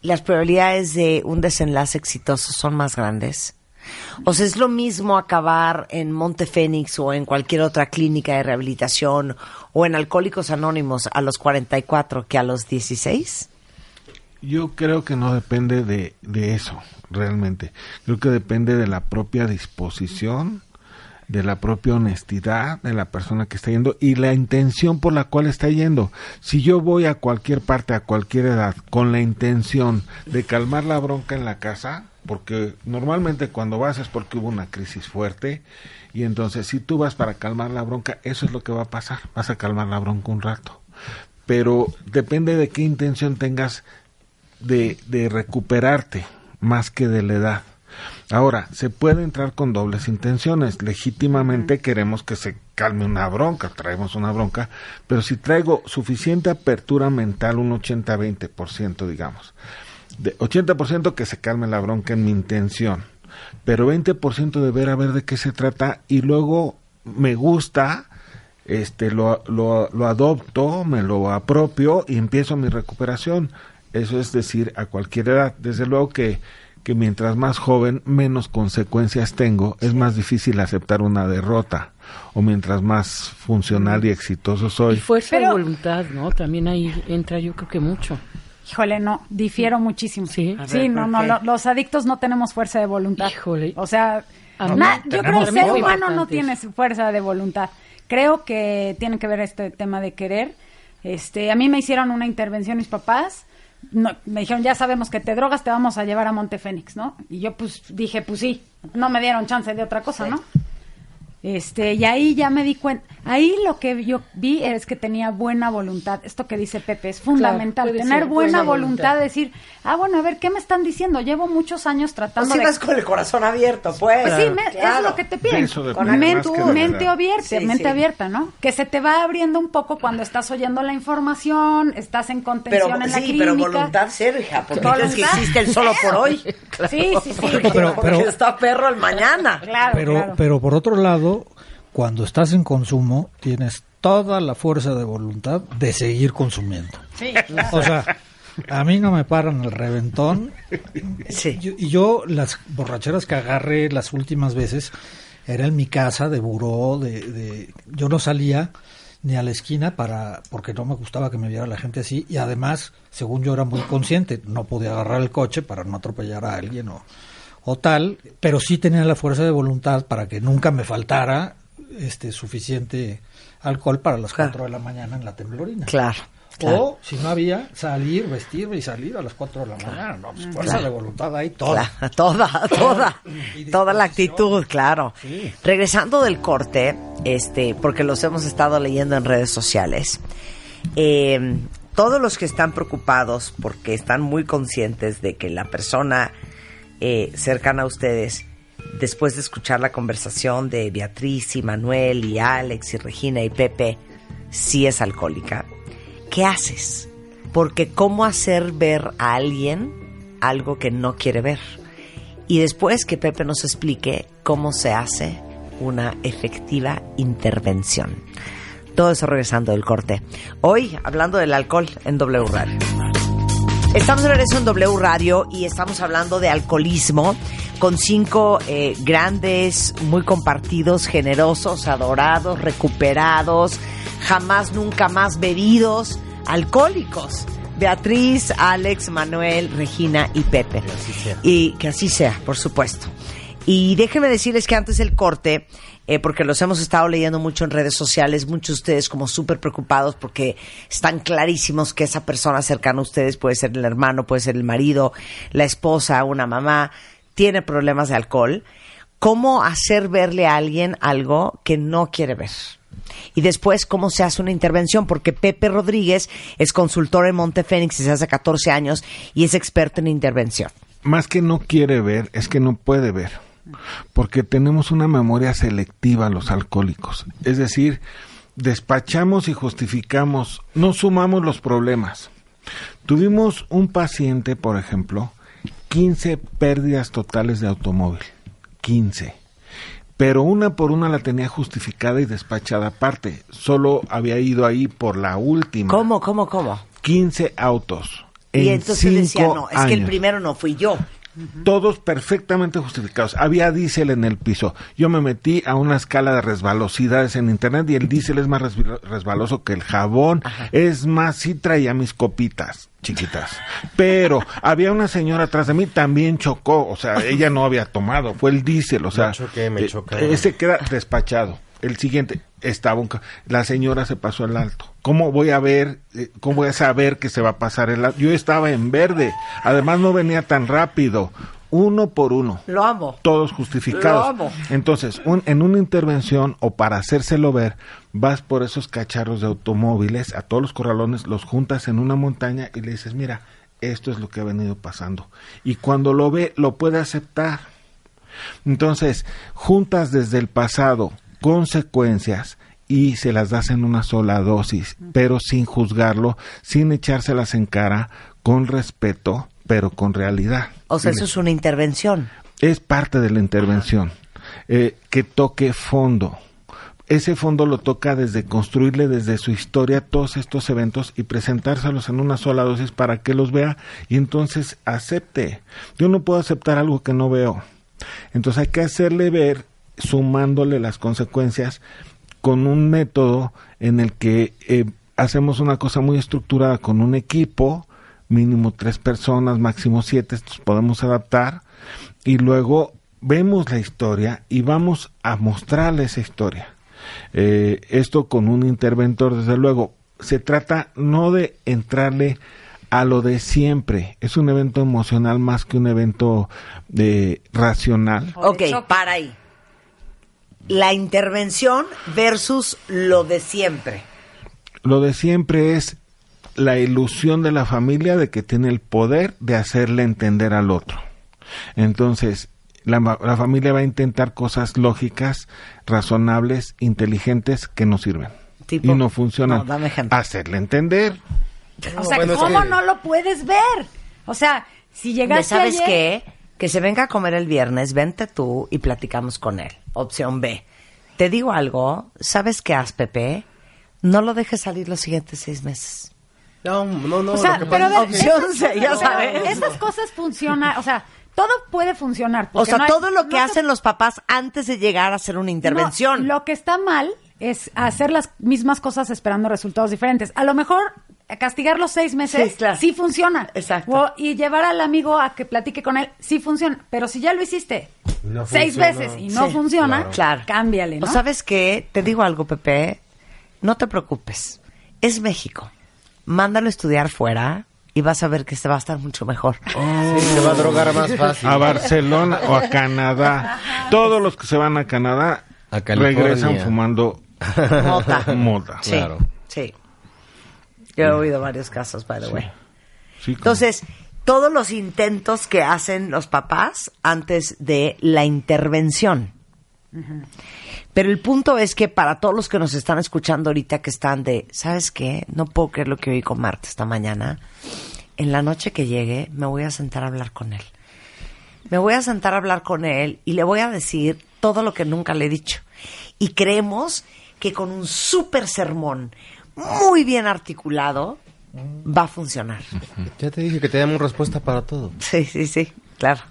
las probabilidades de un desenlace exitoso son más grandes. O sea, es lo mismo acabar en Monte Fénix o en cualquier otra clínica de rehabilitación o en Alcohólicos Anónimos a los 44 que a los 16. Yo creo que no depende de, de eso, realmente. Creo que depende de la propia disposición, de la propia honestidad de la persona que está yendo y la intención por la cual está yendo. Si yo voy a cualquier parte, a cualquier edad, con la intención de calmar la bronca en la casa, porque normalmente cuando vas es porque hubo una crisis fuerte y entonces si tú vas para calmar la bronca, eso es lo que va a pasar, vas a calmar la bronca un rato. Pero depende de qué intención tengas de, de recuperarte más que de la edad. Ahora, se puede entrar con dobles intenciones. Legítimamente queremos que se calme una bronca, traemos una bronca, pero si traigo suficiente apertura mental, un 80-20%, digamos, de 80% que se calme la bronca en mi intención, pero 20% de ver a ver de qué se trata y luego me gusta, este, lo, lo, lo adopto, me lo apropio y empiezo mi recuperación. Eso es decir, a cualquier edad. Desde luego que que mientras más joven, menos consecuencias tengo, es más difícil aceptar una derrota. O mientras más funcional y exitoso soy. Y fuerza Pero- de voluntad, ¿no? También ahí entra yo creo que mucho. Híjole, no, difiero muchísimo. Sí. A sí, ver, no, ¿por no, lo- los adictos no tenemos fuerza de voluntad. Híjole. O sea, na- yo creo que el ser humano no tiene fuerza de voluntad. Creo que tiene que ver este tema de querer. Este, a mí me hicieron una intervención mis papás. No, me dijeron, ya sabemos que te drogas, te vamos a llevar a Monte Fénix, ¿no? Y yo pues dije, pues sí, no me dieron chance de otra cosa, ¿no? Este, y ahí ya me di cuenta, ahí lo que yo vi es que tenía buena voluntad. Esto que dice Pepe es fundamental, tener ser, buena buena voluntad, voluntad. de decir, ah, bueno, a ver, ¿qué me están diciendo? Llevo muchos años O tratando si de... vas con el corazón abierto, pues. Pues sí, me- Claro. es lo que te piden. Con mente, mente abierta, Sí, mente sí. abierta, ¿no? Que se te va abriendo un poco cuando estás oyendo la información, estás en contención Pero en la sí, clínica. pero voluntad cero, hija, porque crees que existe el solo por hoy. Sí, sí, sí. Pero- porque está perro el mañana. Claro, pero, claro. pero por otro lado, cuando estás en consumo, tienes toda la fuerza de voluntad de seguir consumiendo. Sí, O sea, a mí no me paran el reventón. Sí. Yo- y yo, las borracheras que agarré las últimas veces, era en mi casa de buró, de, de- yo no salía ni a la esquina para porque no me gustaba que me viera la gente así y además, según yo era muy consciente, no podía agarrar el coche para no atropellar a alguien o, o tal, pero sí tenía la fuerza de voluntad para que nunca me faltara este suficiente alcohol para las Claro. 4 de la mañana en la temblorina. Claro. claro. O, si no había, salir, vestirme y salir a las 4 de la mañana. No, pues fuerza de voluntad ahí toda. Toda, toda, toda la actitud, claro. Sí. Regresando del corte, este, porque los hemos estado leyendo en redes sociales, eh, todos los que están preocupados porque están muy conscientes de que la persona eh, cercana a ustedes, después de escuchar la conversación de Beatriz y Manuel y Alex y Regina y Pepe, sí es alcohólica, ¿qué haces? Porque ¿cómo hacer ver a alguien algo que no quiere ver? Y después que Pepe nos explique cómo se hace una efectiva intervención. Todo eso regresando del corte. Hoy hablando del alcohol en W Radio. Estamos de regreso en W Radio y estamos hablando de alcoholismo con cinco eh, grandes, muy compartidos, generosos, adorados, recuperados, jamás, nunca más bebidos, alcohólicos. Beatriz, Alex, Manuel, Regina y Pepe. Que así sea. Y que así sea, por supuesto. Y déjenme decirles que antes del corte, eh, porque los hemos estado leyendo mucho en redes sociales, muchos de ustedes como súper preocupados porque están clarísimos que esa persona cercana a ustedes puede ser el hermano, puede ser el marido, la esposa, una mamá, tiene problemas de alcohol. ¿Cómo hacer verle a alguien algo que no quiere ver? Y después, ¿cómo se hace una intervención? Porque Pepe Rodríguez es consultor en Monte Fénix desde hace 14 años y es experto en intervención. Más que no quiere ver, es que no puede ver. Porque tenemos una memoria selectiva los alcohólicos. Es decir, despachamos y justificamos, no sumamos los problemas. Tuvimos un paciente, por ejemplo, 15 pérdidas totales de automóvil. 15. Pero una por una la tenía justificada y despachada aparte. Solo había ido ahí por la última. ¿Cómo, cómo, cómo? 15 autos. Y en entonces decía, cinco no, es que el primero no fui yo. Todos perfectamente justificados. Había diésel en el piso. Yo me metí a una escala de resbalosidades en internet y el diésel es más resbalo- resbaloso que el jabón. Es más, sí traía mis copitas chiquitas. Pero había una señora atrás de mí, también chocó. O sea, ella no había tomado. Fue el diésel. O sea, choqué, me eh, ese queda despachado. El siguiente estaba un la señora se pasó el alto. ¿Cómo voy a ver, eh, cómo voy a saber que se va a pasar el alto? Yo estaba en verde. Además no venía tan rápido. Uno por uno. Lo amo. Todos justificados. Lo amo. Entonces, un- en una intervención o para hacérselo ver, vas por esos cacharros de automóviles, a todos los corralones, los juntas en una montaña y le dices, mira, esto es lo que ha venido pasando. Y cuando lo ve, lo puede aceptar. Entonces, juntas desde el pasado consecuencias y se las das en una sola dosis, pero sin juzgarlo, sin echárselas en cara, con respeto, pero con realidad. O sea, eso es una intervención. es parte de la intervención, eh, que toque fondo. Ese fondo lo toca desde construirle desde su historia todos estos eventos y presentárselos en una sola dosis para que los vea y entonces acepte. Yo no puedo aceptar algo que no veo. Entonces hay que hacerle ver, sumándole las consecuencias, con un método en el que eh, hacemos una cosa muy estructurada con un equipo, mínimo tres personas, máximo siete, estos podemos adaptar, y luego vemos la historia y vamos a mostrarle esa historia. Eh, esto con un interventor, desde luego, se trata no de entrarle a lo de siempre, es un evento emocional más que un evento de racional. O de Ok, para ahí. La intervención versus lo de siempre. Lo de siempre es la ilusión de la familia de que tiene el poder de hacerle entender al otro. Entonces, la, la familia va a intentar cosas lógicas, razonables, inteligentes que no sirven. Tipo- y no funcionan. No, dame ejemplo. Hacerle entender. O sea, bueno, es ¿cómo que- no lo puedes ver? O sea, si ¿Me llegaste ¿Sabes ayer- qué? Que se venga a comer el viernes, vente tú y platicamos con él. Opción B. Te digo algo, ¿sabes qué haz, Pepe? No lo dejes salir los siguientes seis meses. No, no, no. O sea, lo que pero Opción C, ya pero sabes. Esas cosas funcionan, o sea, todo puede funcionar. O sea, no hay- todo lo que no hacen los papás antes de llegar a hacer una intervención. No, lo que está mal es hacer las mismas cosas esperando resultados diferentes. A lo mejor castigar los seis meses Sí, claro. funciona. Exacto. O- y llevar al amigo a que platique con él sí funciona. Pero si ya lo hiciste No seis funciona. veces y no Sí, funciona, Claro. cámbiale, ¿no? O sabes qué, te digo algo, Pepe, no te preocupes. Es México. Mándalo a estudiar fuera y vas a ver que se va a estar mucho mejor. Sí, se va a drogar más fácil. A Barcelona o a Canadá. Todos los que se van a Canadá A regresan fumando Mota. mota. Sí, Claro. sí. Yo he oído varios casos, by the way. Sí, Entonces, todos los intentos que hacen los papás antes de la intervención. Pero el punto es que para todos los que nos están escuchando ahorita que están de, ¿sabes qué? No puedo creer lo que oí con Marta esta mañana. En la noche que llegue me voy a sentar a hablar con él. Me voy a sentar a hablar con él y le voy a decir todo lo que nunca le he dicho. Y creemos que con un súper sermón muy bien articulado va a funcionar. Ya te dije que te damos respuesta para todo. Sí, sí, sí, claro.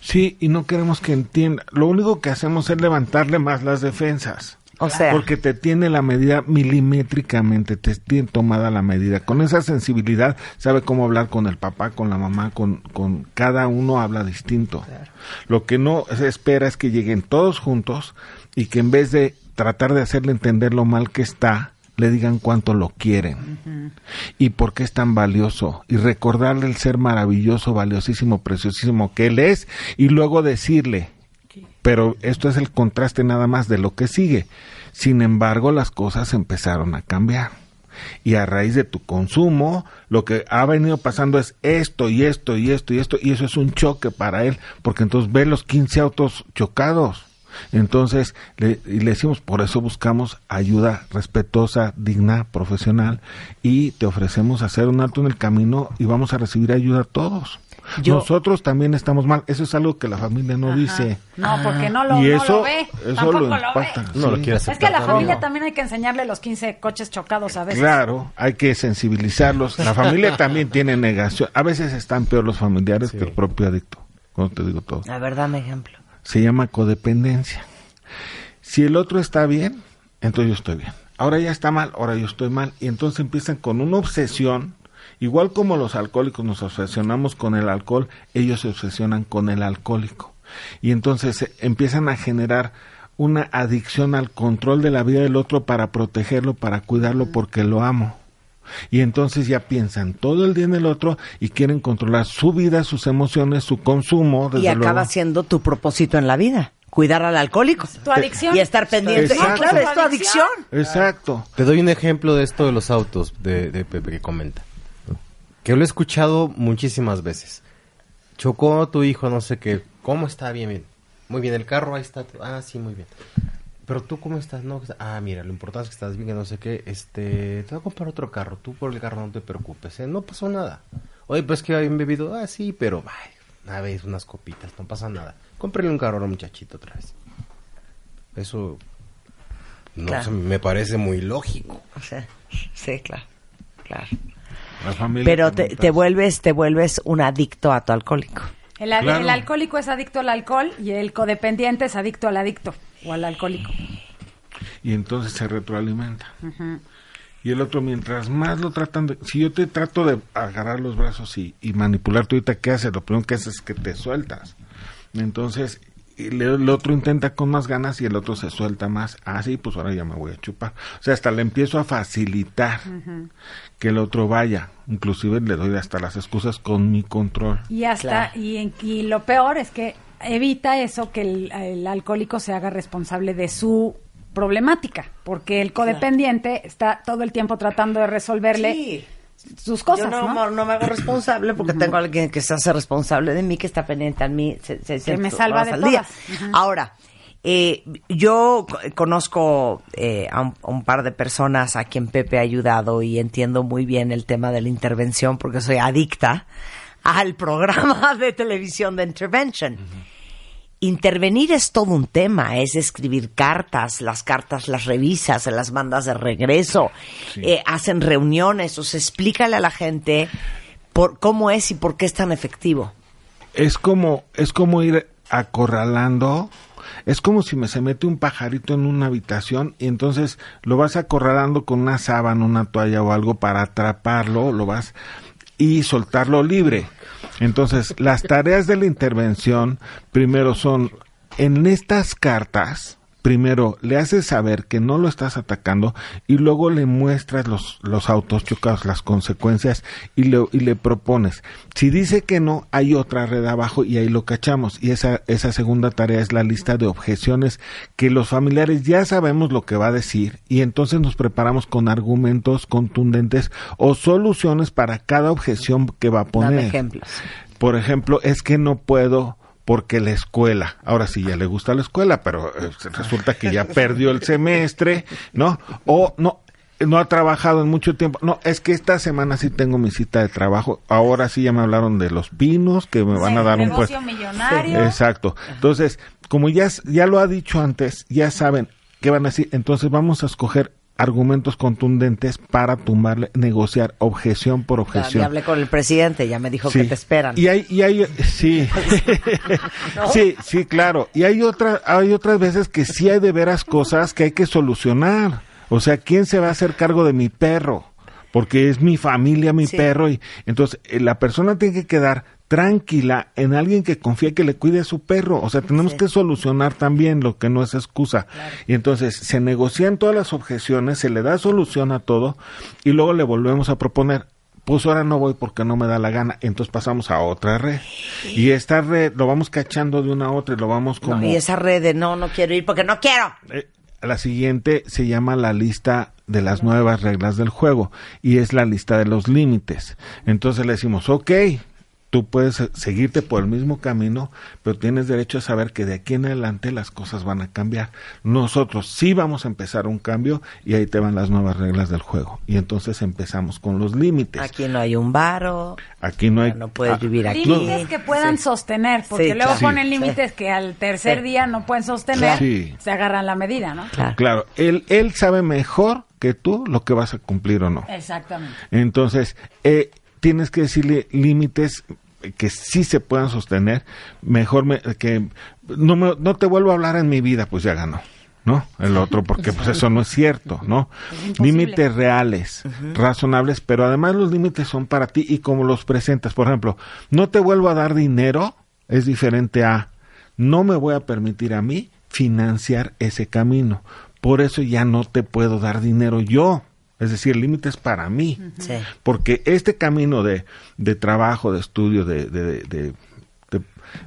Sí, y no queremos que entienda. Lo único que hacemos es levantarle más las defensas. O sea, Porque te tiene la medida milimétricamente, te tiene tomada la medida. Con esa sensibilidad sabe cómo hablar con el papá, con la mamá, con, con cada uno habla distinto. Lo que no se espera es que lleguen todos juntos y que en vez de tratar de hacerle entender lo mal que está, le digan cuánto lo quieren y por qué es tan valioso y recordarle el ser maravilloso, valiosísimo, preciosísimo que él es y luego decirle, pero esto es el contraste nada más de lo que sigue. Sin embargo, las cosas empezaron a cambiar. Y a raíz de tu consumo, lo que ha venido pasando es esto y esto y esto y esto, y eso es un choque para él, porque entonces ve los 15 autos chocados. Entonces, le, y le decimos, por eso buscamos ayuda respetuosa, digna, profesional, y te ofrecemos hacer un alto en el camino y vamos a recibir ayuda a todos. Yo- Nosotros también estamos mal. Eso es algo que la familia no dice. No, porque no lo, y no eso, lo ve. eso Tampoco lo lo, impacta. ve. No lo sí. quiere Es que a aceptar la familia también hay que enseñarle los 15 coches chocados a veces. Claro, hay que sensibilizarlos. La familia también tiene negación. A veces están peor los familiares Sí. que el propio adicto. Cuando te digo todo. A ver, dame ejemplo. Se llama codependencia. Si el otro está bien, entonces yo estoy bien. Ahora ya está mal, ahora yo estoy mal. Y entonces empiezan con una obsesión. Igual como los alcohólicos nos obsesionamos con el alcohol, ellos se obsesionan con el alcohólico. Y entonces eh, empiezan a generar una adicción al control de la vida del otro para protegerlo, para cuidarlo porque lo amo. Y entonces ya piensan todo el día en el otro y quieren controlar su vida, sus emociones, su consumo. Y acaba luego. siendo tu propósito en la vida. Cuidar al alcohólico. Tu adicción. Y estar pendiente. Exacto. Ah, claro, es tu adicción. Exacto. Te doy un ejemplo de esto de los autos de, de Pepe que comenta. Que lo he escuchado muchísimas veces. Chocó tu hijo, no sé qué. ¿Cómo está? Bien, bien. Muy bien, el carro ahí está. Ah, sí, muy bien. Pero tú, ¿cómo estás? No, ah, mira, lo importante es que estás bien, que no sé qué. Este, te voy a comprar otro carro. Tú por el carro no te preocupes, ¿eh? No pasó nada. Oye, pues que habían bebido. Ah, sí, pero, ay, una vez, unas copitas, no pasa nada. Cómprale un carro a un muchachito otra vez. Eso, no Claro. sé, me parece muy lógico. O sea, sí, claro. Claro. La familia Pero te, te vuelves, te vuelves un adicto a tu alcohólico. El, ad- Claro. el alcohólico es adicto al alcohol y el codependiente es adicto al adicto o al alcohólico. Y entonces se retroalimenta. Y el otro, mientras más lo tratan de... Si yo te trato de agarrar los brazos y, y manipular, tú ahorita, ¿qué haces? Lo primero que haces es que te sueltas. Entonces, y le- el otro intenta con más ganas y el otro se suelta más. Ah, sí, pues ahora ya me voy a chupar. O sea, hasta le empiezo a facilitar que el otro vaya. Inclusive le doy hasta las excusas con mi control. Y hasta, Claro. y, en- y lo peor es que evita eso que el, el alcohólico se haga responsable de su problemática, porque el codependiente está todo el tiempo tratando de resolverle Sí. Sus cosas, Yo no, ¿no? no me hago responsable porque tengo a alguien que se hace responsable de mí, que está pendiente a mí. se- se- se- me salva de al día. todas. Ahora, eh, yo co- conozco eh, a, un, a un par de personas a quien Pepe ha ayudado y entiendo muy bien el tema de la intervención porque soy adicta al programa de televisión de Intervention. Intervenir es todo un tema, es escribir cartas, las cartas las revisas, se las mandas de regreso, eh, hacen reuniones, o sea, explícale a la gente por cómo es y por qué es tan efectivo. es como es como ir acorralando es como si me se mete un pajarito en una habitación y entonces lo vas acorralando con una sábana, una toalla o algo para atraparlo, lo vas y soltarlo libre. Entonces, las tareas de la intervención primero son en estas cartas primero le haces saber que no lo estás atacando y luego le muestras los, los autos chocados, las consecuencias y, le- y le propones. Si dice que no, hay otra red abajo y ahí lo cachamos. Y esa, esa segunda tarea es la lista de objeciones que los familiares ya sabemos lo que va a decir y entonces nos preparamos con argumentos contundentes o soluciones para cada objeción que va a poner. Dame ejemplos. Por ejemplo, es que no puedo porque la escuela, ahora sí ya le gusta la escuela, pero eh, resulta que ya perdió el semestre, ¿no? O no, no ha trabajado en mucho tiempo. No, es que esta semana sí tengo mi cita de trabajo. Ahora sí ya me hablaron de los pinos, que me van a dar un negocio puesto. millonario. Exacto. Entonces, como ya, ya lo ha dicho antes, ya saben qué van a decir. Entonces vamos a escoger argumentos contundentes para tumbarle, negociar objeción por objeción. ya hablé con el presidente, ya me dijo Sí. que te esperan. Y hay, y hay, sí, sí, sí, claro. Y hay otra, hay otras veces que sí hay de veras cosas que hay que solucionar. O sea, ¿quién se va a hacer cargo de mi perro? Porque es mi familia, mi Sí. perro. Y entonces eh, la persona tiene que quedar tranquila en alguien que confía que le cuide a su perro. O sea, tenemos Sí. que solucionar también lo que no es excusa. Y entonces se negocian todas las objeciones, se le da solución a todo y luego le volvemos a proponer. Pues ahora no voy porque no me da la gana. Entonces pasamos a otra red. Y esta red lo vamos cachando de una a otra y lo vamos No, como... y esa red de no, no quiero ir porque no quiero. Eh, la siguiente se llama la lista de las nuevas reglas del juego y es la lista de los límites. Entonces le decimos, ok, Tú puedes seguirte por el mismo camino, pero tienes derecho a saber que de aquí en adelante las cosas van a cambiar. Nosotros sí vamos a empezar un cambio y ahí te van las nuevas reglas del juego. Y entonces empezamos con los límites. Aquí no hay un varo. Aquí no hay... No puedes ah, vivir aquí. Límites que puedan Sí. sostener, porque Sí, luego claro. ponen Sí, límites que al tercer Sí. día no pueden sostener, Sí. se agarran la medida, ¿no? Claro. Claro, él, él sabe mejor que tú lo que vas a cumplir o no. Exactamente. Entonces, eh, tienes que decirle límites que sí se puedan sostener. Mejor me- que no, me- no te vuelvo a hablar en mi vida, pues ya ganó. ¿No? El otro, porque pues eso no es cierto, ¿no? Límites reales, razonables, pero además los límites son para ti y como los presentas. Por ejemplo, no te vuelvo a dar dinero, es diferente a no me voy a permitir a mí financiar ese camino. Por eso ya no te puedo dar dinero yo. Es decir, límites para mí. Sí. Porque este camino de, de trabajo, de estudio, de, de- de- de-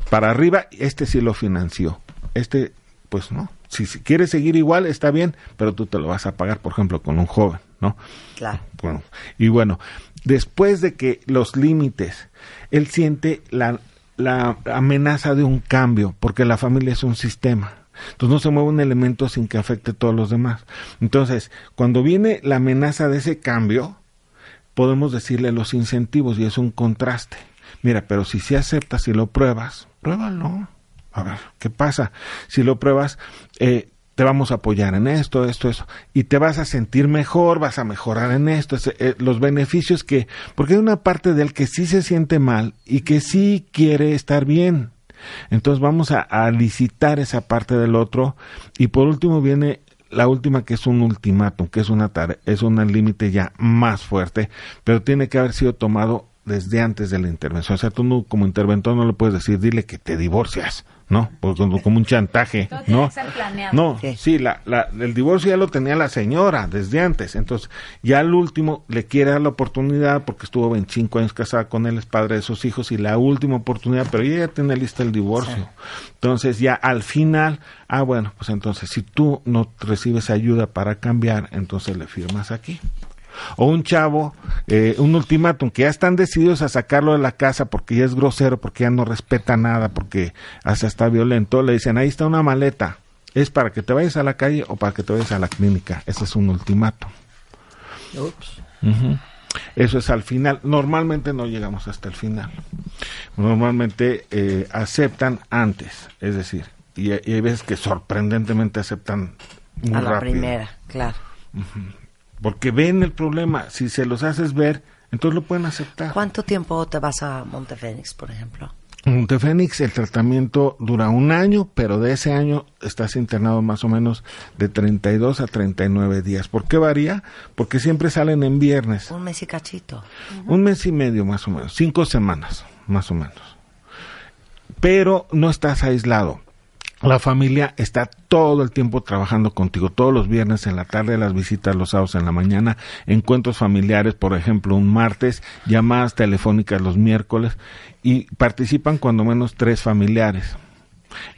para arriba, este sí lo financió. Este, pues no. Si, si quieres seguir igual, está bien, pero tú te lo vas a pagar, por ejemplo, con un joven, ¿no? Claro. Bueno, y bueno, después de que los límites, él siente la, la amenaza de un cambio, porque la familia es un sistema. Entonces no se mueve un elemento sin que afecte a todos los demás. Entonces, cuando viene la amenaza de ese cambio, podemos decirle los incentivos y es un contraste. Mira, pero si sí aceptas y lo pruebas, pruébalo. A ver, ¿qué pasa? Si lo pruebas, eh, te vamos a apoyar en esto, esto, eso, y te vas a sentir mejor, vas a mejorar en esto, eh, los beneficios que, porque hay una parte de él que sí se siente mal y que sí quiere estar bien. Entonces vamos a, licitar esa parte del otro. Y por último viene la última que es un ultimátum, que es una tare- es un límite ya más fuerte, pero tiene que haber sido tomado desde antes de la intervención. O sea, tú no, como interventor no le puedes decir, dile que te divorcias, ¿no? Pues como un chantaje, Todo tiene ¿no? que ser planeado. No, Sí. sí, la, la, el divorcio ya lo tenía la señora desde antes. Entonces, ya al último le quiere dar la oportunidad porque estuvo 25 años casada con él, es padre de sus hijos, y la última oportunidad, pero ella ya tiene lista el divorcio. Entonces, ya al final, ah, bueno, pues entonces, si tú no recibes ayuda para cambiar, entonces le firmas aquí. O un chavo, eh, un ultimátum, que ya están decididos a sacarlo de la casa porque ya es grosero, porque ya no respeta nada, porque hasta está violento, le dicen, ahí está una maleta, es para que te vayas a la calle o para que te vayas a la clínica. Ese es un ultimátum. Ujú. Eso es al final. Normalmente no llegamos hasta el final. Normalmente eh, aceptan antes, es decir, y, y hay veces que sorprendentemente aceptan muy A la rápido. primera, claro. Porque ven el problema. Si se los haces ver, entonces lo pueden aceptar. ¿Cuánto tiempo te vas a Montefénix, por ejemplo? En Montefénix el tratamiento dura un año, pero de ese año estás internado más o menos de 32 a 39 días. ¿Por qué varía? Porque siempre salen en viernes. Un mes y cachito. Un mes y medio más o menos, cinco semanas más o menos. Pero no estás aislado. La familia está todo el tiempo trabajando contigo, todos los viernes en la tarde, las visitas los sábados en la mañana, encuentros familiares, por ejemplo, un martes, llamadas telefónicas los miércoles y participan cuando menos tres familiares.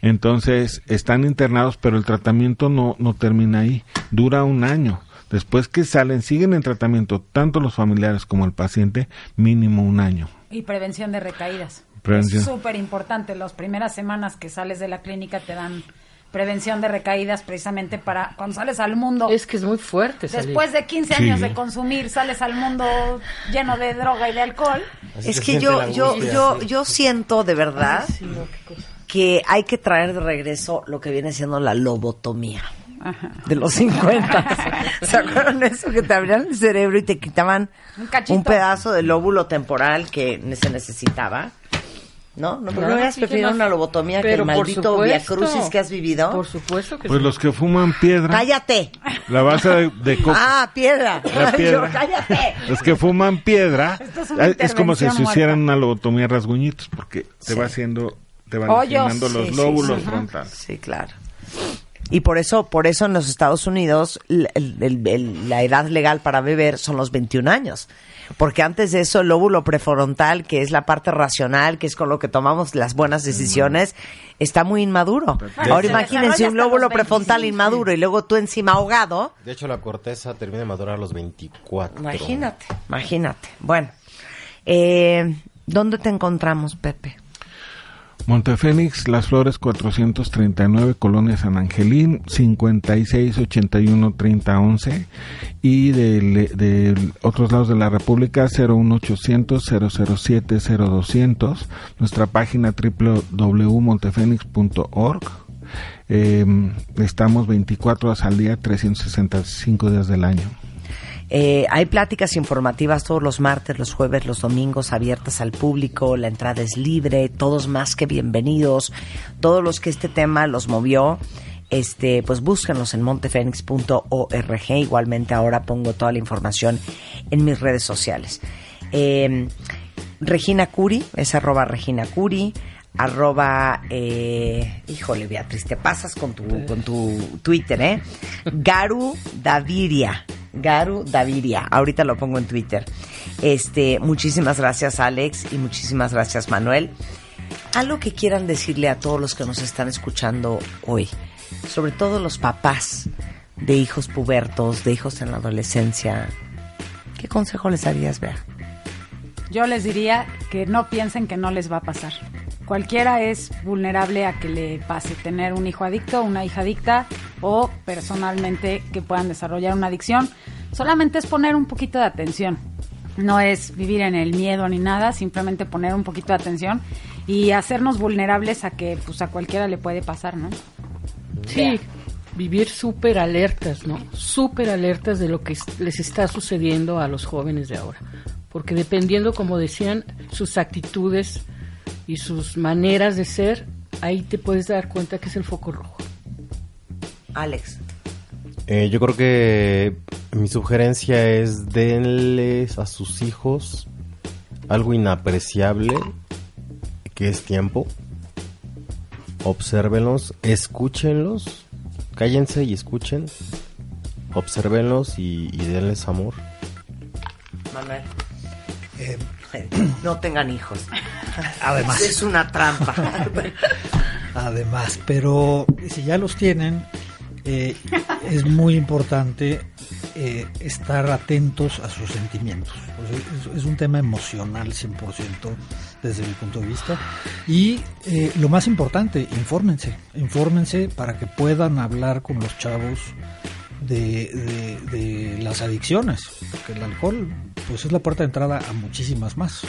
Entonces están internados, pero el tratamiento no, no termina ahí, dura un año. Después que salen, siguen en tratamiento tanto los familiares como el paciente, mínimo un año. Y prevención de recaídas. Prevención. Es súper importante. Las primeras semanas que sales de la clínica te dan prevención de recaídas precisamente para cuando sales al mundo. Es que es muy fuerte salir. Después de 15 Sí. años de consumir, sales al mundo lleno de droga y de alcohol. Es que yo, yo, yo, yo siento de verdad que hay que traer de regreso lo que viene siendo la lobotomía. De los 50. ¿Se acuerdan de eso? Que te abrían el cerebro y te quitaban Un cachito. un pedazo del lóbulo temporal que se necesitaba. ¿No? ¿No, ¿no Ah, hubieras sí, preferido no. una lobotomía que el Pero maldito Via supuesto. Crucis que has vivido? Por supuesto que Pues sí. los que fuman piedra, ¡Cállate! la base de, de coca, ¡Ah, piedra! La piedra. Yo, ¡Cállate! los que fuman piedra, Esto es una es, como si se hicieran una lobotomía rasguñitos, porque te va haciendo, te van lesionando los Sí, sí, lóbulos sí. frontales. Sí, claro. Y por eso, por eso en los Estados Unidos el- el- el- la edad legal para beber son los 21 años. Porque antes de eso el lóbulo prefrontal, que es la parte racional, que es con lo que tomamos las buenas decisiones, está muy inmaduro. Ahora Se imagínense un lóbulo prefrontal 25. inmaduro y luego tú encima ahogado. De hecho, la corteza termina de madurar a los 24. Imagínate, imagínate. Bueno, eh, ¿Dónde te encontramos, Pepe? Montefénix, Las Flores 439, Colonia San Angelín, 5681-3011 y de, de, otros lados de la República 01800-007-0200, nuestra página www.montefénix.org. Eh, estamos 24 horas al día, 365 días del año. Eh, hay pláticas informativas todos los martes, los jueves, los domingos, abiertas al público. La entrada es libre, todos más que bienvenidos. Todos los que este tema los movió, este, pues búsquenlos en montefenix.org. Igualmente ahora pongo toda la información en mis redes sociales. Eh, Regina Curi, es arroba Regina Curi arroba, eh, híjole Beatriz, te pasas con tu, con tu Twitter, ¿eh? Garu Daviria, Garu Daviria, ahorita lo pongo en Twitter. Este, muchísimas gracias Alex y muchísimas gracias Manuel. Algo que quieran decirle a todos los que nos están escuchando hoy, sobre todo los papás de hijos pubertos, de hijos en la adolescencia, ¿qué consejo les darías, Bea? Yo les diría que no piensen que no les va a pasar. Cualquiera es vulnerable a que le pase tener un hijo adicto, una hija adicta o personalmente que puedan desarrollar una adicción. Solamente es poner un poquito de atención. No es vivir en el miedo ni nada, simplemente poner un poquito de atención y hacernos vulnerables a que pues a cualquiera le puede pasar, ¿no? Sí, vivir súper alertas, ¿no? Súper alertas de lo que les está sucediendo a los jóvenes de ahora. Porque dependiendo, como decían, sus actitudes y sus maneras de ser, ahí te puedes dar cuenta que es el foco rojo. Alex. Eh, yo creo que mi sugerencia es denles a sus hijos algo inapreciable que es tiempo. Obsérvenlos, escúchenlos, cállense y escuchen. Obsérvenlos y, y denles amor. Manuel. Eh, no tengan hijos. Además. Es una trampa. Además, pero si ya los tienen, eh, es muy importante eh, estar atentos a sus sentimientos. O sea, es, es, un tema emocional 100% desde mi punto de vista. Y eh, lo más importante, infórmense. Infórmense para que puedan hablar con los chavos de, de, de las adicciones. Porque el alcohol pues es la puerta de entrada a muchísimas más.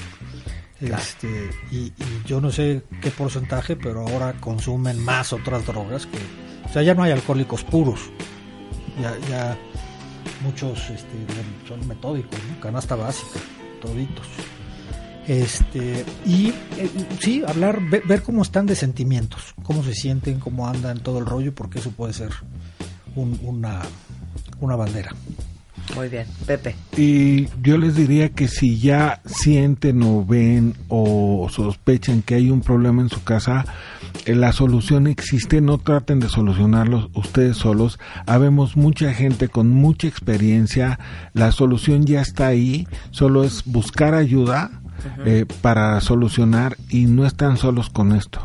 Este, y, y, yo no sé qué porcentaje, pero ahora consumen más otras drogas que, o sea, ya no hay alcohólicos puros, ya, ya muchos este, son metódicos, ¿no? canasta básica, toditos. Este, y eh, sí, hablar, ver, ver, cómo están de sentimientos, cómo se sienten, cómo andan, todo el rollo, porque eso puede ser un, una, una bandera. Muy bien, Pepe. Y yo les diría que si ya sienten o ven o sospechan que hay un problema en su casa, eh, la solución existe, no traten de solucionarlo ustedes solos. Habemos mucha gente con mucha experiencia, la solución ya está ahí, solo es buscar ayuda uh -huh. eh, para solucionar y no están solos con esto.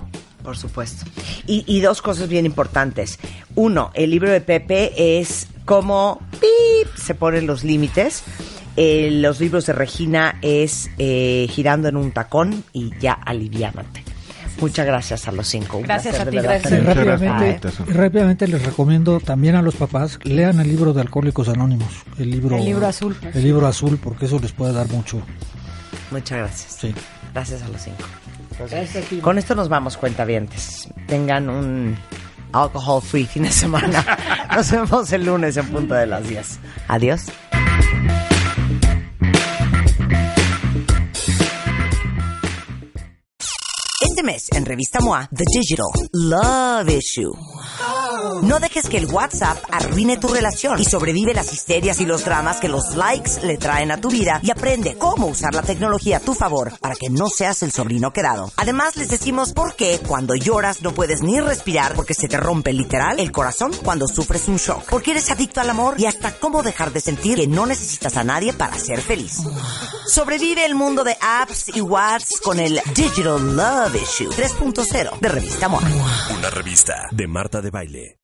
Por supuesto. Y, y, dos cosas bien importantes. Uno, el libro de Pepe es cómo ¡pip! se ponen los límites. Eh, los libros de Regina es eh, Girando en un tacón y Ya aliviánate. Muchas gracias a los cinco. Gracias a ti, gracias. Sí, rápidamente, rápidamente les recomiendo también a los papás lean el libro de Alcohólicos Anónimos, el libro, el libro azul. El libro azul, porque eso les puede dar mucho. Muchas gracias. Sí. Gracias a los cinco. Gracias. Con esto nos vamos, cuentavientes. Tengan un alcohol free fin de semana. Nos vemos el lunes en punto de las 10. Adiós. Este mes en Revista MOA, The Digital Love Issue. No dejes que el WhatsApp arruine tu relación y sobrevive las histerias y los dramas que los likes le traen a tu vida y aprende cómo usar la tecnología a tu favor para que no seas el sobrino quedado. Además, les decimos por qué cuando lloras no puedes ni respirar porque se te rompe literal el corazón cuando sufres un shock. Porque eres adicto al amor y hasta cómo dejar de sentir que no necesitas a nadie para ser feliz. Sobrevive el mundo de apps y WhatsApp con el Digital Love Issue 3.0 de Revista MOA. Una revista de Marta de Baile.